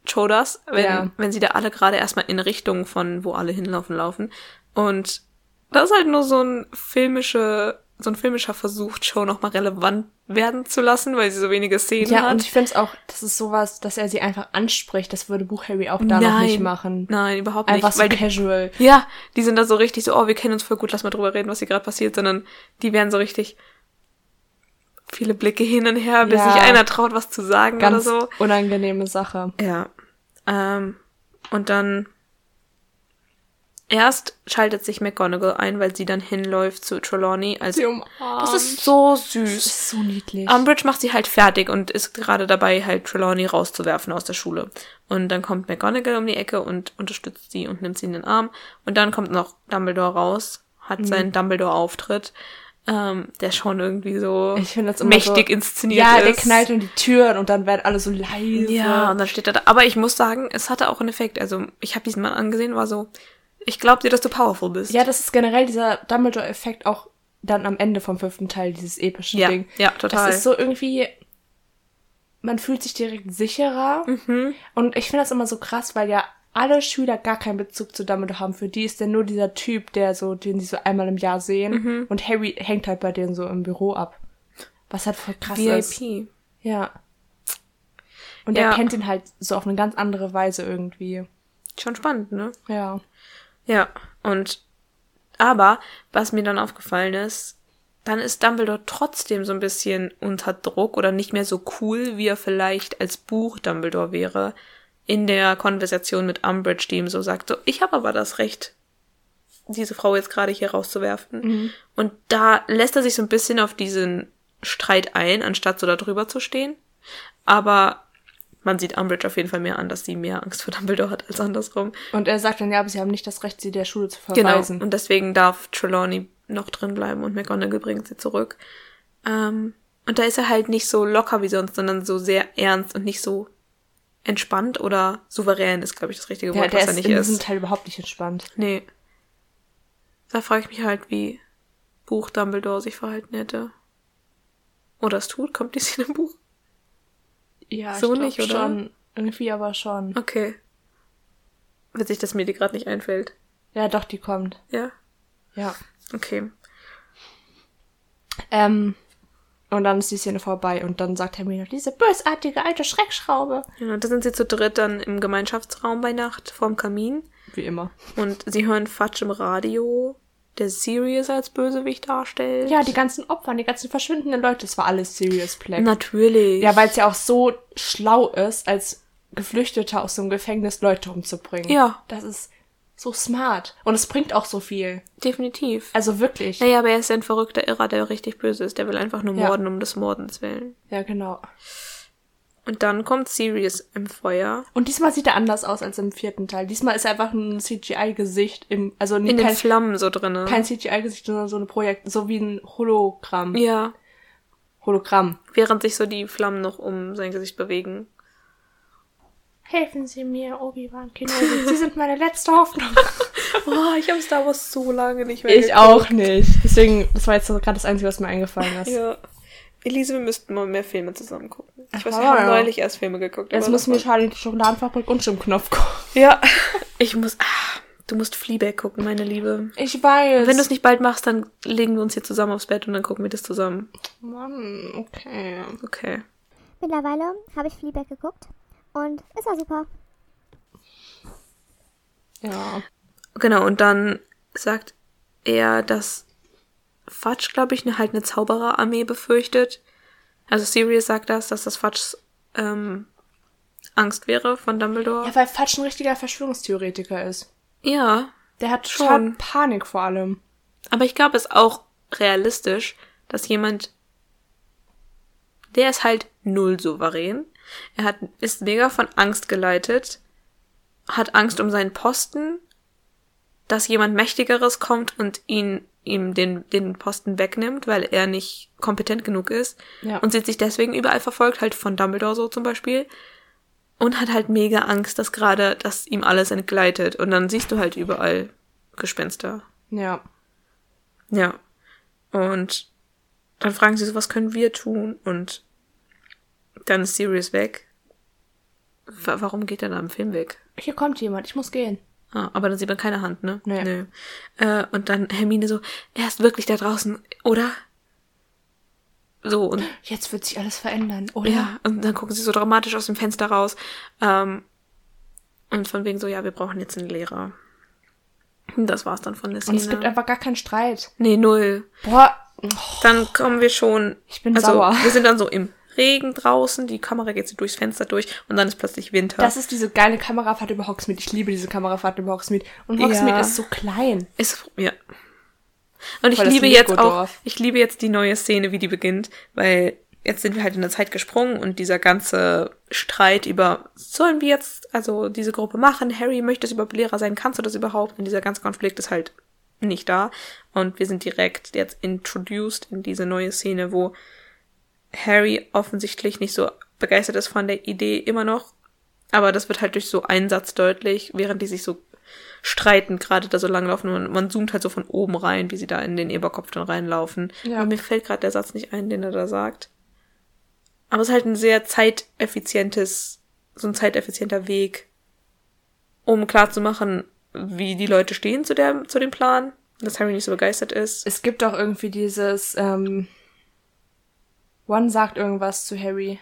Joe das, wenn, Ja. wenn sie da alle gerade erstmal in Richtung von, wo alle hinlaufen, laufen. Und das ist halt nur so ein filmische, so ein filmischer Versuch, Joe nochmal relevant werden zu lassen, weil sie so wenige Szenen Ja, hat. und ich finde es auch, das ist sowas, dass er sie einfach anspricht. Das würde Buch Harry auch da noch nicht machen. Nein, überhaupt nicht. Einfach so weil die, casual. ja, die sind da so richtig so, oh, wir kennen uns voll gut, lass mal drüber reden, was hier gerade passiert, sondern die werden so richtig viele Blicke hin und her, bis Ja. sich einer traut, was zu sagen Ganz oder so. unangenehme Sache. Ja. Ähm, und dann erst schaltet sich McGonagall ein, weil sie dann hinläuft zu Trelawney. Also, umarmt. das ist so Das süß. ist so niedlich. Umbridge macht sie halt fertig und ist gerade dabei, halt Trelawney rauszuwerfen aus der Schule. Und dann kommt McGonagall um die Ecke und unterstützt sie und nimmt sie in den Arm. Und dann kommt noch Dumbledore raus, hat Mhm. seinen Dumbledore-Auftritt, ähm, der schon irgendwie so mächtig so, inszeniert Ja, ist. der knallt um die Türen und dann werden alle so leise. Ja, und dann steht er da. Aber ich muss sagen, es hatte auch einen Effekt. Also, ich habe diesen Mann angesehen, war so, ich glaub dir, dass du powerful bist. Ja, das ist generell dieser Dumbledore-Effekt auch dann am Ende vom fünften Teil, dieses epische ja, Ding. ja, total. Das ist so irgendwie, man fühlt sich direkt sicherer. Mhm. Und ich finde das immer so krass, weil ja alle Schüler gar keinen Bezug zu Dumbledore haben. Für die ist der nur dieser Typ, der so, den sie so einmal im Jahr sehen. Mhm. Und Harry hängt halt bei denen so im Büro ab. Was halt voll krass ist. VIP. Ja. Und Ja. er kennt ihn halt so auf eine ganz andere Weise irgendwie. Schon spannend, ne? Ja. Ja, und aber was mir dann aufgefallen ist, dann ist Dumbledore trotzdem so ein bisschen unter Druck oder nicht mehr so cool, wie er vielleicht als Buch Dumbledore wäre, in der Konversation mit Umbridge, die ihm so sagt, so, ich habe aber das Recht, diese Frau jetzt gerade hier rauszuwerfen. Und da lässt er sich so ein bisschen auf diesen Streit ein, anstatt so da drüber zu stehen. Aber man sieht Umbridge auf jeden Fall mehr an, dass sie mehr Angst vor Dumbledore hat als andersrum. Und er sagt dann, ja, aber sie haben nicht das Recht, sie der Schule zu Genau. verweisen. Und deswegen darf Trelawney noch drin bleiben und McGonagall bringt sie zurück. Ähm, und da ist er halt nicht so locker wie sonst, sondern so sehr ernst und nicht so entspannt oder souverän ist, glaube ich, das richtige Ja, Wort, der was ist er nicht in diesem ist. Teil überhaupt nicht entspannt. Nee. Da frage ich mich halt, wie Buch Dumbledore sich verhalten hätte. Oder es tut, kommt die Szene im Buch? Ja, So ich nicht, oder? schon. Irgendwie aber schon. Okay. Witzig, dass mir die gerade nicht einfällt. Ja, doch, die kommt. Ja? Ja. Okay. Ähm, Und dann ist die Szene vorbei und dann sagt Hermine, diese bösartige alte Schreckschraube. Ja, da sind sie zu dritt dann im Gemeinschaftsraum bei Nacht vorm Kamin. Wie immer. Und sie hören Fatsch im Radio, der Sirius als Bösewicht darstellt. Ja, die ganzen Opfer, die ganzen verschwindenden Leute, das war alles Sirius Black. Natürlich. Ja, weil es ja auch so schlau ist, als Geflüchteter aus so einem Gefängnis Leute umzubringen. Ja. Das ist so smart. Und es bringt auch so viel. Definitiv. Also wirklich. naja, aber er ist ein verrückter Irrer, der richtig böse ist. Der will einfach nur Ja. morden um des Mordens willen. Ja, genau. Und dann kommt Sirius im Feuer. Und diesmal sieht er anders aus als im vierten Teil. Diesmal ist er einfach ein CGI-Gesicht im, also In nicht den kein, Flammen so drinne. kein CGI-Gesicht, sondern so ein Projekt, so wie ein Hologramm. ja. Hologramm. Während sich so die Flammen noch um sein Gesicht bewegen. Helfen Sie mir, Obi-Wan Kenobi. Sie sind meine letzte Hoffnung. Oh, ich habe Star Wars so lange nicht mehr ich geguckt. auch nicht. Deswegen, das war jetzt gerade das Einzige, was mir eingefallen ist. Ja. Elise, wir müssten mal mehr Filme zusammen gucken. Ich weiß, wir haben ja. neulich erst Filme geguckt. Jetzt aber müssen wir das war- Charlie die Schokoladenfabrik und Stimmknopf gucken. Ja, ich muss. Ah, du musst Fleabag gucken, meine Liebe. Ich weiß. Wenn du es nicht bald machst, dann legen wir uns hier zusammen aufs Bett und dann gucken wir das zusammen. Mann, okay. Okay. Mittlerweile habe ich Fleabag geguckt und ist ja super. Ja. Genau, und dann sagt er, dass Fudge, glaube ich, ne, halt eine Zaubererarmee befürchtet. Also Sirius sagt das, dass das Fudges ähm, Angst wäre von Dumbledore. Ja, weil Fatsch ein richtiger Verschwörungstheoretiker ist. Ja, Der hat Schon. schon Panik vor allem. aber ich glaube, es ist auch realistisch, dass jemand, der ist halt null souverän. Er hat, ist mega von Angst geleitet, hat Angst um seinen Posten, dass jemand Mächtigeres kommt und ihn, ihm den, den Posten wegnimmt, weil er nicht kompetent genug ist. Ja. Und sieht sich deswegen überall verfolgt, halt von Dumbledore so zum Beispiel. Und hat halt mega Angst, dass gerade, dass ihm alles entgleitet. Und dann siehst du halt überall Gespenster. Ja. Ja. Und dann fragen sie so, was können wir tun? Und dann ist Sirius weg. Wa- Warum geht er da im Film weg? Hier kommt jemand, ich muss gehen. Ah, aber dann sieht man keine Hand, ne? Nee. Nö. Äh, und dann Hermine so, er ist wirklich da draußen, oder? So, und Jetzt wird sich alles verändern, oder? ja, und dann gucken sie so dramatisch aus dem Fenster raus. Ähm, und von wegen so, ja, wir brauchen jetzt einen Lehrer. Und das war's dann von der Und Szene. es gibt einfach gar keinen Streit. nee, null. Boah. Dann kommen wir schon. Ich bin also, sauer. Wir sind dann so im Regen draußen, die Kamera geht so durchs Fenster durch und dann ist plötzlich Winter. Das ist diese geile Kamerafahrt über Hogsmeade. Ich liebe diese Kamerafahrt über Hogsmeade. Und Hogsmeade Ja. ist so klein. ist ja. Und ich Voll liebe jetzt auch, ich liebe jetzt die neue Szene, wie die beginnt, weil jetzt sind wir halt in der Zeit gesprungen und dieser ganze Streit über, sollen wir jetzt also diese Gruppe machen? Harry möchte es überhaupt Lehrer sein, kannst du das überhaupt? Und dieser ganze Konflikt ist halt nicht da. Und wir sind direkt jetzt introduced in diese neue Szene, wo Harry offensichtlich nicht so begeistert ist von der Idee immer noch. Aber das wird halt durch so einen Satz deutlich, während die sich so streiten, gerade da so langlaufen und man zoomt halt so von oben rein, wie sie da in den Eberkopf dann reinlaufen. Ja. Aber mir fällt gerade der Satz nicht ein, den er da sagt. Aber es ist halt ein sehr zeiteffizientes, so ein zeiteffizienter Weg, um klarzumachen, wie die Leute stehen zu der, zu dem Plan, dass Harry nicht so begeistert ist. Es gibt auch irgendwie dieses, ähm, One sagt irgendwas zu Harry.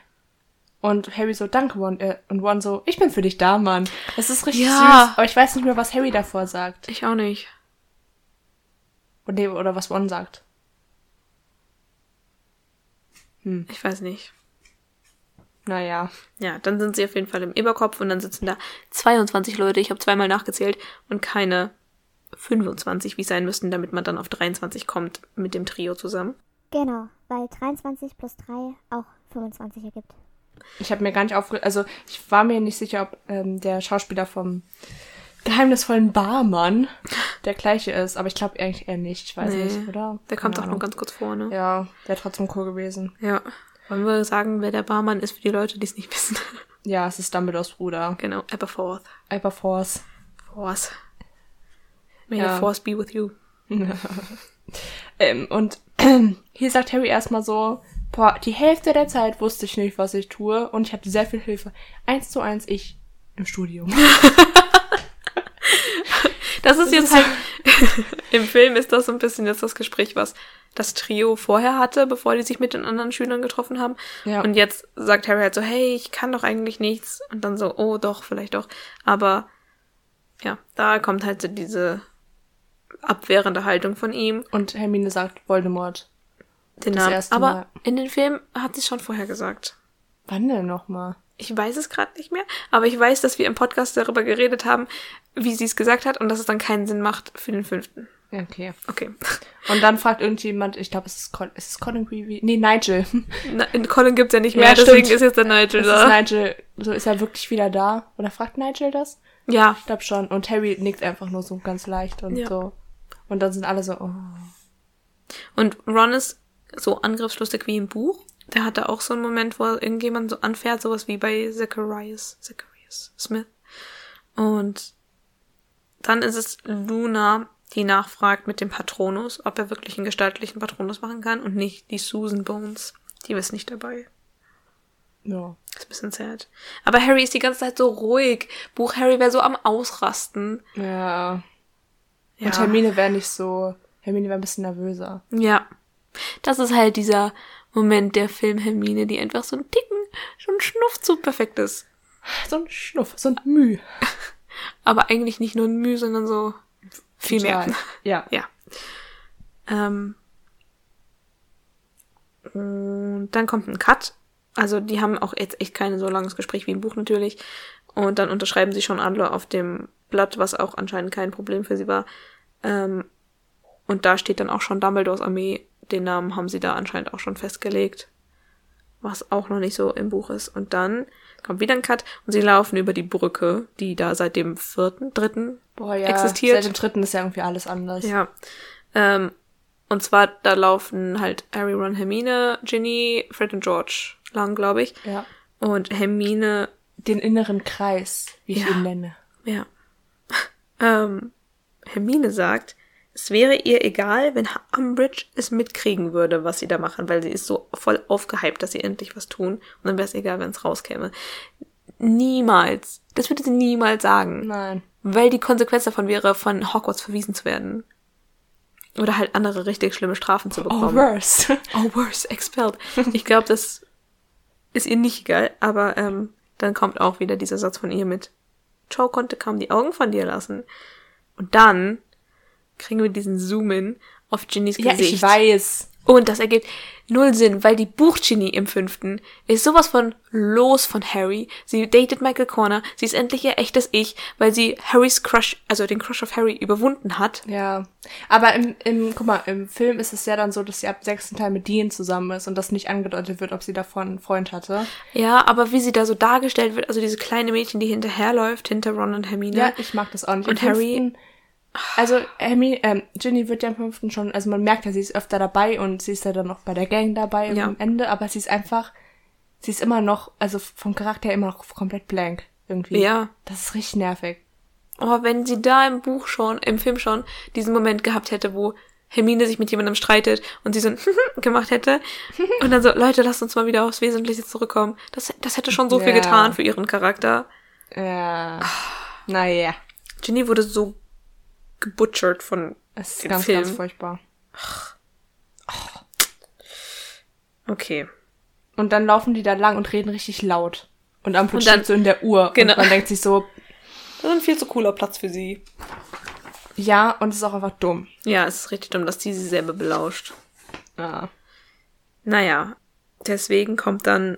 Und Harry so, danke, One. Äh, und One so, ich bin für dich da, Mann. Das ist richtig Ja. süß. Aber ich weiß nicht mehr, was Harry davor sagt. Ich auch nicht. Oder, nee, oder was One sagt. Ich weiß nicht. Naja. Ja, dann sind sie auf jeden Fall im Eberkopf und dann sitzen da 22 Leute, ich habe zweimal nachgezählt, und keine 25, wie es sein müssten, damit man dann auf 23 kommt mit dem Trio zusammen. Genau, weil 23 plus 3 auch 25 ergibt. Ich habe mir gar nicht aufge... Also, ich war mir nicht sicher, ob ähm, der Schauspieler vom geheimnisvollen Barmann der gleiche ist. Aber ich glaube eigentlich eher nicht. Ich weiß Nee, nicht, oder? Der kommt auch nur ganz kurz vor, ne? Ja, der trotzdem cool gewesen. Ja. Wollen wir sagen, wer der Barmann ist für die Leute, die es nicht wissen? Ja, es ist Dumbledores Bruder. genau, Aberforth. Aberforth. Force. May Ja. the Force be with you. Ähm, und hier sagt Harry erstmal so, boah, die Hälfte der Zeit wusste ich nicht, was ich tue und ich hatte sehr viel Hilfe. Eins zu eins ich im Studium. Das ist jetzt ist- halt, im Film ist das so ein bisschen jetzt das Gespräch, was das Trio vorher hatte, bevor die sich mit den anderen Schülern getroffen haben. Ja. Und jetzt sagt Harry halt so, hey, ich kann doch eigentlich nichts. Und dann so, oh doch, vielleicht doch. Aber ja, da kommt halt so diese abwehrende Haltung von ihm. Und Hermine sagt Voldemort. Den Namen. Aber Mal. in den Film hat sie es schon vorher gesagt. Wann denn nochmal? Ich weiß es gerade nicht mehr, aber ich weiß, dass wir im Podcast darüber geredet haben, wie sie es gesagt hat und dass es dann keinen Sinn macht für den fünften. Okay. Okay. Und dann fragt irgendjemand, ich glaube, es ist Colin, ist es Colin Creevy? Nee, Nigel. Na, in Colin gibt's ja nicht Ja, mehr, deswegen stimmt. ist jetzt der Nigel Das da. ist Nigel. So, ist er wirklich wieder da? Oder fragt Nigel das? ja, Ich glaube schon. Und Harry nickt einfach nur so ganz leicht und Ja. so. Und dann sind alle so, oh. und Ron ist so angriffslustig wie im Buch. Der hatte auch so einen Moment, wo irgendjemand so anfährt, sowas wie bei Zacharias, Zacharias Smith. Und dann ist es Luna, die nachfragt mit dem Patronus, ob er wirklich einen gestaltlichen Patronus machen kann und nicht die Susan Bones. Die ist nicht dabei. Ja. ist ein bisschen sad. Aber Harry ist die ganze Zeit so ruhig. Buch Harry wäre so am Ausrasten. Ja. Ja. Und Hermine wäre nicht so, Hermine wäre ein bisschen nervöser. Ja. Das ist halt dieser Moment der Film Hermine, die einfach so ein Ticken, so ein Schnuff zu perfekt ist. So ein Schnuff, so ein Müh. Aber eigentlich nicht nur ein Mühe, sondern so viel mehr. Ja. Ja. Ähm. Und dann kommt ein Cut. Also die haben auch jetzt echt kein so langes Gespräch wie im Buch natürlich. Und dann unterschreiben sie schon alle auf dem Blatt, was auch anscheinend kein Problem für sie war. Ähm, und da steht dann auch schon Dumbledores Armee. Den Namen haben sie da anscheinend auch schon festgelegt. Was auch noch nicht so im Buch ist. Und dann kommt wieder ein Cut und sie laufen über die Brücke, die da seit dem vierten, dritten Boah, ja. existiert. Seit dem dritten ist ja irgendwie alles anders. Ja. Ähm, und zwar, da laufen halt Harry, Ron, Hermine, Ginny, Fred und George lang, glaube ich. ja. Und Hermine, Den inneren Kreis, wie ich Ja. ihn nenne. ja. Ähm, Hermine sagt, es wäre ihr egal, wenn Umbridge es mitkriegen würde, was sie da machen, weil sie ist so voll aufgehypt, dass sie endlich was tun. Und dann wäre es egal, wenn es rauskäme. Niemals. Das würde sie niemals sagen. Nein. Weil die Konsequenz davon wäre, von Hogwarts verwiesen zu werden. Oder halt andere richtig schlimme Strafen zu Oh, bekommen. worse. Oh, worse, expelled. Ich glaube, das ist ihr nicht egal, aber ähm, dann kommt auch wieder dieser Satz von ihr mit Joe konnte kaum die Augen von dir lassen. Und dann kriegen wir diesen Zoom-In auf Ginnys ja, Gesicht. ich weiß. Und das ergibt null Sinn, weil die Buchgenie im fünften ist sowas von los von Harry. Sie datet Michael Corner, sie ist endlich ihr echtes Ich, weil sie Harrys Crush, also den Crush auf Harry überwunden hat. Ja. Aber im, im, guck mal, im Film ist es ja dann so, dass sie ab sechsten Teil mit Dean zusammen ist und das nicht angedeutet wird, ob sie davon einen Freund hatte. Ja, aber wie sie da so dargestellt wird, also diese kleine Mädchen, die hinterherläuft, hinter Ron und Hermine. Ja, ich mag das auch nicht. Und Im Harry- fünften- Also, Hermine, ähm, Ginny wird ja im fünften schon, also man merkt ja, sie ist öfter dabei und sie ist ja dann noch bei der Gang dabei Ja. am Ende, aber sie ist einfach, sie ist immer noch, also vom Charakter her immer noch komplett blank. Irgendwie. Ja. Das ist richtig nervig. Aber wenn sie da im Buch schon, im Film schon, diesen Moment gehabt hätte, wo Hermine sich mit jemandem streitet und sie so ein gemacht hätte und dann so, Leute, lasst uns mal wieder aufs Wesentliche zurückkommen. Das, das hätte schon so viel Ja. getan für ihren Charakter. Ja. Naja. Ginny wurde so gebutchert von Es ist ganz, Film. ganz furchtbar. Okay. Und dann laufen die da lang und reden richtig laut. Und Und dann- steht so in der Uhr. Genau. Und man denkt sich so, Das ist ein viel zu cooler Platz für sie. ja, und es ist auch einfach dumm. Ja, es ist richtig dumm, dass die sie selber belauscht. Ja. Naja, deswegen kommt dann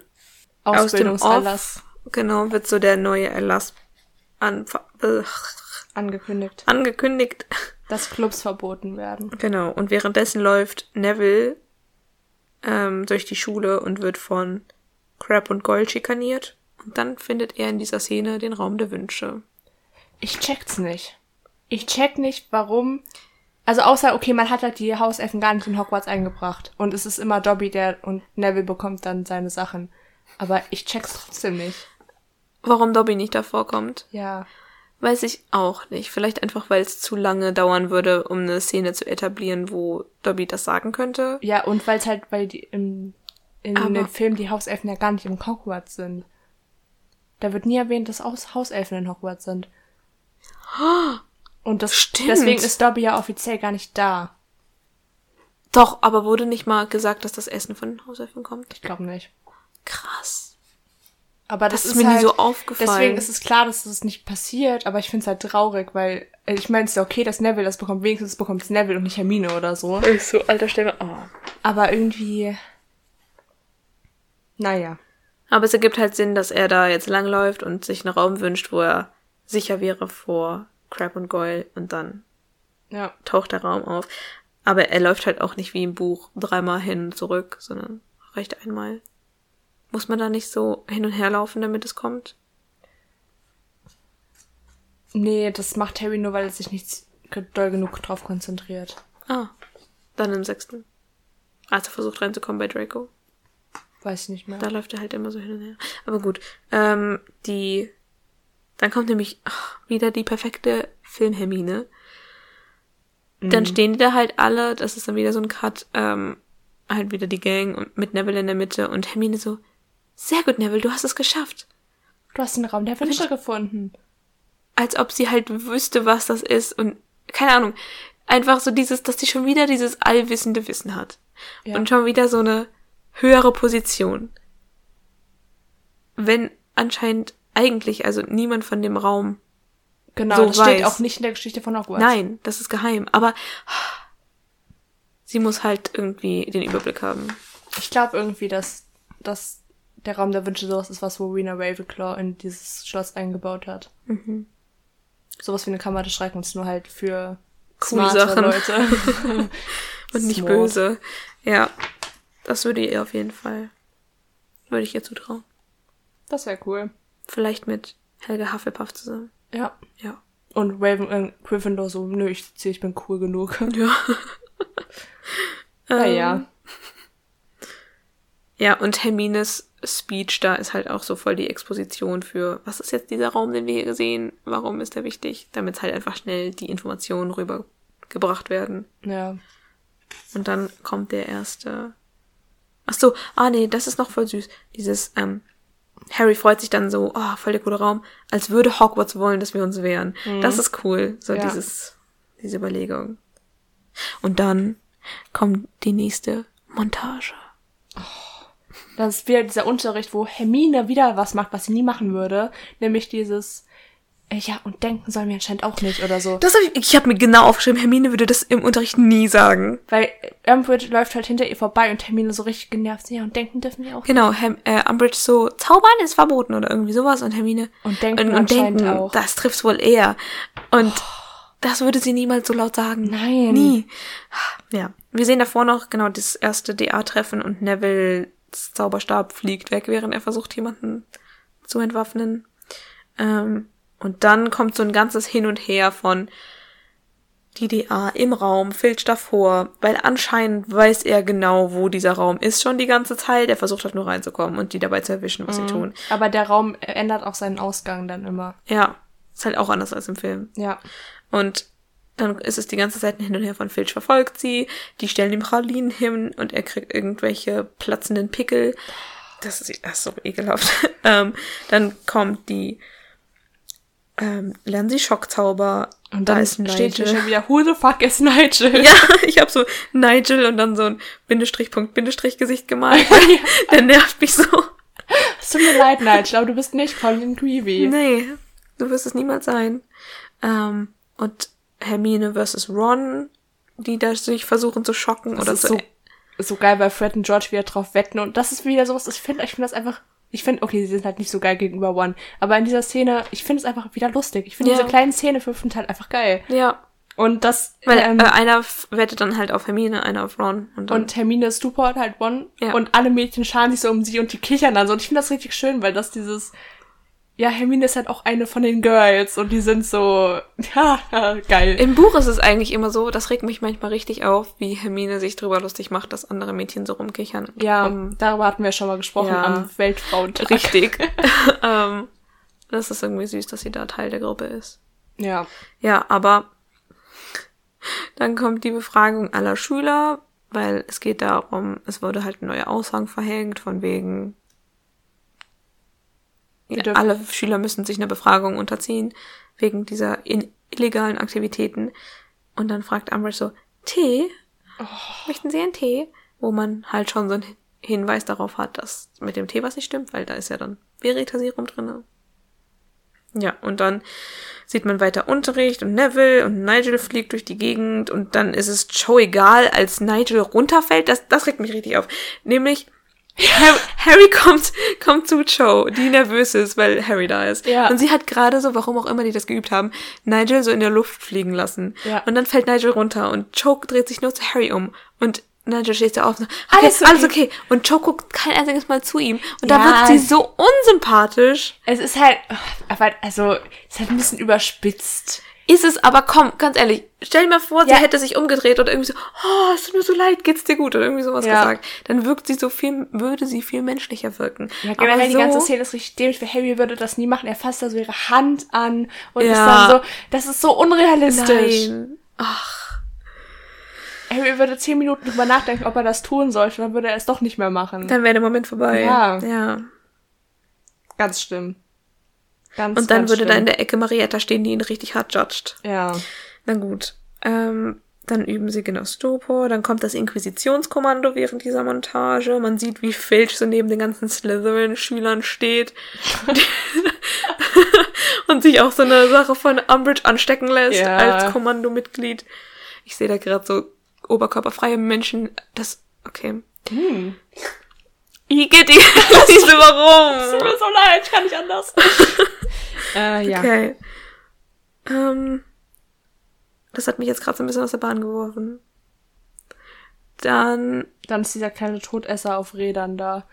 aus dem Off, genau, wird so der neue Erlass an, angekündigt, angekündigt. dass Clubs verboten werden. Genau, und währenddessen läuft Neville ähm, durch die Schule und wird von Crab und Goyle schikaniert. Und dann findet er in dieser Szene den Raum der Wünsche. Ich check's nicht. Ich check nicht, warum. Also außer, okay, man hat halt die Hauselfen gar nicht in Hogwarts eingebracht. Und es ist immer Dobby, der und Neville bekommt dann seine Sachen. Aber ich check's trotzdem nicht. Warum Dobby nicht davor kommt, Ja. Weiß ich auch nicht. Vielleicht einfach, weil es zu lange dauern würde, um eine Szene zu etablieren, wo Dobby das sagen könnte. Ja, und weil's halt, weil die im, in Aber- den Film die Hauselfen ja gar nicht im Hogwarts sind. Da wird nie erwähnt, dass Aus Hauselfen in Hogwarts sind. Und das, Stimmt. deswegen ist Dobby ja offiziell gar nicht da. Doch, aber wurde nicht mal gesagt, dass das Essen von den Hauselfen kommt? Ich glaube nicht. Krass. Aber Das, das, ist mir nie halt, so aufgefallen. Deswegen ist es klar, dass das nicht passiert, aber ich finde es halt traurig, weil äh, ich meine, es ist ja okay, dass Neville das bekommt, wenigstens bekommt es Neville und nicht Hermine oder so. ist so, alter Stelle. Oh. Aber irgendwie. Naja. Aber es ergibt halt Sinn, dass er da jetzt langläuft und sich einen Raum wünscht, wo er sicher wäre vor Crab und Goyle und dann Ja. taucht der Raum auf. Aber er läuft halt auch nicht wie im Buch dreimal hin und zurück, sondern reicht einmal. Muss man da nicht so hin und her laufen, damit es kommt? Nee, das macht Harry nur, weil er sich nicht doll genug drauf konzentriert. Ah, dann im sechsten. Als er versucht reinzukommen bei Draco. Weiß ich nicht mehr. Da läuft er halt immer so hin und her. Aber gut, ähm, die, dann kommt nämlich ach, wieder die perfekte Filmhermine. Dann stehen die da halt alle, das ist dann wieder so ein Cut, ähm, halt wieder die Gang und mit Neville in der Mitte und Hermine so, sehr gut, Neville, du hast es geschafft. Du hast den Raum der Wünsche gefunden. Als ob sie halt wüsste, was das ist und, keine Ahnung, einfach so dieses, dass sie schon wieder dieses allwissende Wissen hat. Ja. Und schon wieder so eine höhere Position. Wenn anscheinend eigentlich, also niemand von dem Raum Genau, so das steht weiß. auch nicht in der Geschichte von Hogwarts. Nein, das ist geheim. Aber sie muss halt irgendwie den Überblick haben. Ich glaube irgendwie, dass, dass der Raum der Wünsche sowas ist, was Rowena Ravenclaw in dieses Schloss eingebaut hat. Mhm. Sowas wie eine Kammer des Schreckens, nur halt für Coole Sachen. Leute. Und nicht Smart. böse. Ja, das würde ihr auf jeden Fall, würde ich ihr zutrauen. Das wäre cool. Vielleicht mit Helga Hufflepuff zusammen. Ja. Ja. Und Raven, äh, Gryffindor so, nö, ich zähle, ich bin cool genug. Ja. naja. Ähm, Ja, und Hermines Speech da ist halt auch so voll die Exposition für, was ist jetzt dieser Raum, den wir hier sehen? Warum ist der wichtig? Damit halt einfach schnell die Informationen rübergebracht werden. Ja. Und dann kommt der erste. Ach so, ah nee, das ist noch voll süß. Dieses, ähm, Harry freut sich dann so, oh, voll der coole Raum, als würde Hogwarts wollen, dass wir uns wehren. Das ist cool, so Ja. dieses, diese Überlegung. Und dann kommt die nächste Montage. Das ist wieder dieser Unterricht, wo Hermine wieder was macht, was sie nie machen würde. Nämlich dieses, äh, ja, und denken sollen wir anscheinend auch nicht oder so. Das hab ich, ich habe mir genau aufgeschrieben, Hermine würde das im Unterricht nie sagen. Weil Umbridge läuft halt hinter ihr vorbei und Hermine so richtig genervt, ja, und denken dürfen wir auch. Genau, Hem äh, Umbridge so, Zaubern ist verboten oder irgendwie sowas und Hermine Und denken und, und denken, auch. das trifft's wohl eher. Und das würde sie niemals so laut sagen. Nein. Nie. Ja. Wir sehen davor noch genau das erste DA-Treffen und Neville's Zauberstab fliegt weg, während er versucht, jemanden zu entwaffnen. Ähm, und dann kommt so ein ganzes Hin und Her von die DA im Raum, Filch davor, weil anscheinend weiß er genau, wo dieser Raum ist schon die ganze Zeit. Er versucht halt nur reinzukommen und die dabei zu erwischen, was sie tun. Aber der Raum ändert auch seinen Ausgang dann immer. Ja. Ist halt auch anders als im Film. Ja. Und dann ist es die ganze Zeit ein Hin und Her von Filch verfolgt sie, die stellen ihm Pralinen hin und er kriegt irgendwelche platzenden Pickel. Das ist, das ist so ekelhaft. ähm, dann kommt die, ähm, lernen sie Schockzauber. Und dann ist steht hier Nigel. schon wieder, who the fuck is Nigel? Ja, ich habe so Nigel und dann so ein Bindestrich, Punkt, Bindestrich Gesicht gemalt. Der nervt mich so. Es tut mir leid, Nigel, aber du bist nicht Colin Creevy. Nee, du wirst es niemals sein. Ähm, und Hermine versus Ron, die da sich versuchen zu schocken Das oder ist zu. so, so geil, weil Fred und George wieder drauf wetten und das ist wieder sowas, ich finde, ich finde das einfach, ich finde, okay, sie sind halt nicht so geil gegenüber One, aber in dieser Szene, ich finde es einfach wieder lustig. Ich finde Ja. diese kleinen Szene für fünf halt einfach geil. ja, Und das, weil ähm, äh, einer wettet dann halt auf Hermine, einer auf Ron. Und, dann, und Hermine supportet halt One Ja. und alle Mädchen scharen sich so um sie und die kichern dann so. Und ich finde das richtig schön, weil das dieses, ja, Hermine ist halt auch eine von den Girls und die sind so, ja, geil. Im Buch ist es eigentlich immer so, das regt mich manchmal richtig auf, wie Hermine sich drüber lustig macht, dass andere Mädchen so rumkichern. ja, Um, darüber hatten wir schon mal gesprochen ja. am Weltfrauentag. richtig. ähm, das ist irgendwie süß, dass sie da Teil der Gruppe ist. Ja. Ja, aber dann kommt die Befragung aller Schüler, weil es geht darum, es wurde halt ein neuer Aushang verhängt, von wegen, ja, alle Schüler müssen sich einer Befragung unterziehen, wegen dieser illegalen Aktivitäten. Und dann fragt Umbridge so, T, Möchten Sie einen Tee? Wo man halt schon so einen Hinweis darauf hat, dass mit dem Tee was nicht stimmt, weil da ist ja dann Veritaserum drinne. Ja, und dann sieht man weiter Unterricht und Neville und Nigel fliegt durch die Gegend und dann ist es Joe egal, als Nigel runterfällt. Das, das regt mich richtig auf. Nämlich, Harry, Harry kommt, kommt zu Joe, die nervös ist, weil Harry da ist. Ja. Und sie hat gerade so, warum auch immer die das geübt haben, Nigel so in der Luft fliegen lassen. Ja. Und dann fällt Nigel runter und Joe dreht sich nur zu Harry um. Und Nigel steht da auf und sagt, okay, Alles alles, okay. okay. Und Joe guckt kein einziges Mal zu ihm. Und Ja. da wirkt sie so unsympathisch. Es ist halt, aber also, es ist halt ein bisschen überspitzt. Ist es, aber komm, ganz ehrlich, stell dir mal vor, Ja. sie hätte sich umgedreht oder irgendwie so, oh, es tut mir so leid, geht's dir gut oder irgendwie sowas Ja. gesagt. Dann wirkt sie so viel, würde sie viel menschlicher wirken. Ja, aber generell die so, ganze Szene ist richtig dämlich, weil Harry würde das nie machen. Er fasst da so ihre Hand an und ist Ja. dann so, das ist so unrealistisch. Nein. Ach, Harry würde zehn Minuten drüber nachdenken, ob er das tun sollte, dann würde er es doch nicht mehr machen. dann wäre der Moment vorbei. Ja. ja. ganz schlimm. Ganz, Und dann würde schlimm. da in der Ecke Marietta stehen, die ihn richtig hart judgt. Ja. Na gut. Ähm, dann üben sie genau Stopor. Dann kommt das Inquisitionskommando während dieser Montage. Man sieht, wie Filch so neben den ganzen Slytherin-Schülern steht. und sich auch so eine Sache von Umbridge anstecken lässt Ja. als Kommandomitglied. Ich sehe da gerade so oberkörperfreie Menschen. Das, okay. Hm. Igitt, nicht so warum. Tut mir so leid, ich kann nicht anders. äh, ja. Okay. Ähm, das hat mich jetzt gerade so ein bisschen aus der Bahn geworfen. Dann, Dann ist dieser kleine Todesser auf Rädern da.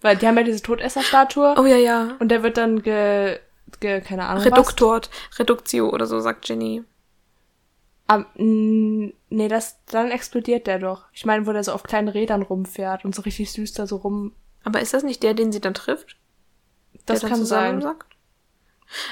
Weil die haben ja diese Todesser-Statue oh ja, ja. und der wird dann ge, ge keine Ahnung Reduktort, Reduktio oder so, sagt Jenny. mh, nee, das, dann explodiert der doch. Ich meine, wo der so auf kleinen Rädern rumfährt und so richtig süß da so rum. Aber ist das nicht der, den sie dann trifft? Das der kann sein. Sagt?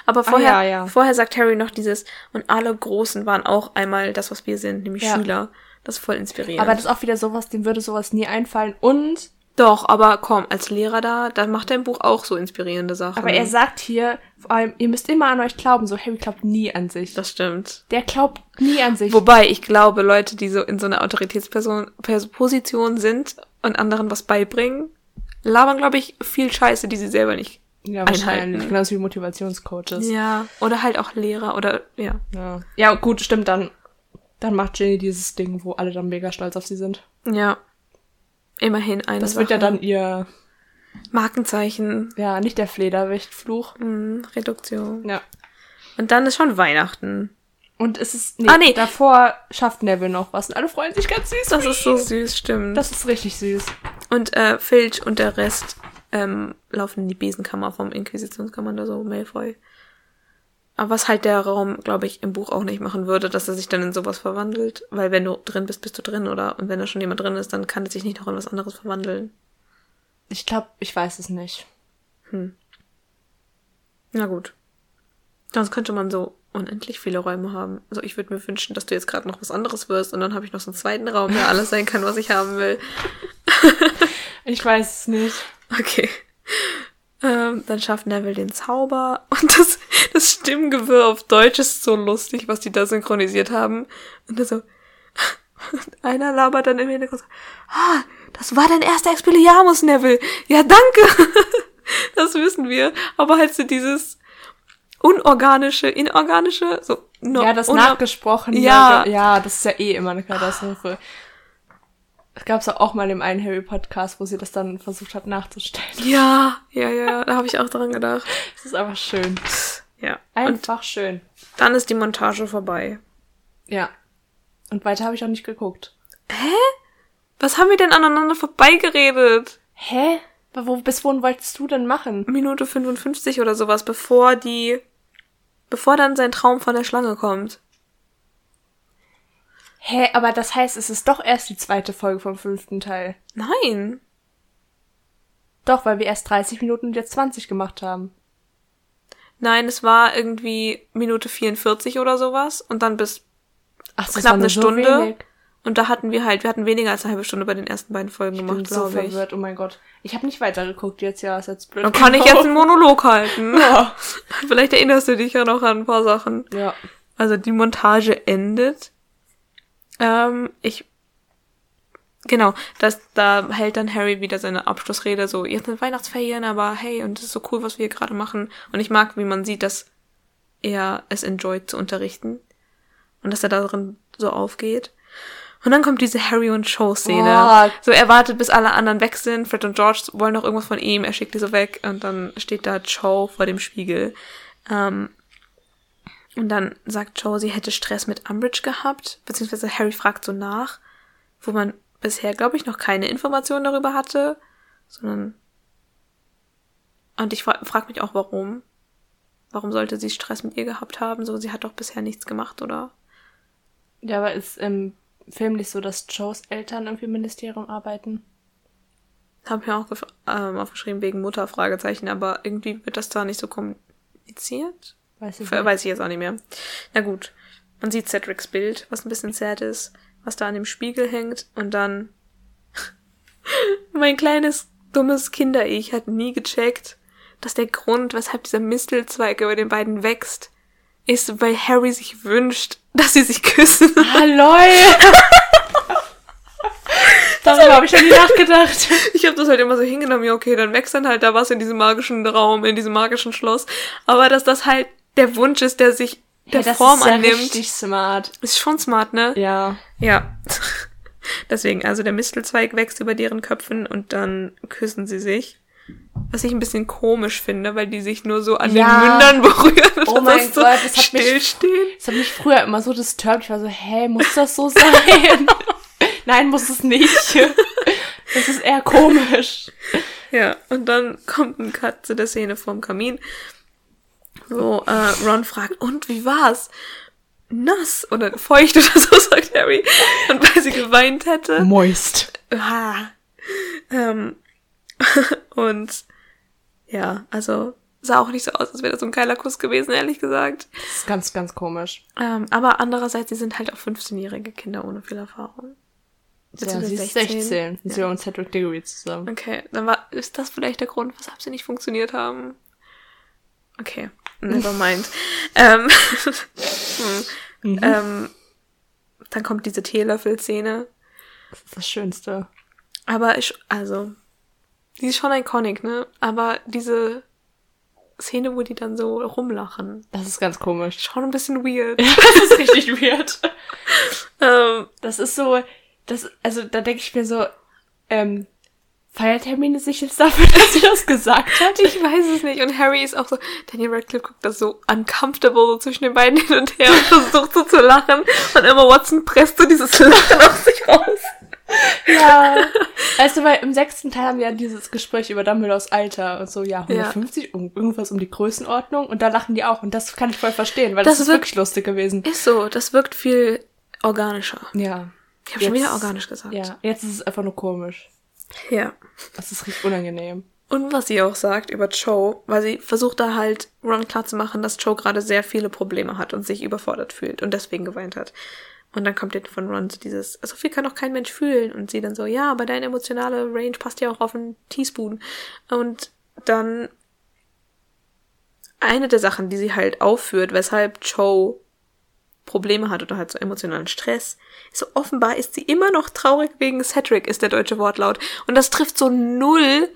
Aber Ah, vorher, ja, ja. vorher sagt Harry noch dieses, und alle Großen waren auch einmal das, was wir sind, nämlich Ja. Schüler. Das ist voll inspirierend. Aber das ist auch wieder sowas, dem würde sowas nie einfallen. Und, Doch, aber komm, als Lehrer da, dann macht er im Buch auch so inspirierende Sachen. aber er sagt hier, vor allem, ihr müsst immer an euch glauben. So, Harry glaubt nie an sich. Das stimmt. Der glaubt nie an sich. Wobei ich glaube, Leute, die so in so einer Autoritätsperson Pers- Position sind und anderen was beibringen, labern, glaube ich, viel Scheiße, die sie selber nicht. ja, einhalten. wahrscheinlich. Genauso wie Motivationscoaches. Ja. Oder halt auch Lehrer oder ja. Ja. ja, gut, stimmt, dann, dann macht Jenny dieses Ding, wo alle dann mega stolz auf sie sind. Ja. Immerhin eine Das Sache. wird ja dann ihr, Markenzeichen, ja, nicht der Flederwichtfluch. mh, Reduktion. Ja. Und dann ist schon Weihnachten. Und es ist, nee, Ah, nee. davor schafft Neville noch was und alle freuen sich ganz süß. Das ist so süß, stimmt. Das ist richtig süß. und äh, Filch und der Rest ähm, laufen in die Besenkammer vom Inquisitionskommando, so Malfoy. Aber was halt der Raum, glaube ich, im Buch auch nicht machen würde, dass er sich dann in sowas verwandelt. Weil wenn du drin bist, bist du drin, oder? Und wenn da schon jemand drin ist, dann kann er sich nicht noch in was anderes verwandeln. Ich glaube, ich weiß es nicht. Na gut. Sonst könnte man so unendlich viele Räume haben. Also ich würde mir wünschen, dass du jetzt gerade noch was anderes wirst und dann habe ich noch so einen zweiten Raum, der alles sein kann, was ich haben will. Ich weiß es nicht. Okay. Ähm, dann schafft Neville den Zauber und das, das Stimmgewirr auf Deutsch ist so lustig, was die da synchronisiert haben. Und dann so, einer labert dann im Hintergrund so, ah, das war dein erster Expelliarmus, Neville. Ja, danke. das wissen wir. Aber halt so dieses unorganische, inorganische, so, no, ja, das una- nachgesprochen. Ja. Ja, das ist ja eh immer eine Katastrophe. Es gab's ja auch mal im einen Harry-Podcast, wo sie das dann versucht hat nachzustellen. Ja, ja, ja, da habe ich auch dran gedacht. Das ist einfach schön. Ja. Und Einfach schön. dann ist die Montage vorbei. Ja. Und weiter habe ich auch nicht geguckt. Was haben wir denn aneinander vorbeigeredet? Hä? Wo, bis wohin wolltest du denn machen? Minute 55 oder sowas, bevor die, bevor dann sein Traum von der Schlange kommt. Hä, aber das heißt, es ist doch erst die zweite Folge vom fünften Teil. Nein. Doch, weil wir erst 30 Minuten und jetzt 20 gemacht haben. Nein, es war irgendwie Minute 44 oder sowas und dann bis Ach, knapp eine so Stunde. wenig. Und da hatten wir halt, wir hatten weniger als eine halbe Stunde bei den ersten beiden Folgen Ich gemacht, so glaube ich. verwirrt, oh mein Gott. Ich habe nicht weitergeguckt jetzt, ja, ist jetzt blöd. Dann kann ich jetzt einen Monolog halten. Ja. Vielleicht erinnerst du dich ja noch an ein paar Sachen. ja. Also die Montage endet. Ähm, ich Genau, das, da hält dann Harry wieder seine Abschlussrede so, jetzt sind Weihnachtsferien, aber hey, und es ist so cool, was wir hier gerade machen. Und ich mag, wie man sieht, dass er es enjoyt zu unterrichten. Und dass er darin so aufgeht. Und dann kommt diese Harry und. Boah. So, er wartet, bis alle anderen weg sind. Fred und George wollen noch irgendwas von ihm. Er schickt die so weg. Und dann steht da Cho vor dem Spiegel. Ähm, und dann sagt Cho, sie hätte Stress mit Umbridge gehabt. Beziehungsweise Harry fragt so nach, wo man bisher, glaube ich, noch keine Informationen darüber hatte. Sondern. Und ich fra frage mich auch, warum. Warum sollte sie Stress mit ihr gehabt haben? So, sie hat doch bisher nichts gemacht, oder? Ja, aber ist im Film nicht so, dass Joes Eltern irgendwie im Ministerium arbeiten? Habe ich mir auch ähm, aufgeschrieben wegen Mutter, Fragezeichen, aber irgendwie wird das da nicht so kommuniziert. Weiß ich nicht. Weiß ich jetzt auch nicht mehr. Na gut. Man sieht Cedrics Bild, was ein bisschen sad ist, was da an dem Spiegel hängt und dann mein kleines, dummes Kinder-Ich hat nie gecheckt, dass der Grund, weshalb dieser Mistelzweig über den beiden wächst, ist, weil Harry sich wünscht, dass sie sich küssen. Ah, lol! Darüber habe ich schon nie nachgedacht. Ich habe das halt immer so hingenommen, ja, okay, dann wächst dann halt da was in diesem magischen Raum, in diesem magischen Schloss. Aber dass das halt der Wunsch ist, der sich der ja, Form ist ja annimmt, richtig smart. ist schon smart, ne? Ja. Ja. Deswegen, also der Mistelzweig wächst über deren Köpfen und dann küssen sie sich. Was ich ein bisschen komisch finde, weil die sich nur so an Ja. den Mündern berühren. und Oh mein so Gott, das hat mich- stillstehen. Das hat mich früher immer so disturbed. Ich war so, hä, muss das so sein? Nein, muss es nicht. Das ist eher komisch. Ja, und dann kommt ein Cut zu der Szene vorm Kamin, wo äh, Ron fragt, und wie war's? Nass oder feucht oder so, sagt Harry. Und weil sie geweint hätte. Moist. Ah. Ähm, und ja, also sah auch nicht so aus, als wäre das so ein geiler Kuss gewesen, ehrlich gesagt. Das ist ganz, ganz komisch. Ähm, aber andererseits, sie sind halt auch 15-jährige Kinder ohne viel Erfahrung. Ja, sie ist 16. Sie Ja. und Cedric Diggory zusammen. Okay, dann war, ist das vielleicht der Grund, weshalb sie nicht funktioniert haben? Okay, never mind. ähm, hm. ähm, dann kommt diese Teelöffel-Szene. Das ist das Schönste. Aber ich, also, die ist schon iconic, ne? Aber diese Szene, wo die dann so rumlachen, Das ist ganz komisch. schon ein bisschen weird. Das ist richtig weird. ähm, Das ist so, das, also da denke ich mir so, ähm, feiert Hermine sich jetzt dafür, dass sie das gesagt hat? ich weiß es nicht. Und Harry ist auch so, Daniel Radcliffe guckt das so uncomfortable so zwischen den beiden hin und her und versucht so zu lachen. Und Emma Watson presst so dieses Lachen aus sich raus. Ja. Weißt du, weil im sechsten Teil haben wir ja dieses Gespräch über Dumbledores Alter und so, ja, 150, um, irgendwas um die Größenordnung und da lachen die auch und das kann ich voll verstehen, weil das, Das ist wirklich lustig gewesen. Ist so, das wirkt viel organischer. Ja. Ich habe schon wieder organisch gesagt. Ja, jetzt ist es einfach nur komisch. ja. Das ist richtig unangenehm. Und was sie auch sagt über Cho, weil sie versucht da halt Ron klarzumachen, dass Cho gerade sehr viele Probleme hat und sich überfordert fühlt und deswegen geweint hat. Und dann kommt von Ron so dieses, so viel kann doch kein Mensch fühlen. Und sie dann so, ja, aber deine emotionale Range passt ja auch auf einen Teaspoon. Und dann eine der Sachen, die sie halt aufführt, weshalb Cho Probleme hat oder halt so emotionalen Stress, ist so offenbar ist sie immer noch traurig wegen Cedric, ist der deutsche Wortlaut. Und das trifft so null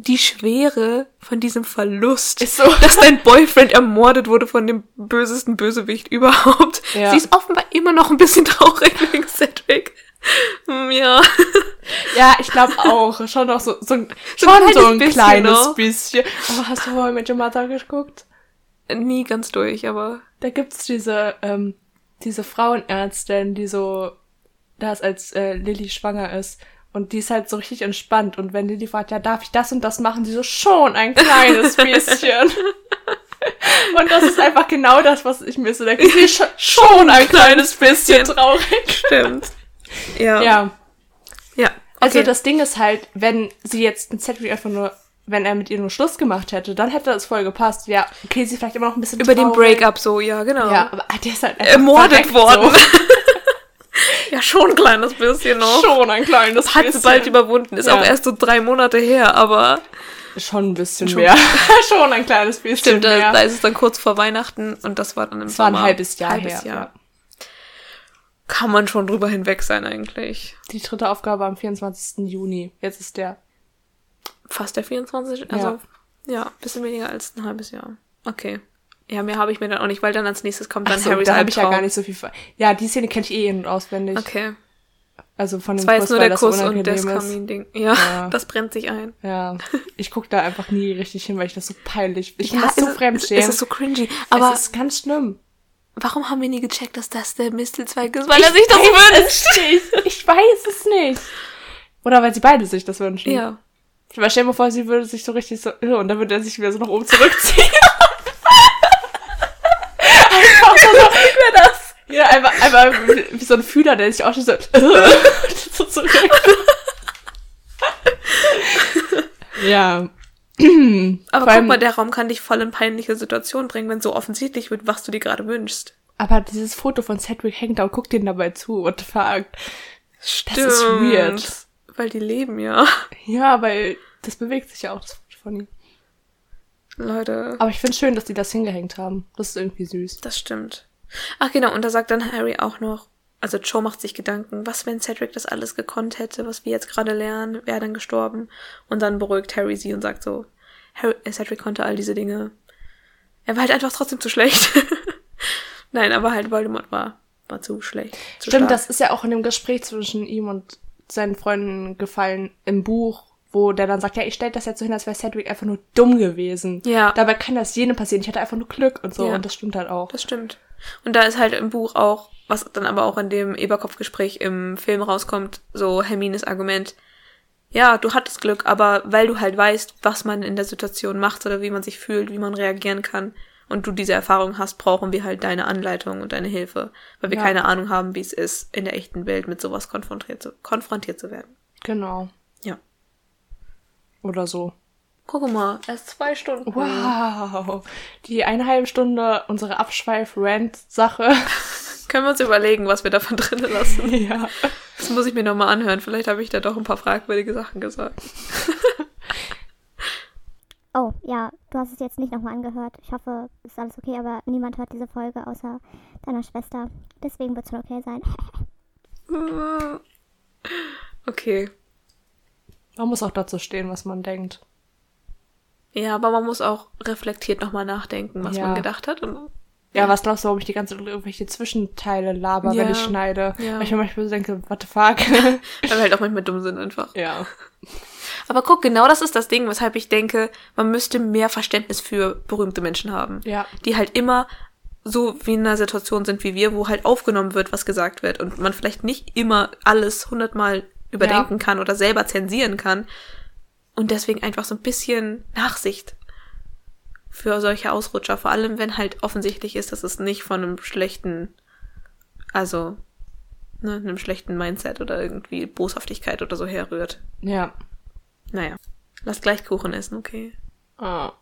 die Schwere von diesem Verlust, Ist so. dass dein Boyfriend ermordet wurde von dem bösesten Bösewicht überhaupt. Ja. Sie ist offenbar immer noch ein bisschen traurig wegen Cedric. Hm, Ja. Ja, ich glaube auch. Schon noch so, so ein, So schon ein so ein kleines bisschen kleines noch. bisschen. Aber hast du vorher mit Your Mother geguckt? Nie ganz durch, aber Da gibt's diese, ähm, diese Frauenärztin, die so da ist, als äh, Lilly schwanger ist. Und die ist halt so richtig entspannt. Und wenn Lilly fragt, ja, darf ich das und das machen? Sie so, schon ein kleines bisschen. und das ist einfach genau das, was ich mir so denke. Sie ist schon, ein kleines bisschen traurig. stimmt. ja. Ja. Ja. Also okay. das Ding ist halt, wenn sie jetzt mit Cedric einfach nur, wenn er mit ihr nur Schluss gemacht hätte, dann hätte das voll gepasst. Ja, okay, sie vielleicht immer noch ein bisschen über den traurig. Breakup so, ja, genau. Ja, aber der ist halt einfach Ermordet worden. So. ja, schon ein kleines bisschen noch. Schon ein kleines Hat bisschen. es bald überwunden. Ist Ja. auch erst so drei Monate her, aber Schon ein bisschen Schon. mehr. Schon ein kleines bisschen stimmt, da, mehr. da ist es dann kurz vor Weihnachten und das war dann im Es war ein Sommer. halbes Jahr halbes her. Jahr. kann man schon drüber hinweg sein eigentlich. Die dritte Aufgabe am 24. Juni. Jetzt ist der. Fast der 24. Also, ja, bisschen weniger als ein halbes Jahr. Okay. Ja, mehr habe ich mir dann auch nicht, weil dann als nächstes kommt dann so, Harrys da habe ich ja gar nicht so viel. ver- Ja, die Szene kenne ich eh in- und auswendig. Okay. Also von dem Das war jetzt Kuss, nur der Kuss und das. Kaminding. Ja, Ja. das brennt sich ein. Ja, ich guck da einfach nie richtig hin, weil ich das so peinlich Ich ja, das so fremdschämen. Es ist so cringy. Aber es ist ganz schlimm. warum haben wir nie gecheckt, dass das der Mistelzweig ist? Weil er sich das wünscht. Ich weiß es nicht. Oder weil sie beide sich das wünschen. Ja. Weil stell dir mal vor, sie würde sich so richtig so, und dann würde er sich wieder so nach oben zurückziehen. Wie das? Ja, einfach, einfach wie so ein Fühler, der sich auch schon so, so zurück. ja. Aber Vor allem- guck mal, der Raum kann dich voll in peinliche Situationen bringen, wenn so offensichtlich wird, was du dir gerade wünschst. Aber dieses Foto von Cedric hängt da und guckt den dabei zu. What the fuck? Das ist weird. Weil die leben ja. Ja, weil das bewegt sich ja auch, das Foto von ihm. Leute. Aber ich finde schön, dass die das hingehängt haben. Das ist irgendwie süß. Das stimmt. Ach genau, und da sagt dann Harry auch noch, also Joe macht sich Gedanken, was wenn Cedric das alles gekonnt hätte, was wir jetzt gerade lernen, wäre dann gestorben. Und dann beruhigt Harry sie und sagt so, Harry, äh, Cedric konnte all diese Dinge. Er war halt einfach trotzdem zu schlecht. Nein, aber halt Voldemort war, war zu schlecht. Zu Stimmt, stark. das ist ja auch in dem Gespräch zwischen ihm und seinen Freunden gefallen im Buch, wo der dann sagt, ja, ich stell das jetzt so hin, als wäre Cedric einfach nur dumm gewesen. Ja. Dabei kann das jedem passieren. Ich hatte einfach nur Glück und so. Ja. Und das stimmt halt auch. Das stimmt. Und da ist halt im Buch auch, was dann aber auch in dem Eberkopf-Gespräch im Film rauskommt, so Hermines Argument. Ja, du hattest Glück, aber weil du halt weißt, was man in der Situation macht oder wie man sich fühlt, wie man reagieren kann und du diese Erfahrung hast, brauchen wir halt deine Anleitung und deine Hilfe, weil wir Ja. keine Ahnung haben, wie es ist, in der echten Welt mit sowas konfrontiert zu, konfrontiert zu werden. Genau. Oder so. Guck mal, erst zwei Stunden. Wow. Die eine halbe Stunde unsere Abschweif-Rant-Sache. Können wir uns überlegen, was wir davon drinnen lassen. ja. Das muss ich mir nochmal anhören. Vielleicht habe ich da doch ein paar fragwürdige Sachen gesagt. Oh, ja, du hast es jetzt nicht nochmal angehört. Ich hoffe, es ist alles okay, aber niemand hört diese Folge außer deiner Schwester. Deswegen wird es schon okay sein. Okay. Man muss auch dazu stehen, was man denkt. Ja, aber man muss auch reflektiert nochmal nachdenken, was Ja. man gedacht hat. Und Ja, was glaubst du, warum ich die ganze irgendwelche Zwischenteile laber, wenn Ja. ich schneide? Ja. Weil ich mir manchmal so denke, what the fuck? weil wir halt auch manchmal dumm sind einfach. ja. Aber guck, genau das ist das Ding, weshalb ich denke, man müsste mehr Verständnis für berühmte Menschen haben. Ja. Die halt immer so wie in einer Situation sind wie wir, wo halt aufgenommen wird, was gesagt wird und man vielleicht nicht immer alles hundertmal überdenken kann oder selber zensieren kann und deswegen einfach so ein bisschen Nachsicht für solche Ausrutscher, vor allem wenn halt offensichtlich ist, dass es nicht von einem schlechten, also ne, einem schlechten Mindset oder irgendwie Boshaftigkeit oder so herrührt. Ja. Naja, lass gleich Kuchen essen, okay? Ah.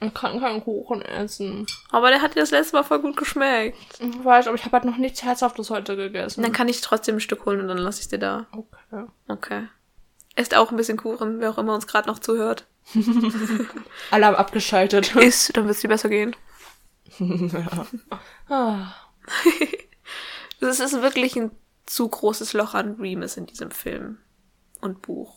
Ich kann keinen Kuchen essen. Aber der hat dir das letzte Mal voll gut geschmeckt. Ich weiß, aber ich habe halt noch nichts Herzhaftes heute gegessen. Dann kann ich trotzdem ein Stück holen und dann lasse ich dir da. okay. Okay. Esst auch ein bisschen Kuchen, wer auch immer uns gerade noch zuhört. Alle haben abgeschaltet. Isst, dann wird es dir besser gehen. ah. Es ist wirklich ein zu großes Loch an Remus in diesem Film und Buch.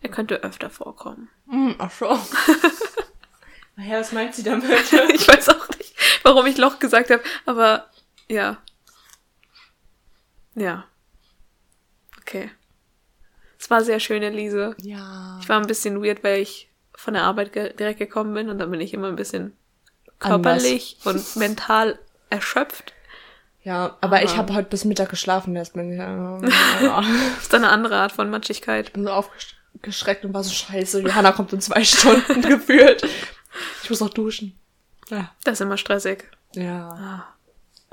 Er könnte öfter vorkommen. Hm, ach so. naja, was meint sie damit? ich weiß auch nicht, warum ich Loch gesagt habe, aber ja. Ja. Okay. Es war sehr schön, Elise. ja. Ich war ein bisschen weird, weil ich von der Arbeit ge direkt gekommen bin und dann bin ich immer ein bisschen Anders. körperlich und mental erschöpft. Ja, aber ich Aber- habe heute bis Mittag geschlafen. Erst bin ich, äh, ja. Das ist eine andere Art von Matschigkeit. bin so aufgeschreckt und war so scheiße. Johanna kommt in zwei Stunden gefühlt. Ich muss noch duschen. Ja. Das ist immer stressig. Ja. Ah.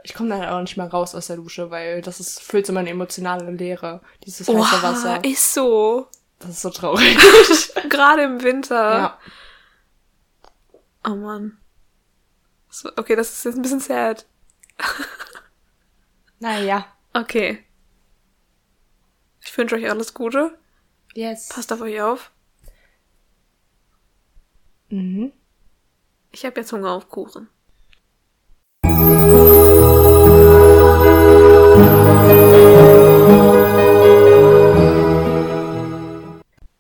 Ich komme dann auch nicht mehr raus aus der Dusche, weil das ist, füllt so meine emotionale Leere. Dieses heiße Wasser. ist so. Das ist so traurig. Gerade im Winter. ja. Oh Mann. So, okay, das ist jetzt ein bisschen sad. Naja. Okay. Ich wünsche euch alles Gute. Yes. Passt auf euch auf. Mhm. Ich habe jetzt Hunger auf Kuchen.